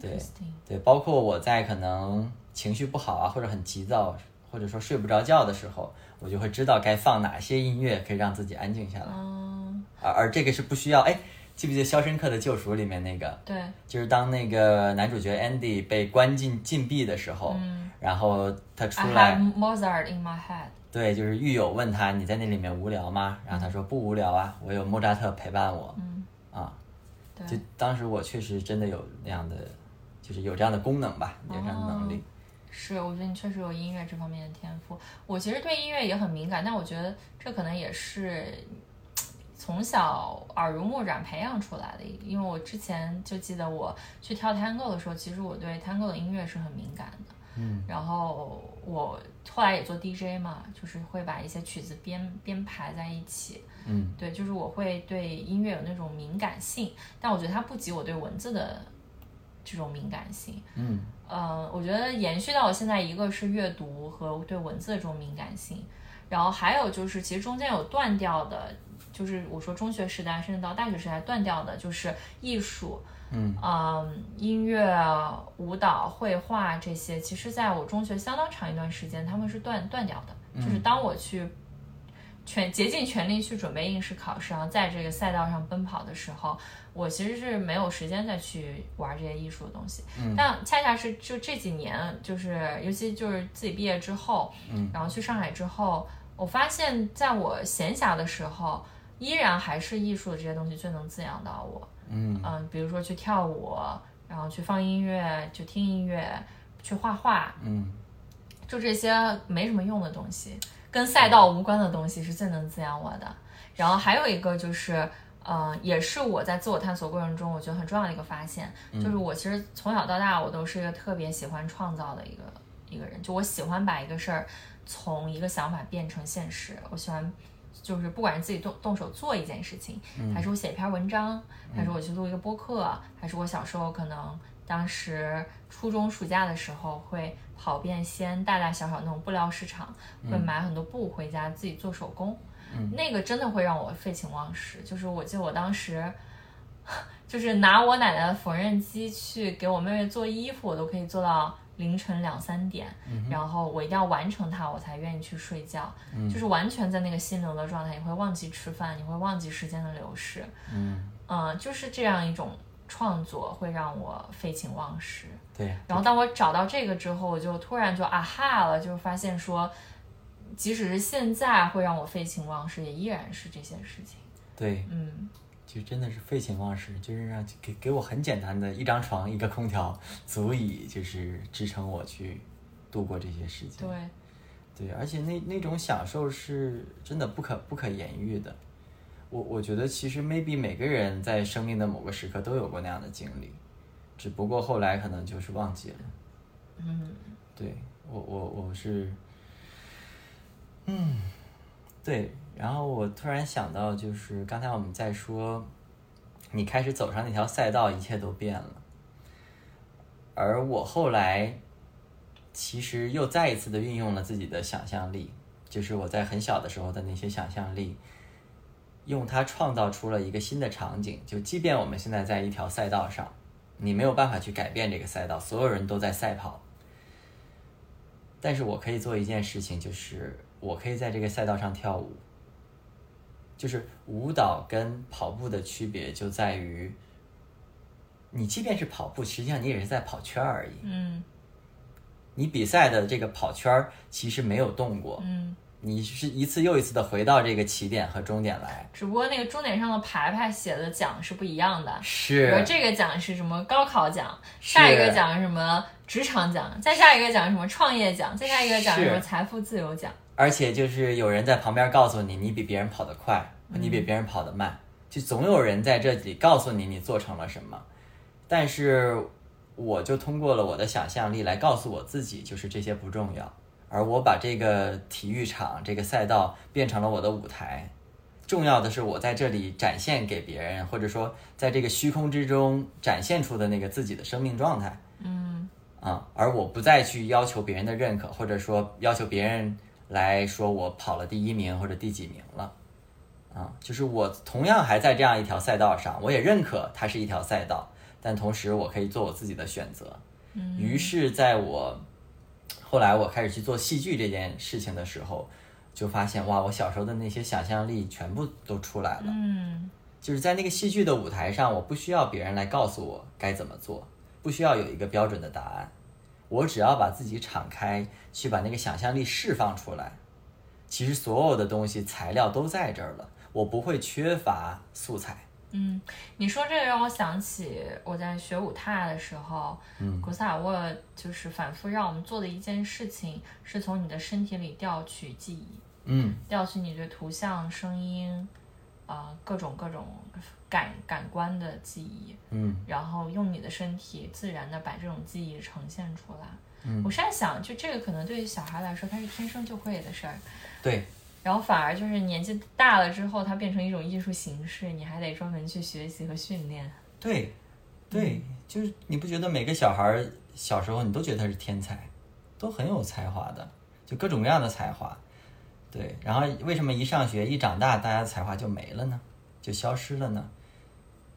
[SPEAKER 2] 对对，包括我在可能情绪不好啊，或者很急躁，或者说睡不着觉的时候，我就会知道该放哪些音乐可以让自己安静下来。
[SPEAKER 1] 嗯，
[SPEAKER 2] 而而这个是不需要，哎，记不记得《肖申克的救赎》里面那个？
[SPEAKER 1] 对，
[SPEAKER 2] 就是当那个男主角 Andy 被关进禁闭的时候，然后他出
[SPEAKER 1] I
[SPEAKER 2] 来
[SPEAKER 1] have Mozart in my head。
[SPEAKER 2] 对，就是狱友问他你在那里面无聊吗？然后他说不无聊啊，我有莫扎特陪伴我。
[SPEAKER 1] 嗯，
[SPEAKER 2] 啊，
[SPEAKER 1] 对
[SPEAKER 2] 就当时我确实真的有那样的，就是有这样的功能吧，有这样的能力。
[SPEAKER 1] 是，我觉得你确实有音乐这方面的天赋。我其实对音乐也很敏感，但我觉得这可能也是从小耳濡目染培养出来的。因为我之前就记得我去跳 tango 的时候，其实我对 tango 的音乐是很敏感的。
[SPEAKER 2] 嗯，
[SPEAKER 1] 然后我后来也做 DJ 嘛，就是会把一些曲子编编排在一起。
[SPEAKER 2] 嗯
[SPEAKER 1] 对，就是我会对音乐有那种敏感性，但我觉得它不及我对文字的这种敏感性。
[SPEAKER 2] 嗯
[SPEAKER 1] 呃，我觉得延续到我现在，一个是阅读和对文字的这种敏感性，然后还有就是其实中间有断掉的，就是我说中学时代甚至到大学时代断掉的，就是艺术，
[SPEAKER 2] 嗯
[SPEAKER 1] 嗯，音乐、舞蹈、绘画这些，其实在我中学相当长一段时间，他们是断断掉的。就是当我去全竭尽全力去准备应试考试，然后在这个赛道上奔跑的时候，我其实是没有时间再去玩这些艺术的东西。但恰恰是就这几年，就是尤其就是自己毕业之后，
[SPEAKER 2] 嗯
[SPEAKER 1] 然后去上海之后，我发现在我闲暇的时候，依然还是艺术的这些东西最能滋养到我。
[SPEAKER 2] 嗯
[SPEAKER 1] 嗯，比如说去跳舞，然后去放音乐，去听音乐，去画画，
[SPEAKER 2] 嗯
[SPEAKER 1] 就这些没什么用的东西，跟赛道无关的东西是最能滋养我的。然后还有一个就是，呃，也是我在自我探索过程中，我觉得很重要的一个发现，就是我其实从小到大我都是一个特别喜欢创造的一个一个人，就我喜欢把一个事儿从一个想法变成现实，我喜欢。就是不管是自己动动手做一件事情，还是我写一篇文章，还是我去录一个播客，还是我小时候可能当时初中暑假的时候会跑遍西安大大小小那种布料市场，会买很多布回家自己做手工，那个真的会让我废寝忘食。就是我记得我当时。就是拿我奶奶的缝纫机去给我妹妹做衣服，我都可以做到凌晨两三点，然后我一定要完成它，我才愿意去睡觉。就是完全在那个心流的状态，你会忘记吃饭，你会忘记时间的流逝。
[SPEAKER 2] 嗯，
[SPEAKER 1] 呃，就是这样一种创作会让我废寝忘食。
[SPEAKER 2] 对，
[SPEAKER 1] 然后当我找到这个之后，我就突然就啊哈了，就发现说，即使是现在会让我废寝忘食，也依然是这些事情。
[SPEAKER 2] 对，
[SPEAKER 1] 嗯，
[SPEAKER 2] 就真的是废寝忘食，就是让给给我很简单的一张床、一个空调，足以就是支撑我去度过这些时间。
[SPEAKER 1] 对，
[SPEAKER 2] 对，而且那那种享受是真的不可不可言喻的。我我觉得其实 maybe 每个人在生命的某个时刻都有过那样的经历，只不过后来可能就是忘记了。
[SPEAKER 1] 嗯，
[SPEAKER 2] 对我我我是，嗯，对。然后我突然想到，就是刚才我们在说，你开始走上那条赛道，一切都变了。而我后来，其实又再一次的运用了自己的想象力，就是我在很小的时候的那些想象力，用它创造出了一个新的场景。就即便我们现在在一条赛道上，你没有办法去改变这个赛道，所有人都在赛跑。但是我可以做一件事情，就是我可以在这个赛道上跳舞。就是舞蹈跟跑步的区别就在于，你即便是跑步，实际上你也是在跑圈而已。
[SPEAKER 1] 嗯
[SPEAKER 2] 你比赛的这个跑圈儿其实没有动过，
[SPEAKER 1] 嗯，
[SPEAKER 2] 你是一次又一次的回到这个起点和终点来。
[SPEAKER 1] 只不过那个终点上的牌牌写的奖是不一样的。比
[SPEAKER 2] 是
[SPEAKER 1] 如，这个奖是什么高考奖，下一个奖是什么职场奖，再下一个奖是什么创业奖，再下一个奖是什么财富自由奖。
[SPEAKER 2] 而且就是有人在旁边告诉你，你比别人跑得快，你比别人跑得慢，就总有人在这里告诉你你做成了什么。但是我就通过了我的想象力来告诉我自己，就是这些不重要，而我把这个体育场这个赛道变成了我的舞台。重要的是我在这里展现给别人，或者说在这个虚空之中展现出的那个自己的生命状态。
[SPEAKER 1] 嗯
[SPEAKER 2] 啊，而我不再去要求别人的认可，或者说要求别人来说我跑了第一名或者第几名了，啊，就是我同样还在这样一条赛道上，我也认可它是一条赛道，但同时我可以做我自己的选择。
[SPEAKER 1] 嗯
[SPEAKER 2] 于是，在我后来我开始去做戏剧这件事情的时候，就发现哇，我小时候的那些想象力全部都出来了。
[SPEAKER 1] 嗯
[SPEAKER 2] 就是在那个戏剧的舞台上，我不需要别人来告诉我该怎么做，不需要有一个标准的答案，我只要把自己敞开，去把那个想象力释放出来，其实所有的东西材料都在这儿了，我不会缺乏素材。
[SPEAKER 1] 嗯，你说这个让我想起我在学舞踏的时候，
[SPEAKER 2] 嗯
[SPEAKER 1] 古萨尔沃就是反复让我们做的一件事情，是从你的身体里调取记忆，
[SPEAKER 2] 嗯
[SPEAKER 1] 调取你对图像、声音，啊、各种各种感感官的记忆，
[SPEAKER 2] 嗯
[SPEAKER 1] 然后用你的身体自然的把这种记忆呈现出来。
[SPEAKER 2] 嗯
[SPEAKER 1] 我是在想，就这个可能对于小孩来说，他是天生就会的事儿，
[SPEAKER 2] 对，
[SPEAKER 1] 然后反而就是年纪大了之后，它变成一种艺术形式，你还得专门去学习和训练。
[SPEAKER 2] 对，对，就是你不觉得每个小孩儿小时候你都觉得他是天才，都很有才华的，就各种各样的才华。对，然后为什么一上学一长大，大家的才华就没了呢？就消失了呢？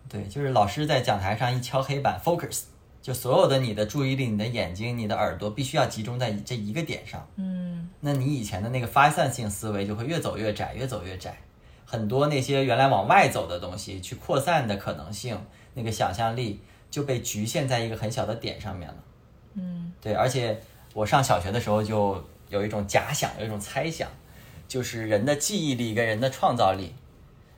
[SPEAKER 2] 对，就是老师在讲台上一敲黑板，focus，就所有的你的注意力、你的眼睛、你的耳朵必须要集中在这一个点上。
[SPEAKER 1] 嗯
[SPEAKER 2] 那你以前的那个发散性思维就会越走越窄，越走越窄。很多那些原来往外走的东西，去扩散的可能性，那个想象力就被局限在一个很小的点上面了。
[SPEAKER 1] 嗯
[SPEAKER 2] 对，而且我上小学的时候就有一种假想，有一种猜想，就是人的记忆力跟人的创造力，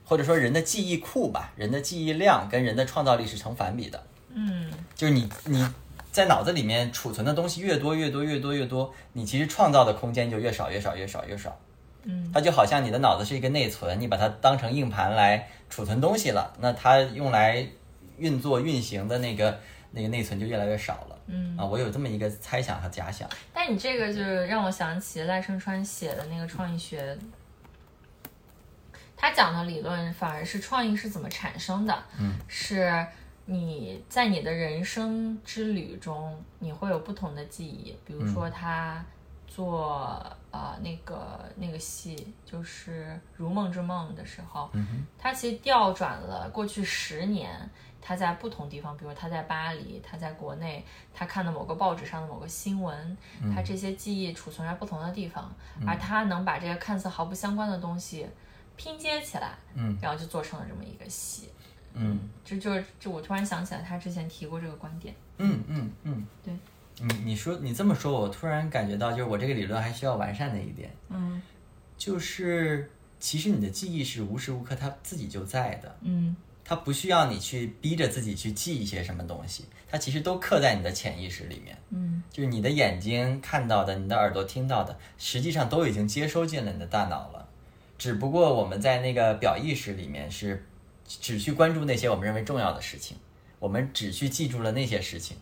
[SPEAKER 2] 或者说人的记忆库吧，人的记忆量跟人的创造力是成反比的。
[SPEAKER 1] 嗯
[SPEAKER 2] 就是你你在脑子里面储存的东西越多越多越多越多，你其实创造的空间就越少越少越少越少。
[SPEAKER 1] 嗯
[SPEAKER 2] 它就好像你的脑子是一个内存，你把它当成硬盘来储存东西了，那它用来运作运行的那个那个内存就越来越少了。
[SPEAKER 1] 嗯。
[SPEAKER 2] 啊，我有这么一个猜想和假想。
[SPEAKER 1] 但你这个就是让我想起赖声川写的那个创意学，他讲的理论反而是创意是怎么产生的，
[SPEAKER 2] 嗯，
[SPEAKER 1] 是你在你的人生之旅中，你会有不同的记忆，比如说他做呃那个那个戏就是《如梦之梦》的时候，
[SPEAKER 2] 嗯，
[SPEAKER 1] 他其实调转了过去十年，他在不同地方，比如他在巴黎，他在国内，他看的某个报纸上的某个新闻，他这些记忆储存在不同的地方，而他能把这些看似毫不相关的东西拼接起来，
[SPEAKER 2] 嗯
[SPEAKER 1] 然后就做成了这么一个戏。
[SPEAKER 2] 嗯
[SPEAKER 1] 这就是，就我突然想起来，他之前提过这个观点。
[SPEAKER 2] 嗯嗯嗯，
[SPEAKER 1] 对。
[SPEAKER 2] 你你说你这么说，我突然感觉到，就是我这个理论还需要完善的一点，
[SPEAKER 1] 嗯
[SPEAKER 2] 就是其实你的记忆是无时无刻它自己就在的。
[SPEAKER 1] 嗯
[SPEAKER 2] 它不需要你去逼着自己去记一些什么东西，它其实都刻在你的潜意识里面。
[SPEAKER 1] 嗯
[SPEAKER 2] 就是你的眼睛看到的，你的耳朵听到的，实际上都已经接收进了你的大脑了。只不过我们在那个表意识里面是只去关注那些我们认为重要的事情，我们只去记住了那些事情。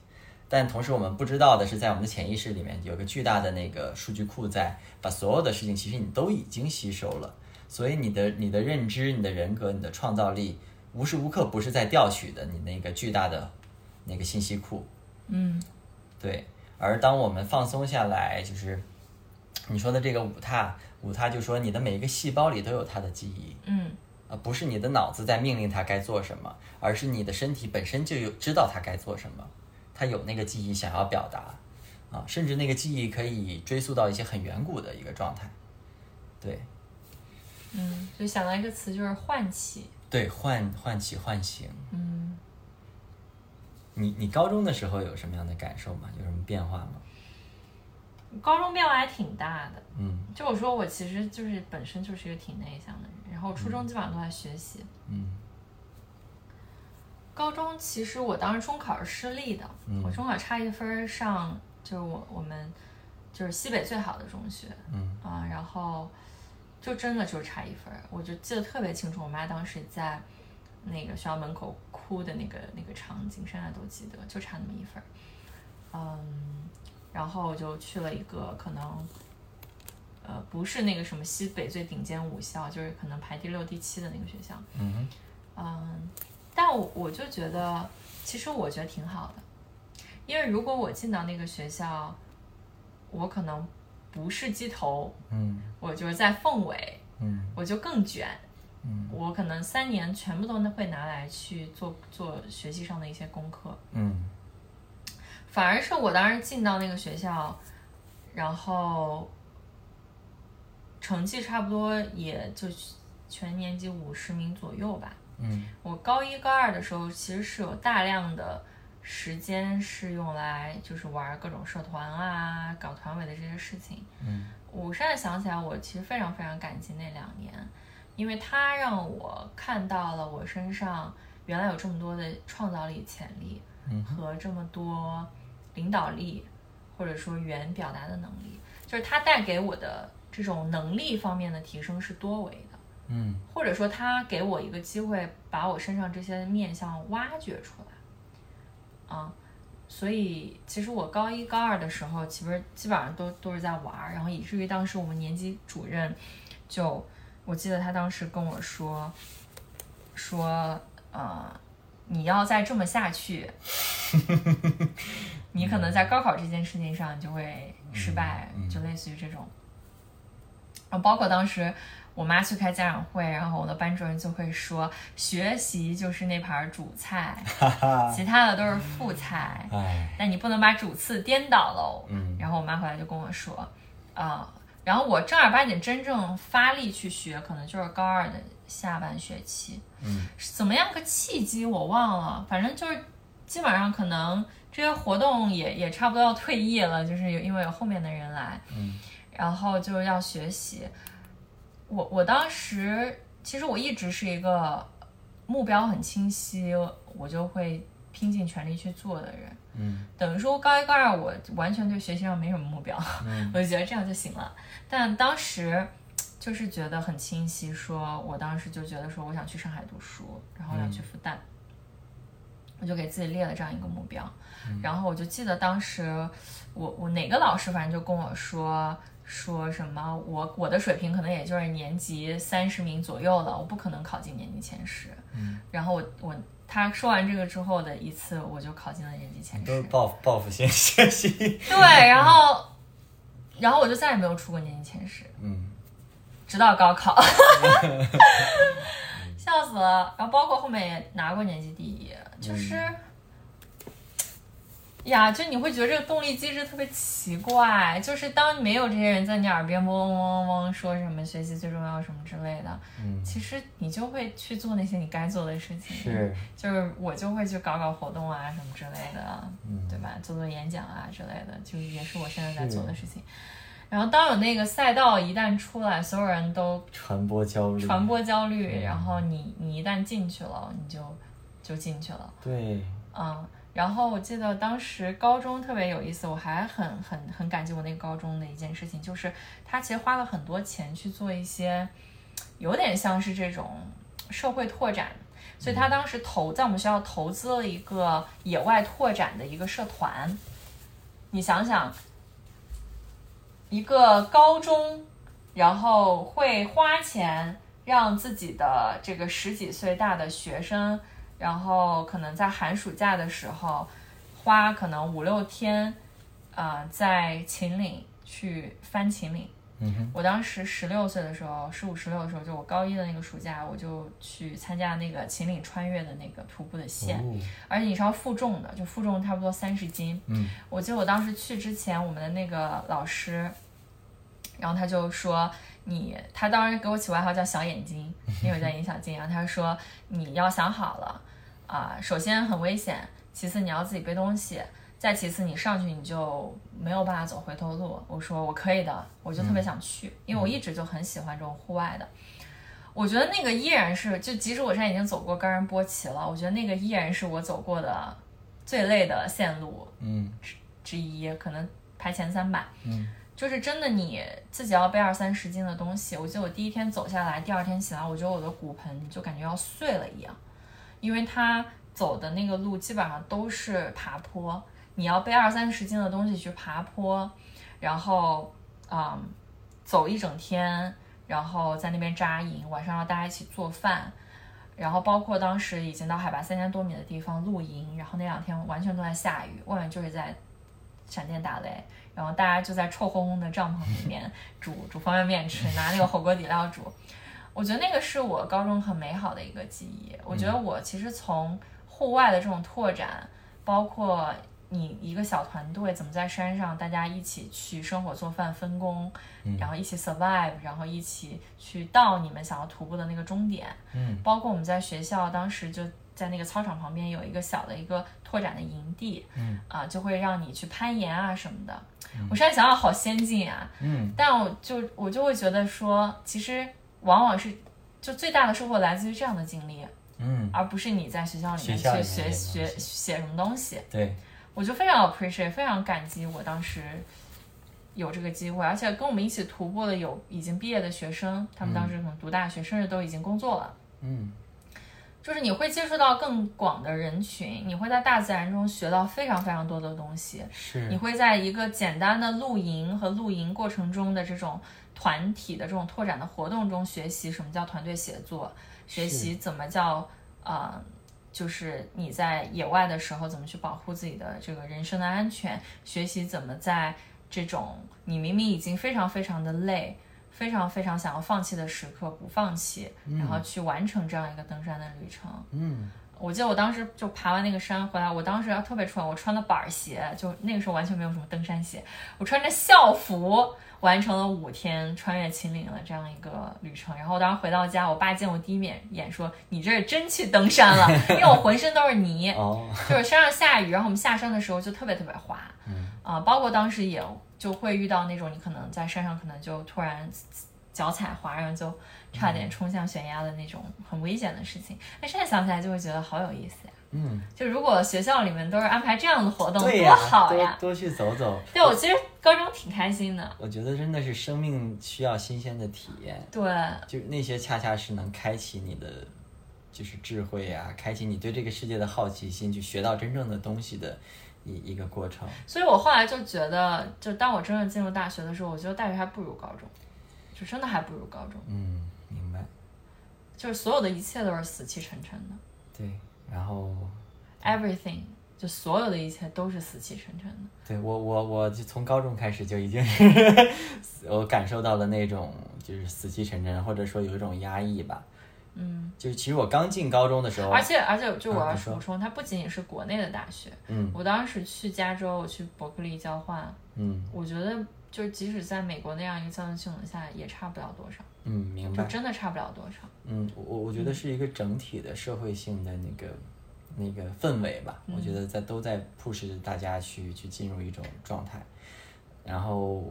[SPEAKER 2] 但同时我们不知道的是，在我们的潜意识里面有个巨大的那个数据库在，把所有的事情其实你都已经吸收了。所以你的你的认知、你的人格、你的创造力，无时无刻不是在调取的你那个巨大的那个信息库。
[SPEAKER 1] 嗯
[SPEAKER 2] 对，而当我们放松下来，就是你说的这个五踏，五踏就说你的每一个细胞里都有它的记忆，
[SPEAKER 1] 嗯
[SPEAKER 2] 啊不是你的脑子在命令它该做什么，而是你的身体本身就有知道它该做什么，它有那个记忆想要表达，啊，甚至那个记忆可以追溯到一些很远古的一个状态。对
[SPEAKER 1] 嗯，就想到一个词，就是唤起。
[SPEAKER 2] 对，唤唤起唤醒。
[SPEAKER 1] 嗯。
[SPEAKER 2] 你你高中的时候有什么样的感受吗？有什么变化吗？
[SPEAKER 1] 高中变化还挺大的，
[SPEAKER 2] 嗯。
[SPEAKER 1] 就我说我其实就是本身就是一个挺内向的人，然后初中基本上都在学习。
[SPEAKER 2] 嗯。
[SPEAKER 1] 高中其实我当时中考是失利的，
[SPEAKER 2] 嗯。
[SPEAKER 1] 我中考差一分上就是我我们就是西北最好的中学。
[SPEAKER 2] 嗯。
[SPEAKER 1] 啊，然后就真的就差一分，我就记得特别清楚，我妈当时在那个学校门口哭的那个那个场景，现在都记得，就差那么一分。嗯，然后我就去了一个可能。呃，不是那个什么西北最顶尖武校，就是可能排第六、第七的那个学校。
[SPEAKER 2] 嗯
[SPEAKER 1] 嗯，但我我就觉得，其实我觉得挺好的，因为如果我进到那个学校，我可能不是鸡头，
[SPEAKER 2] 嗯
[SPEAKER 1] 我就是在凤尾，
[SPEAKER 2] 嗯
[SPEAKER 1] 我就更卷。
[SPEAKER 2] 嗯
[SPEAKER 1] 我可能三年全部都会拿来去做做学习上的一些功课，
[SPEAKER 2] 嗯
[SPEAKER 1] 反而是我当时进到那个学校，然后成绩差不多也就全年级五十名左右吧。
[SPEAKER 2] 嗯
[SPEAKER 1] 我高一高二的时候，其实是有大量的时间是用来就是玩各种社团啊、搞团委的这些事情。
[SPEAKER 2] 嗯
[SPEAKER 1] 我现在想起来，我其实非常非常感激那两年，因为它让我看到了我身上原来有这么多的创造力、潜力
[SPEAKER 2] 嗯
[SPEAKER 1] 和这么多领导力，或者说语言表达的能力，就是它带给我的这种能力方面的提升是多维的。
[SPEAKER 2] 嗯
[SPEAKER 1] 或者说他给我一个机会，把我身上这些面相挖掘出来，啊，所以其实我高一高二的时候，其实基本上都都是在玩儿，然后以至于当时我们年级主任就，我记得他当时跟我说，说呃，你要再这么下去，你可能在高考这件事情上你就会失败，就类似于这种。然后包括当时我妈去开家长会，然后我的班主任就会说，学习就是那盘主菜，其他的都是副菜，
[SPEAKER 2] 哎，
[SPEAKER 1] 但你不能把主次颠倒喽。
[SPEAKER 2] 嗯
[SPEAKER 1] 然后我妈回来就跟我说，啊、然后我正儿八经真正发力去学，可能就是高二的下半学期。
[SPEAKER 2] 嗯
[SPEAKER 1] 怎么样个契机我忘了，反正就是基本上可能这些活动也也差不多要退役了，就是有因为有后面的人来，
[SPEAKER 2] 嗯
[SPEAKER 1] 然后就要学习。我我当时其实我一直是一个目标很清晰，我就会拼尽全力去做的人。
[SPEAKER 2] 嗯
[SPEAKER 1] 等于说高一高二我完全对学习上没什么目标，
[SPEAKER 2] 嗯
[SPEAKER 1] 我就觉得这样就行了。但当时就是觉得很清晰，说我当时就觉得说我想去上海读书，然后要去复旦，我就给自己列了这样一个目标。然后我就记得当时我我哪个老师反正就跟我说说什么我我的水平可能也就是年级三十名左右了，我不可能考进年级前十。
[SPEAKER 2] 嗯，
[SPEAKER 1] 然后我我他说完这个之后的一次，我就考进了年级前十
[SPEAKER 2] 都是。报报复性 学习，
[SPEAKER 1] 对，然后然后我就再也没有出过年级前十，
[SPEAKER 2] 嗯
[SPEAKER 1] 直到高考，笑死了。然后包括后面也拿过年级第一，就是。呀，就你会觉得这个动力机制特别奇怪，就是当没有这些人在你耳边嗡嗡嗡嗡说什么学习最重要什么之类的，
[SPEAKER 2] 嗯，
[SPEAKER 1] 其实你就会去做那些你该做的事情。
[SPEAKER 2] 是，
[SPEAKER 1] 就是我就会去搞搞活动啊什么之类的，
[SPEAKER 2] 嗯
[SPEAKER 1] 对吧？做做演讲啊之类的，就也是我现在在做的事情。然后当有那个赛道一旦出来，所有人都
[SPEAKER 2] 传播焦虑，
[SPEAKER 1] 传播焦虑，
[SPEAKER 2] 嗯
[SPEAKER 1] 然后你你一旦进去了，你就就进去了，
[SPEAKER 2] 对，
[SPEAKER 1] 嗯。然后我记得当时高中特别有意思，我还很很很感激我那个高中的一件事情，就是他其实花了很多钱去做一些有点像是这种社会拓展，所以他当时投在我们学校投资了一个野外拓展的一个社团。你想想，一个高中，然后会花钱让自己的这个十几岁大的学生，然后可能在寒暑假的时候，花可能五六天，啊、在秦岭去翻秦岭。我当时十六岁的时候，十五十六的时候，就我高一的那个暑假，我就去参加那个秦岭穿越的那个徒步的线，
[SPEAKER 2] 哦，
[SPEAKER 1] 而且你是要负重的，就负重差不多三十斤。
[SPEAKER 2] 嗯
[SPEAKER 1] 我记得我当时去之前，我们的那个老师，然后他就说你，他当时给我起外号叫小眼睛，因为我叫尹小金，然后他说你要想好了啊、首先很危险，其次你要自己背东西。再其次，你上去你就没有办法走回头路。我说我可以的，我就特别想去，因为我一直就很喜欢这种户外的。我觉得那个依然是，就即使我现在已经走过冈仁波齐了，我觉得那个依然是我走过的最累的线路
[SPEAKER 2] 嗯
[SPEAKER 1] 之一，可能排前三吧。
[SPEAKER 2] 嗯
[SPEAKER 1] 就是真的你自己要背二三十斤的东西，我记得我第一天走下来，第二天起来，我觉得我的骨盆就感觉要碎了一样，因为它走的那个路基本上都是爬坡，你要背二三十斤的东西去爬坡，然后嗯走一整天，然后在那边扎营，晚上要大家一起做饭。然后包括当时已经到海拔三千多米的地方露营，然后那两天完全都在下雨，外面就是在闪电打雷，然后大家就在臭烘烘的帐篷里面煮煮方便面吃，拿那个火锅底料煮。我觉得那个是我高中很美好的一个记忆。我觉得我其实从户外的这种拓展，包括你一个小团队怎么在山上大家一起去生火做饭分工，然后一起 survive，然后一起去到你们想要徒步的那个终点。
[SPEAKER 2] 嗯，
[SPEAKER 1] 包括我们在学校当时就在那个操场旁边有一个小的一个拓展的营地，
[SPEAKER 2] 嗯。
[SPEAKER 1] 啊，就会让你去攀岩啊什么的。我现在想想好先进啊，
[SPEAKER 2] 嗯。
[SPEAKER 1] 但我就我就会觉得说，其实往往是就最大的收获来自于这样的经历，
[SPEAKER 2] 嗯，
[SPEAKER 1] 而不是你在学校里面去学学写什么东西。
[SPEAKER 2] 对，
[SPEAKER 1] 我就非常 appreciate，非常感激我当时有这个机会，而且跟我们一起徒步的有已经毕业的学生，他们当时可能读大学，甚至都已经工作了。
[SPEAKER 2] 嗯
[SPEAKER 1] 就是你会接触到更广的人群，你会在大自然中学到非常非常多的东西。
[SPEAKER 2] 是
[SPEAKER 1] 你会在一个简单的露营和露营过程中的这种团体的这种拓展的活动中学习什么叫团队协作，学习怎么叫呃，就是你在野外的时候怎么去保护自己的这个人身的安全，学习怎么在这种你明明已经非常非常的累。非常非常想要放弃的时刻不放弃，然后去完成这样一个登山的旅程。
[SPEAKER 2] 嗯
[SPEAKER 1] 我记得我当时就爬完那个山回来，我当时特别穿，我穿的板儿鞋，就那个时候完全没有什么登山鞋，我穿着校服完成了五天穿越秦岭的这样一个旅程。然后我当时回到家，我爸见我第一面眼说：“你这是真去登山了，因为我浑身都是泥，
[SPEAKER 2] 哦，
[SPEAKER 1] 就是山上下雨，然后我们下山的时候就特别特别滑，
[SPEAKER 2] 嗯
[SPEAKER 1] 啊、包括当时也就会遇到那种你可能在山上可能就突然脚踩滑，然后就差点冲向悬崖的那种很危险的事情。但现在想起来就会觉得好有意思呀！
[SPEAKER 2] 嗯，
[SPEAKER 1] 就如果学校里面都是安排这样的活动，多
[SPEAKER 2] 对呀，
[SPEAKER 1] 好呀！
[SPEAKER 2] 多多去走走。
[SPEAKER 1] 对我其实高中挺开心的，
[SPEAKER 2] 我觉得真的是生命需要新鲜的体验，
[SPEAKER 1] 对，
[SPEAKER 2] 就那些恰恰是能开启你的就是智慧啊，开启你对这个世界的好奇心，去学到真正的东西的一一个过程。
[SPEAKER 1] 所以我后来就觉得，就当我真正进入大学的时候，我觉得大学还不如高中，就真的还不如高中，
[SPEAKER 2] 嗯，明白。
[SPEAKER 1] 就是所有的一切都是死气沉沉的
[SPEAKER 2] 对，然后
[SPEAKER 1] ，everything 就所有的一切都是死气沉沉的。
[SPEAKER 2] 对我我我就从高中开始就已经是 我感受到了那种就是死气沉沉，或者说有一种压抑吧。
[SPEAKER 1] 嗯，
[SPEAKER 2] 就其实我刚进高中的时候，
[SPEAKER 1] 而且而且，就我要补充，它不仅仅是国内的大学。
[SPEAKER 2] 嗯
[SPEAKER 1] 我当时去加州，我去伯克利交换，
[SPEAKER 2] 嗯
[SPEAKER 1] 我觉得就即使在美国那样一个教育系统下，也差不了多少，
[SPEAKER 2] 嗯，明
[SPEAKER 1] 就
[SPEAKER 2] 白。
[SPEAKER 1] 真的差不了多少。
[SPEAKER 2] 嗯，我我觉得是一个整体的社会性的那个那个氛围吧，我觉得在都在 push 大家去去进入一种状态。然后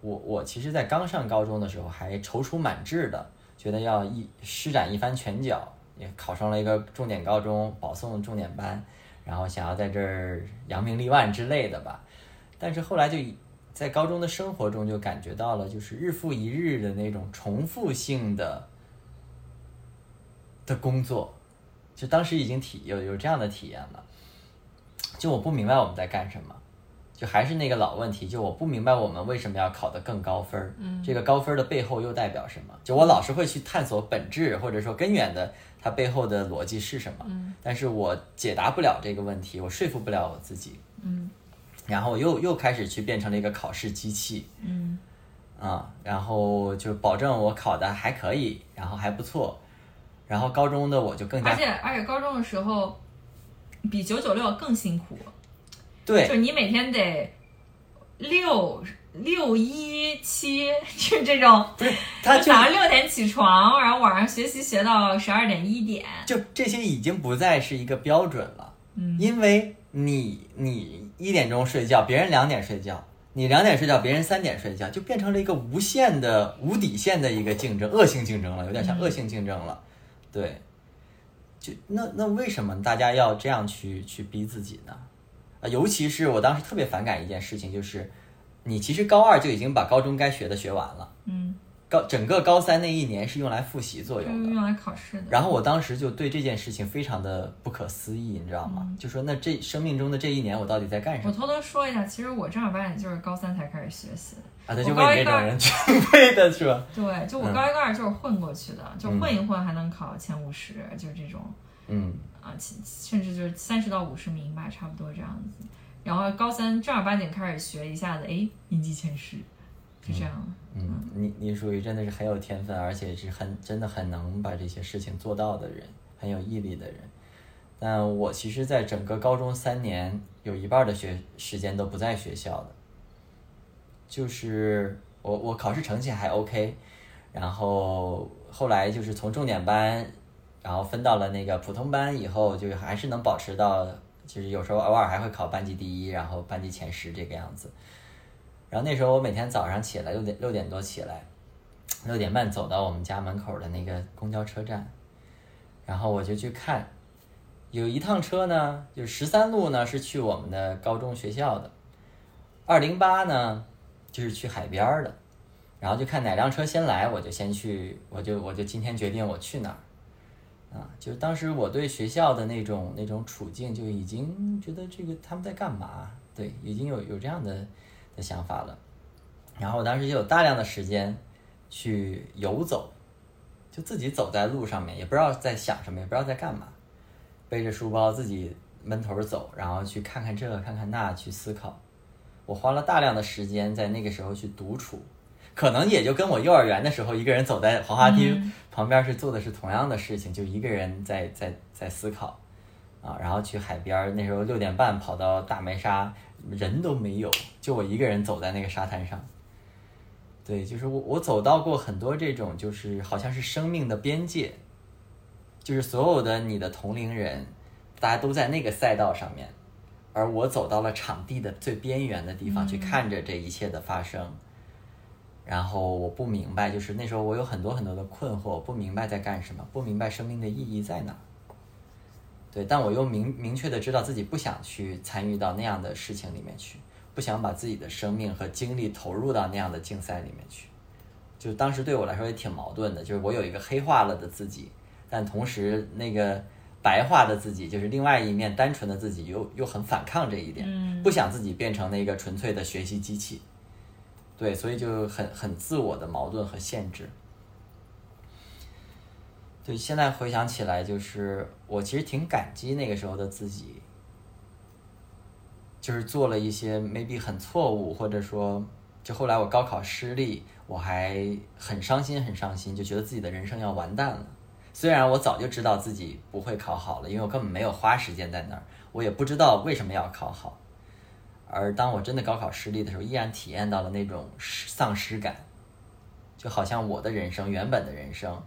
[SPEAKER 2] 我我其实，在刚上高中的时候还踌躇满志的，觉得要一施展一番拳脚，也考上了一个重点高中，保送重点班，然后想要在这儿扬名立万之类的吧。但是后来就以在高中的生活中就感觉到了，就是日复一日的那种重复性的的工作，就当时已经体有有这样的体验了。就我不明白我们在干什么，就还是那个老问题，就我不明白我们为什么要考得更高分儿，嗯，这个高分的背后又代表什么？就我老是会去探索本质或者说根源的它背后的逻辑是什么，嗯，但是我解答不了这个问题，我说服不了我自己，
[SPEAKER 1] 嗯，
[SPEAKER 2] 然后我又又开始去变成了一个考试机器，
[SPEAKER 1] 嗯。
[SPEAKER 2] 啊，然后就保证我考的还可以，然后还不错，然后高中的我就更加
[SPEAKER 1] 而且而且高中的时候，比九九六更辛苦，
[SPEAKER 2] 对。
[SPEAKER 1] 就是你每天得六六一七，就这种，
[SPEAKER 2] 他
[SPEAKER 1] 早上六点起床，然后晚上学习学到十二点一点，
[SPEAKER 2] 就这些已经不再是一个标准了，
[SPEAKER 1] 嗯。
[SPEAKER 2] 因为你你一点钟睡觉，别人两点睡觉，你两点睡觉，别人三点睡觉，就变成了一个无限的无底线的一个竞争，恶性竞争了，有点像恶性竞争了，对，就那那为什么大家要这样去去逼自己呢？啊，尤其是我当时特别反感一件事情，就是你其实高二就已经把高中该学的学完了，
[SPEAKER 1] 嗯，
[SPEAKER 2] 高整个高三那一年是用来复习作用的，
[SPEAKER 1] 用来考试的。
[SPEAKER 2] 然后我当时就对这件事情非常的不可思议，你知道吗？就说那这生命中的这一年我到底在干什么？
[SPEAKER 1] 我偷偷说一下，其实我正儿八经就是高三才开始学习的，
[SPEAKER 2] 啊，对，就为你这种人准备的是吧？
[SPEAKER 1] 对，就我
[SPEAKER 2] 嗯
[SPEAKER 1] 高一高二就是混过去的，就混一混还能考前五十，就是这种
[SPEAKER 2] 嗯
[SPEAKER 1] 啊，甚至就是三十到五十名吧，差不多这样子。然后高三正儿八经开始学，一下子哎，年级前十，就这样了。
[SPEAKER 2] 嗯，你你属于真的是很有天分，而且是很真的很能把这些事情做到的人，很有毅力的人。但我其实，在整个高中三年，有一半的学时间都不在学校的。就是我我考试成绩还 OK，然后后来就是从重点班，然后分到了那个普通班以后，就还是能保持到，就是有时候偶尔还会考班级第一，然后班级前十这个样子。然后那时候我每天早上起来六点六点多起来，六点半走到我们家门口的那个公交车站，然后我就去看，有一趟车呢，就十三路呢是去我们的高中学校的，二零八呢就是去海边的，然后就看哪辆车先来，我就先去，我就我就今天决定我去哪儿，啊，就是当时我对学校的那种那种处境就已经觉得这个他们在干嘛，对，已经有有这样的的想法了，然后我当时就有大量的时间去游走，就自己走在路上面，也不知道在想什么，也不知道在干嘛，背着书包自己闷头儿走，然后去看看这看看那，去思考。我花了大量的时间在那个时候去独处，可能也就跟我幼儿园的时候一个人走在滑滑梯
[SPEAKER 1] 嗯
[SPEAKER 2] 旁边是做的是同样的事情，就一个人在在在思考。啊，然后去海边儿，那时候六点半跑到大梅沙，人都没有，就我一个人走在那个沙滩上。对，就是我我走到过很多这种，就是好像是生命的边界，就是所有的你的同龄人，大家都在那个赛道上面，而我走到了场地的最边缘的地方、去看着这一切的发生。然后我不明白，就是那时候我有很多很多的困惑，不明白在干什么，不明白生命的意义在哪儿。对，但我又明明确的知道自己不想去参与到那样的事情里面去，不想把自己的生命和精力投入到那样的竞赛里面去。就当时对我来说也挺矛盾的，就是我有一个黑化了的自己，但同时那个白化的自己，就是另外一面单纯的自己又又很反抗这一点，
[SPEAKER 1] 嗯
[SPEAKER 2] 不想自己变成那个纯粹的学习机器。对，所以就很很自我的矛盾和限制。对，现在回想起来，就是我其实挺感激那个时候的自己，就是做了一些 maybe 很错误，或者说，就后来我高考失利，我还很伤心，很伤心，就觉得自己的人生要完蛋了。虽然我早就知道自己不会考好了，因为我根本没有花时间在那儿，我也不知道为什么要考好。而当我真的高考失利的时候，依然体验到了那种失丧失感，就好像我的人生原本的人生，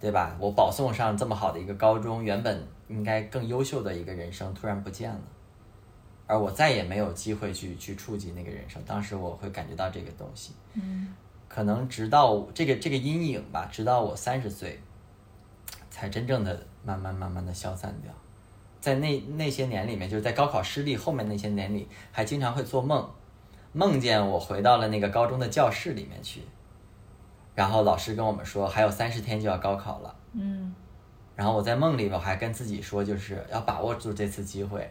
[SPEAKER 2] 对吧？我保送上这么好的一个高中，原本应该更优秀的一个人生突然不见了，而我再也没有机会去去触及那个人生。当时我会感觉到这个东西，
[SPEAKER 1] 嗯
[SPEAKER 2] 可能直到这个这个阴影吧，直到我三十岁，才真正的慢慢慢慢的消散掉。在那那些年里面，就是在高考失利后面那些年里，还经常会做梦，梦见我回到了那个高中的教室里面去，然后老师跟我们说还有三十天就要高考了，
[SPEAKER 1] 嗯
[SPEAKER 2] 然后我在梦里面我还跟自己说，就是要把握住这次机会，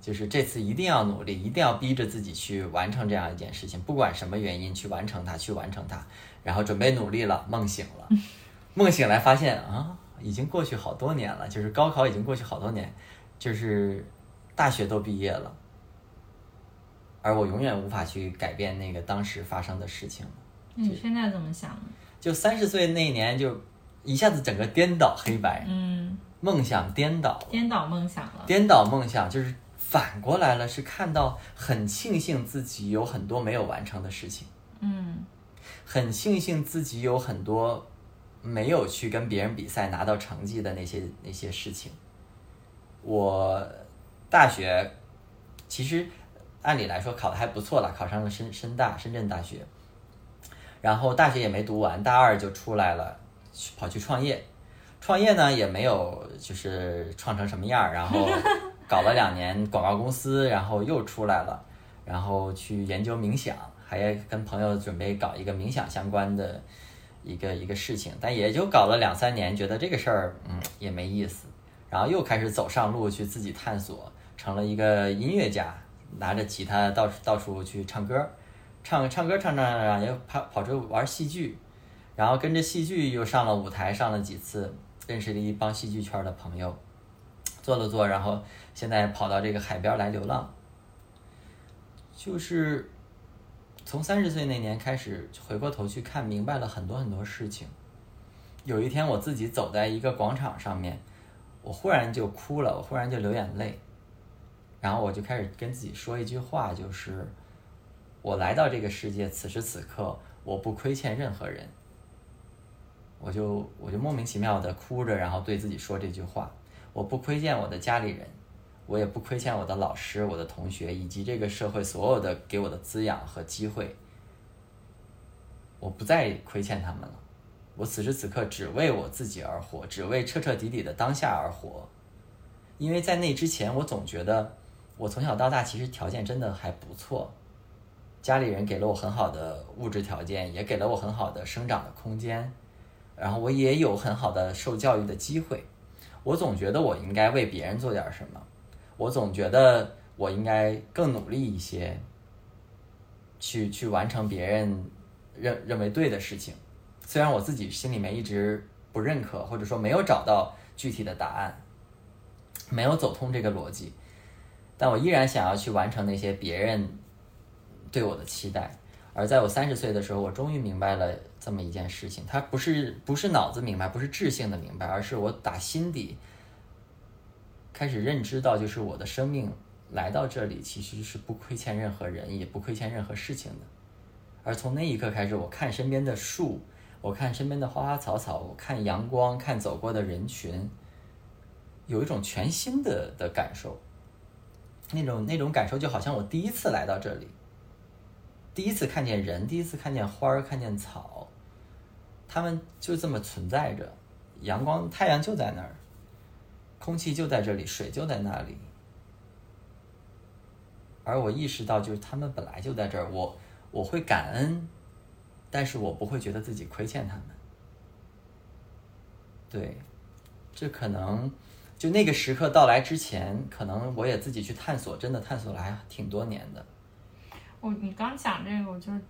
[SPEAKER 2] 就是这次一定要努力，一定要逼着自己去完成这样一件事情，不管什么原因去完成它，去完成它。然后准备努力了，梦醒了，梦醒来发现啊，已经过去好多年了，就是高考已经过去好多年，就是大学都毕业了，而我永远无法去改变那个当时发生的事情
[SPEAKER 1] 你现在怎么想呢？
[SPEAKER 2] 就三十岁那年，就一下子整个颠倒黑白，
[SPEAKER 1] 嗯，
[SPEAKER 2] 梦想颠倒了。
[SPEAKER 1] 颠倒梦想了。
[SPEAKER 2] 颠倒梦想就是反过来了，是看到很庆幸自己有很多没有完成的事情，
[SPEAKER 1] 嗯
[SPEAKER 2] 很庆幸自己有很多没有去跟别人比赛拿到成绩的那些那些事情。我大学其实按理来说考的还不错了，考上了深深大深圳大学，然后大学也没读完，大二就出来了，去跑去创业。创业呢也没有就是创成什么样儿，然后 搞了两年广告公司，然后又出来了，然后去研究冥想，还跟朋友准备搞一个冥想相关的一个一个事情，但也就搞了两三年，觉得这个事儿嗯也没意思，然后又开始走上路去自己探索，成了一个音乐家，拿着吉他到处到处去唱歌，唱唱歌唱唱唱唱，又跑跑出去玩戏剧，然后跟着戏剧又上了舞台，上了几次，认识了一帮戏剧圈的朋友，做了做，然后现在跑到这个海边来流浪，就是从三十岁那年开始，回过头去看，明白了很多很多事情。有一天我自己走在一个广场上面，我忽然就哭了，我忽然就流眼泪，然后我就开始跟自己说一句话，就是我来到这个世界，此时此刻我不亏欠任何人。我就我就莫名其妙的哭着，然后对自己说这句话：我不亏欠我的家里人，我也不亏欠我的老师、我的同学以及这个社会所有的给我的滋养和机会。我不再亏欠他们了。我此时此刻只为我自己而活，只为彻彻底底的当下而活。因为在那之前，我总觉得我从小到大其实条件真的还不错，家里人给了我很好的物质条件，也给了我很好的生长的空间，然后我也有很好的受教育的机会。我总觉得我应该为别人做点什么，我总觉得我应该更努力一些，去去完成别人认认为对的事情。虽然我自己心里面一直不认可，或者说没有找到具体的答案，没有走通这个逻辑，但我依然想要去完成那些别人对我的期待。而在我三十岁的时候，我终于明白了这么一件事情，它不是不是脑子明白，不是智性的明白，而是我打心底开始认知到，就是我的生命来到这里其实是不亏欠任何人，也不亏欠任何事情的。而从那一刻开始，我看身边的树。我看身边的花花草草，我看阳光，看走过的人群，有一种全新的的感受。那种那种感受就好像我第一次来到这里，第一次看见人，第一次看见花儿，看见草，它们就这么存在着。阳光、太阳就在那儿，空气就在这里，水就在那里。而我意识到，就是他们本来就在这儿，我我会感恩。但是我不会觉得自己亏欠他们，对，这可能就那个时刻到来之前，可能我也自己去探索，真的探索了还挺多年的。
[SPEAKER 1] 我你刚讲这个，我就是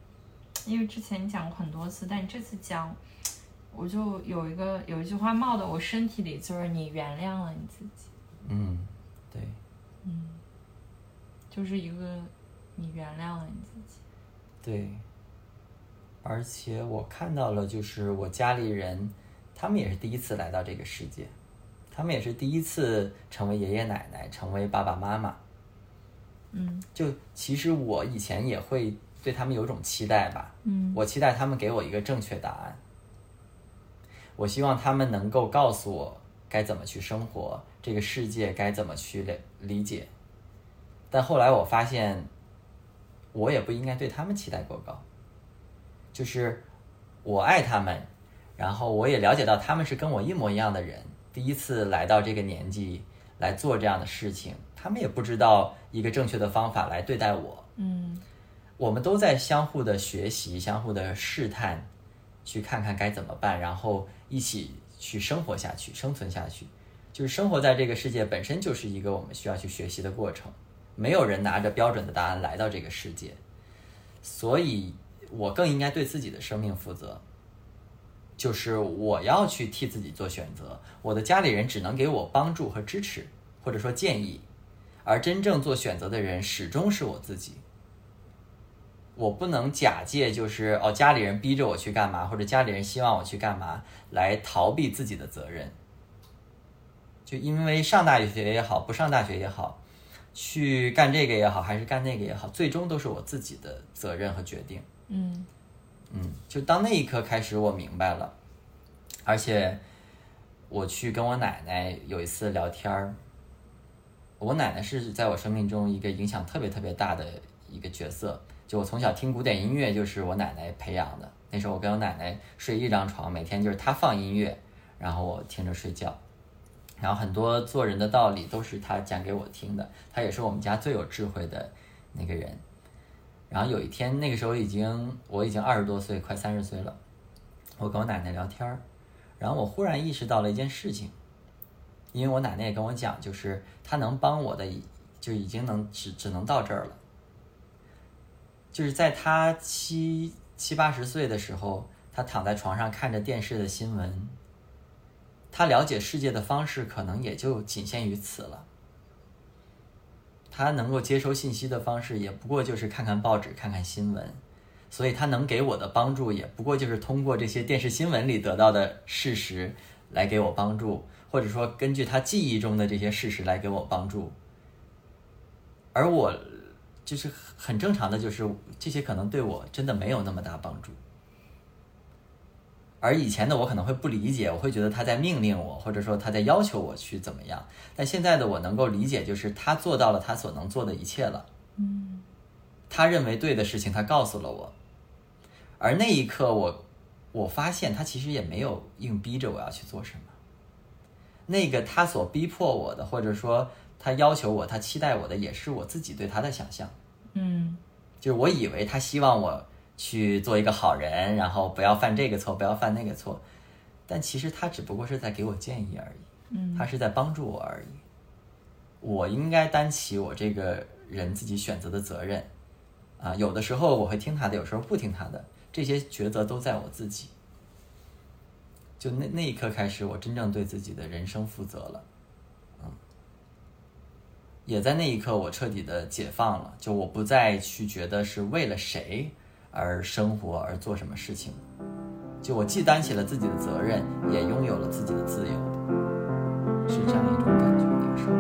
[SPEAKER 1] 因为之前你讲过很多次，但你这次讲，我就有一个有一句话冒到我身体里，就是你原谅了你自己。
[SPEAKER 2] 嗯，对，
[SPEAKER 1] 嗯，就是一个你原谅了你自己。
[SPEAKER 2] 对。而且我看到了，就是我家里人，他们也是第一次来到这个世界，他们也是第一次成为爷爷奶奶，成为爸爸妈妈。
[SPEAKER 1] 嗯，
[SPEAKER 2] 就其实我以前也会对他们有种期待吧。
[SPEAKER 1] 嗯，
[SPEAKER 2] 我期待他们给我一个正确答案。我希望他们能够告诉我该怎么去生活，这个世界该怎么去理理解。但后来我发现，我也不应该对他们期待过高。就是我爱他们，然后我也了解到他们是跟我一模一样的人，第一次来到这个年纪来做这样的事情，他们也不知道一个正确的方法来对待我。
[SPEAKER 1] 嗯，
[SPEAKER 2] 我们都在相互的学习，相互的试探，去看看该怎么办，然后一起去生活下去，生存下去。就是生活在这个世界本身就是一个我们需要去学习的过程，没有人拿着标准的答案来到这个世界，所以。我更应该对自己的生命负责，就是我要去替自己做选择。我的家里人只能给我帮助和支持，或者说建议，而真正做选择的人始终是我自己。我不能假借就是哦家里人逼着我去干嘛，或者家里人希望我去干嘛来逃避自己的责任。就因为上大学也好，不上大学也好，去干这个也好，还是干那个也好，最终都是我自己的责任和决定。
[SPEAKER 1] 嗯，
[SPEAKER 2] 嗯，就当那一刻开始，我明白了，而且我去跟我奶奶有一次聊天儿，我奶奶是在我生命中一个影响特别特别大的一个角色。就我从小听古典音乐，就是我奶奶培养的。那时候我跟我奶奶睡一张床，每天就是她放音乐，然后我听着睡觉，然后很多做人的道理都是她讲给我听的。她也是我们家最有智慧的那个人。然后有一天，那个时候已经我已经二十多岁，快三十岁了。我跟我奶奶聊天儿，然后我忽然意识到了一件事情，因为我奶奶也跟我讲，就是她能帮我的，就已经能只只能到这儿了。就是在他七七八十岁的时候，他躺在床上看着电视的新闻，他了解世界的方式可能也就仅限于此了。他能够接收信息的方式也不过就是看看报纸、看看新闻，所以他能给我的帮助也不过就是通过这些电视新闻里得到的事实来给我帮助，或者说根据他记忆中的这些事实来给我帮助。而我就是很正常的，就是这些可能对我真的没有那么大帮助。而以前的我可能会不理解，我会觉得他在命令我，或者说他在要求我去怎么样。但现在的我能够理解，就是他做到了他所能做的一切了。
[SPEAKER 1] 嗯
[SPEAKER 2] 他认为对的事情，他告诉了我。而那一刻我，我发现他其实也没有硬逼着我要去做什么。那个他所逼迫我的，或者说他要求我、他期待我的，也是我自己对他的想象。
[SPEAKER 1] 嗯
[SPEAKER 2] 就是我以为他希望我去做一个好人，然后不要犯这个错，不要犯那个错，但其实他只不过是在给我建议而已，
[SPEAKER 1] 嗯
[SPEAKER 2] 他是在帮助我而已。我应该担起我这个人自己选择的责任，啊，有的时候我会听他的，有时候不听他的，这些抉择都在我自己。就那那一刻开始，我真正对自己的人生负责了。嗯也在那一刻，我彻底的解放了，就我不再去觉得是为了谁而生活而做什么事情，就我既担起了自己的责任，也拥有了自己的自由，是这样一种感觉。那个时候，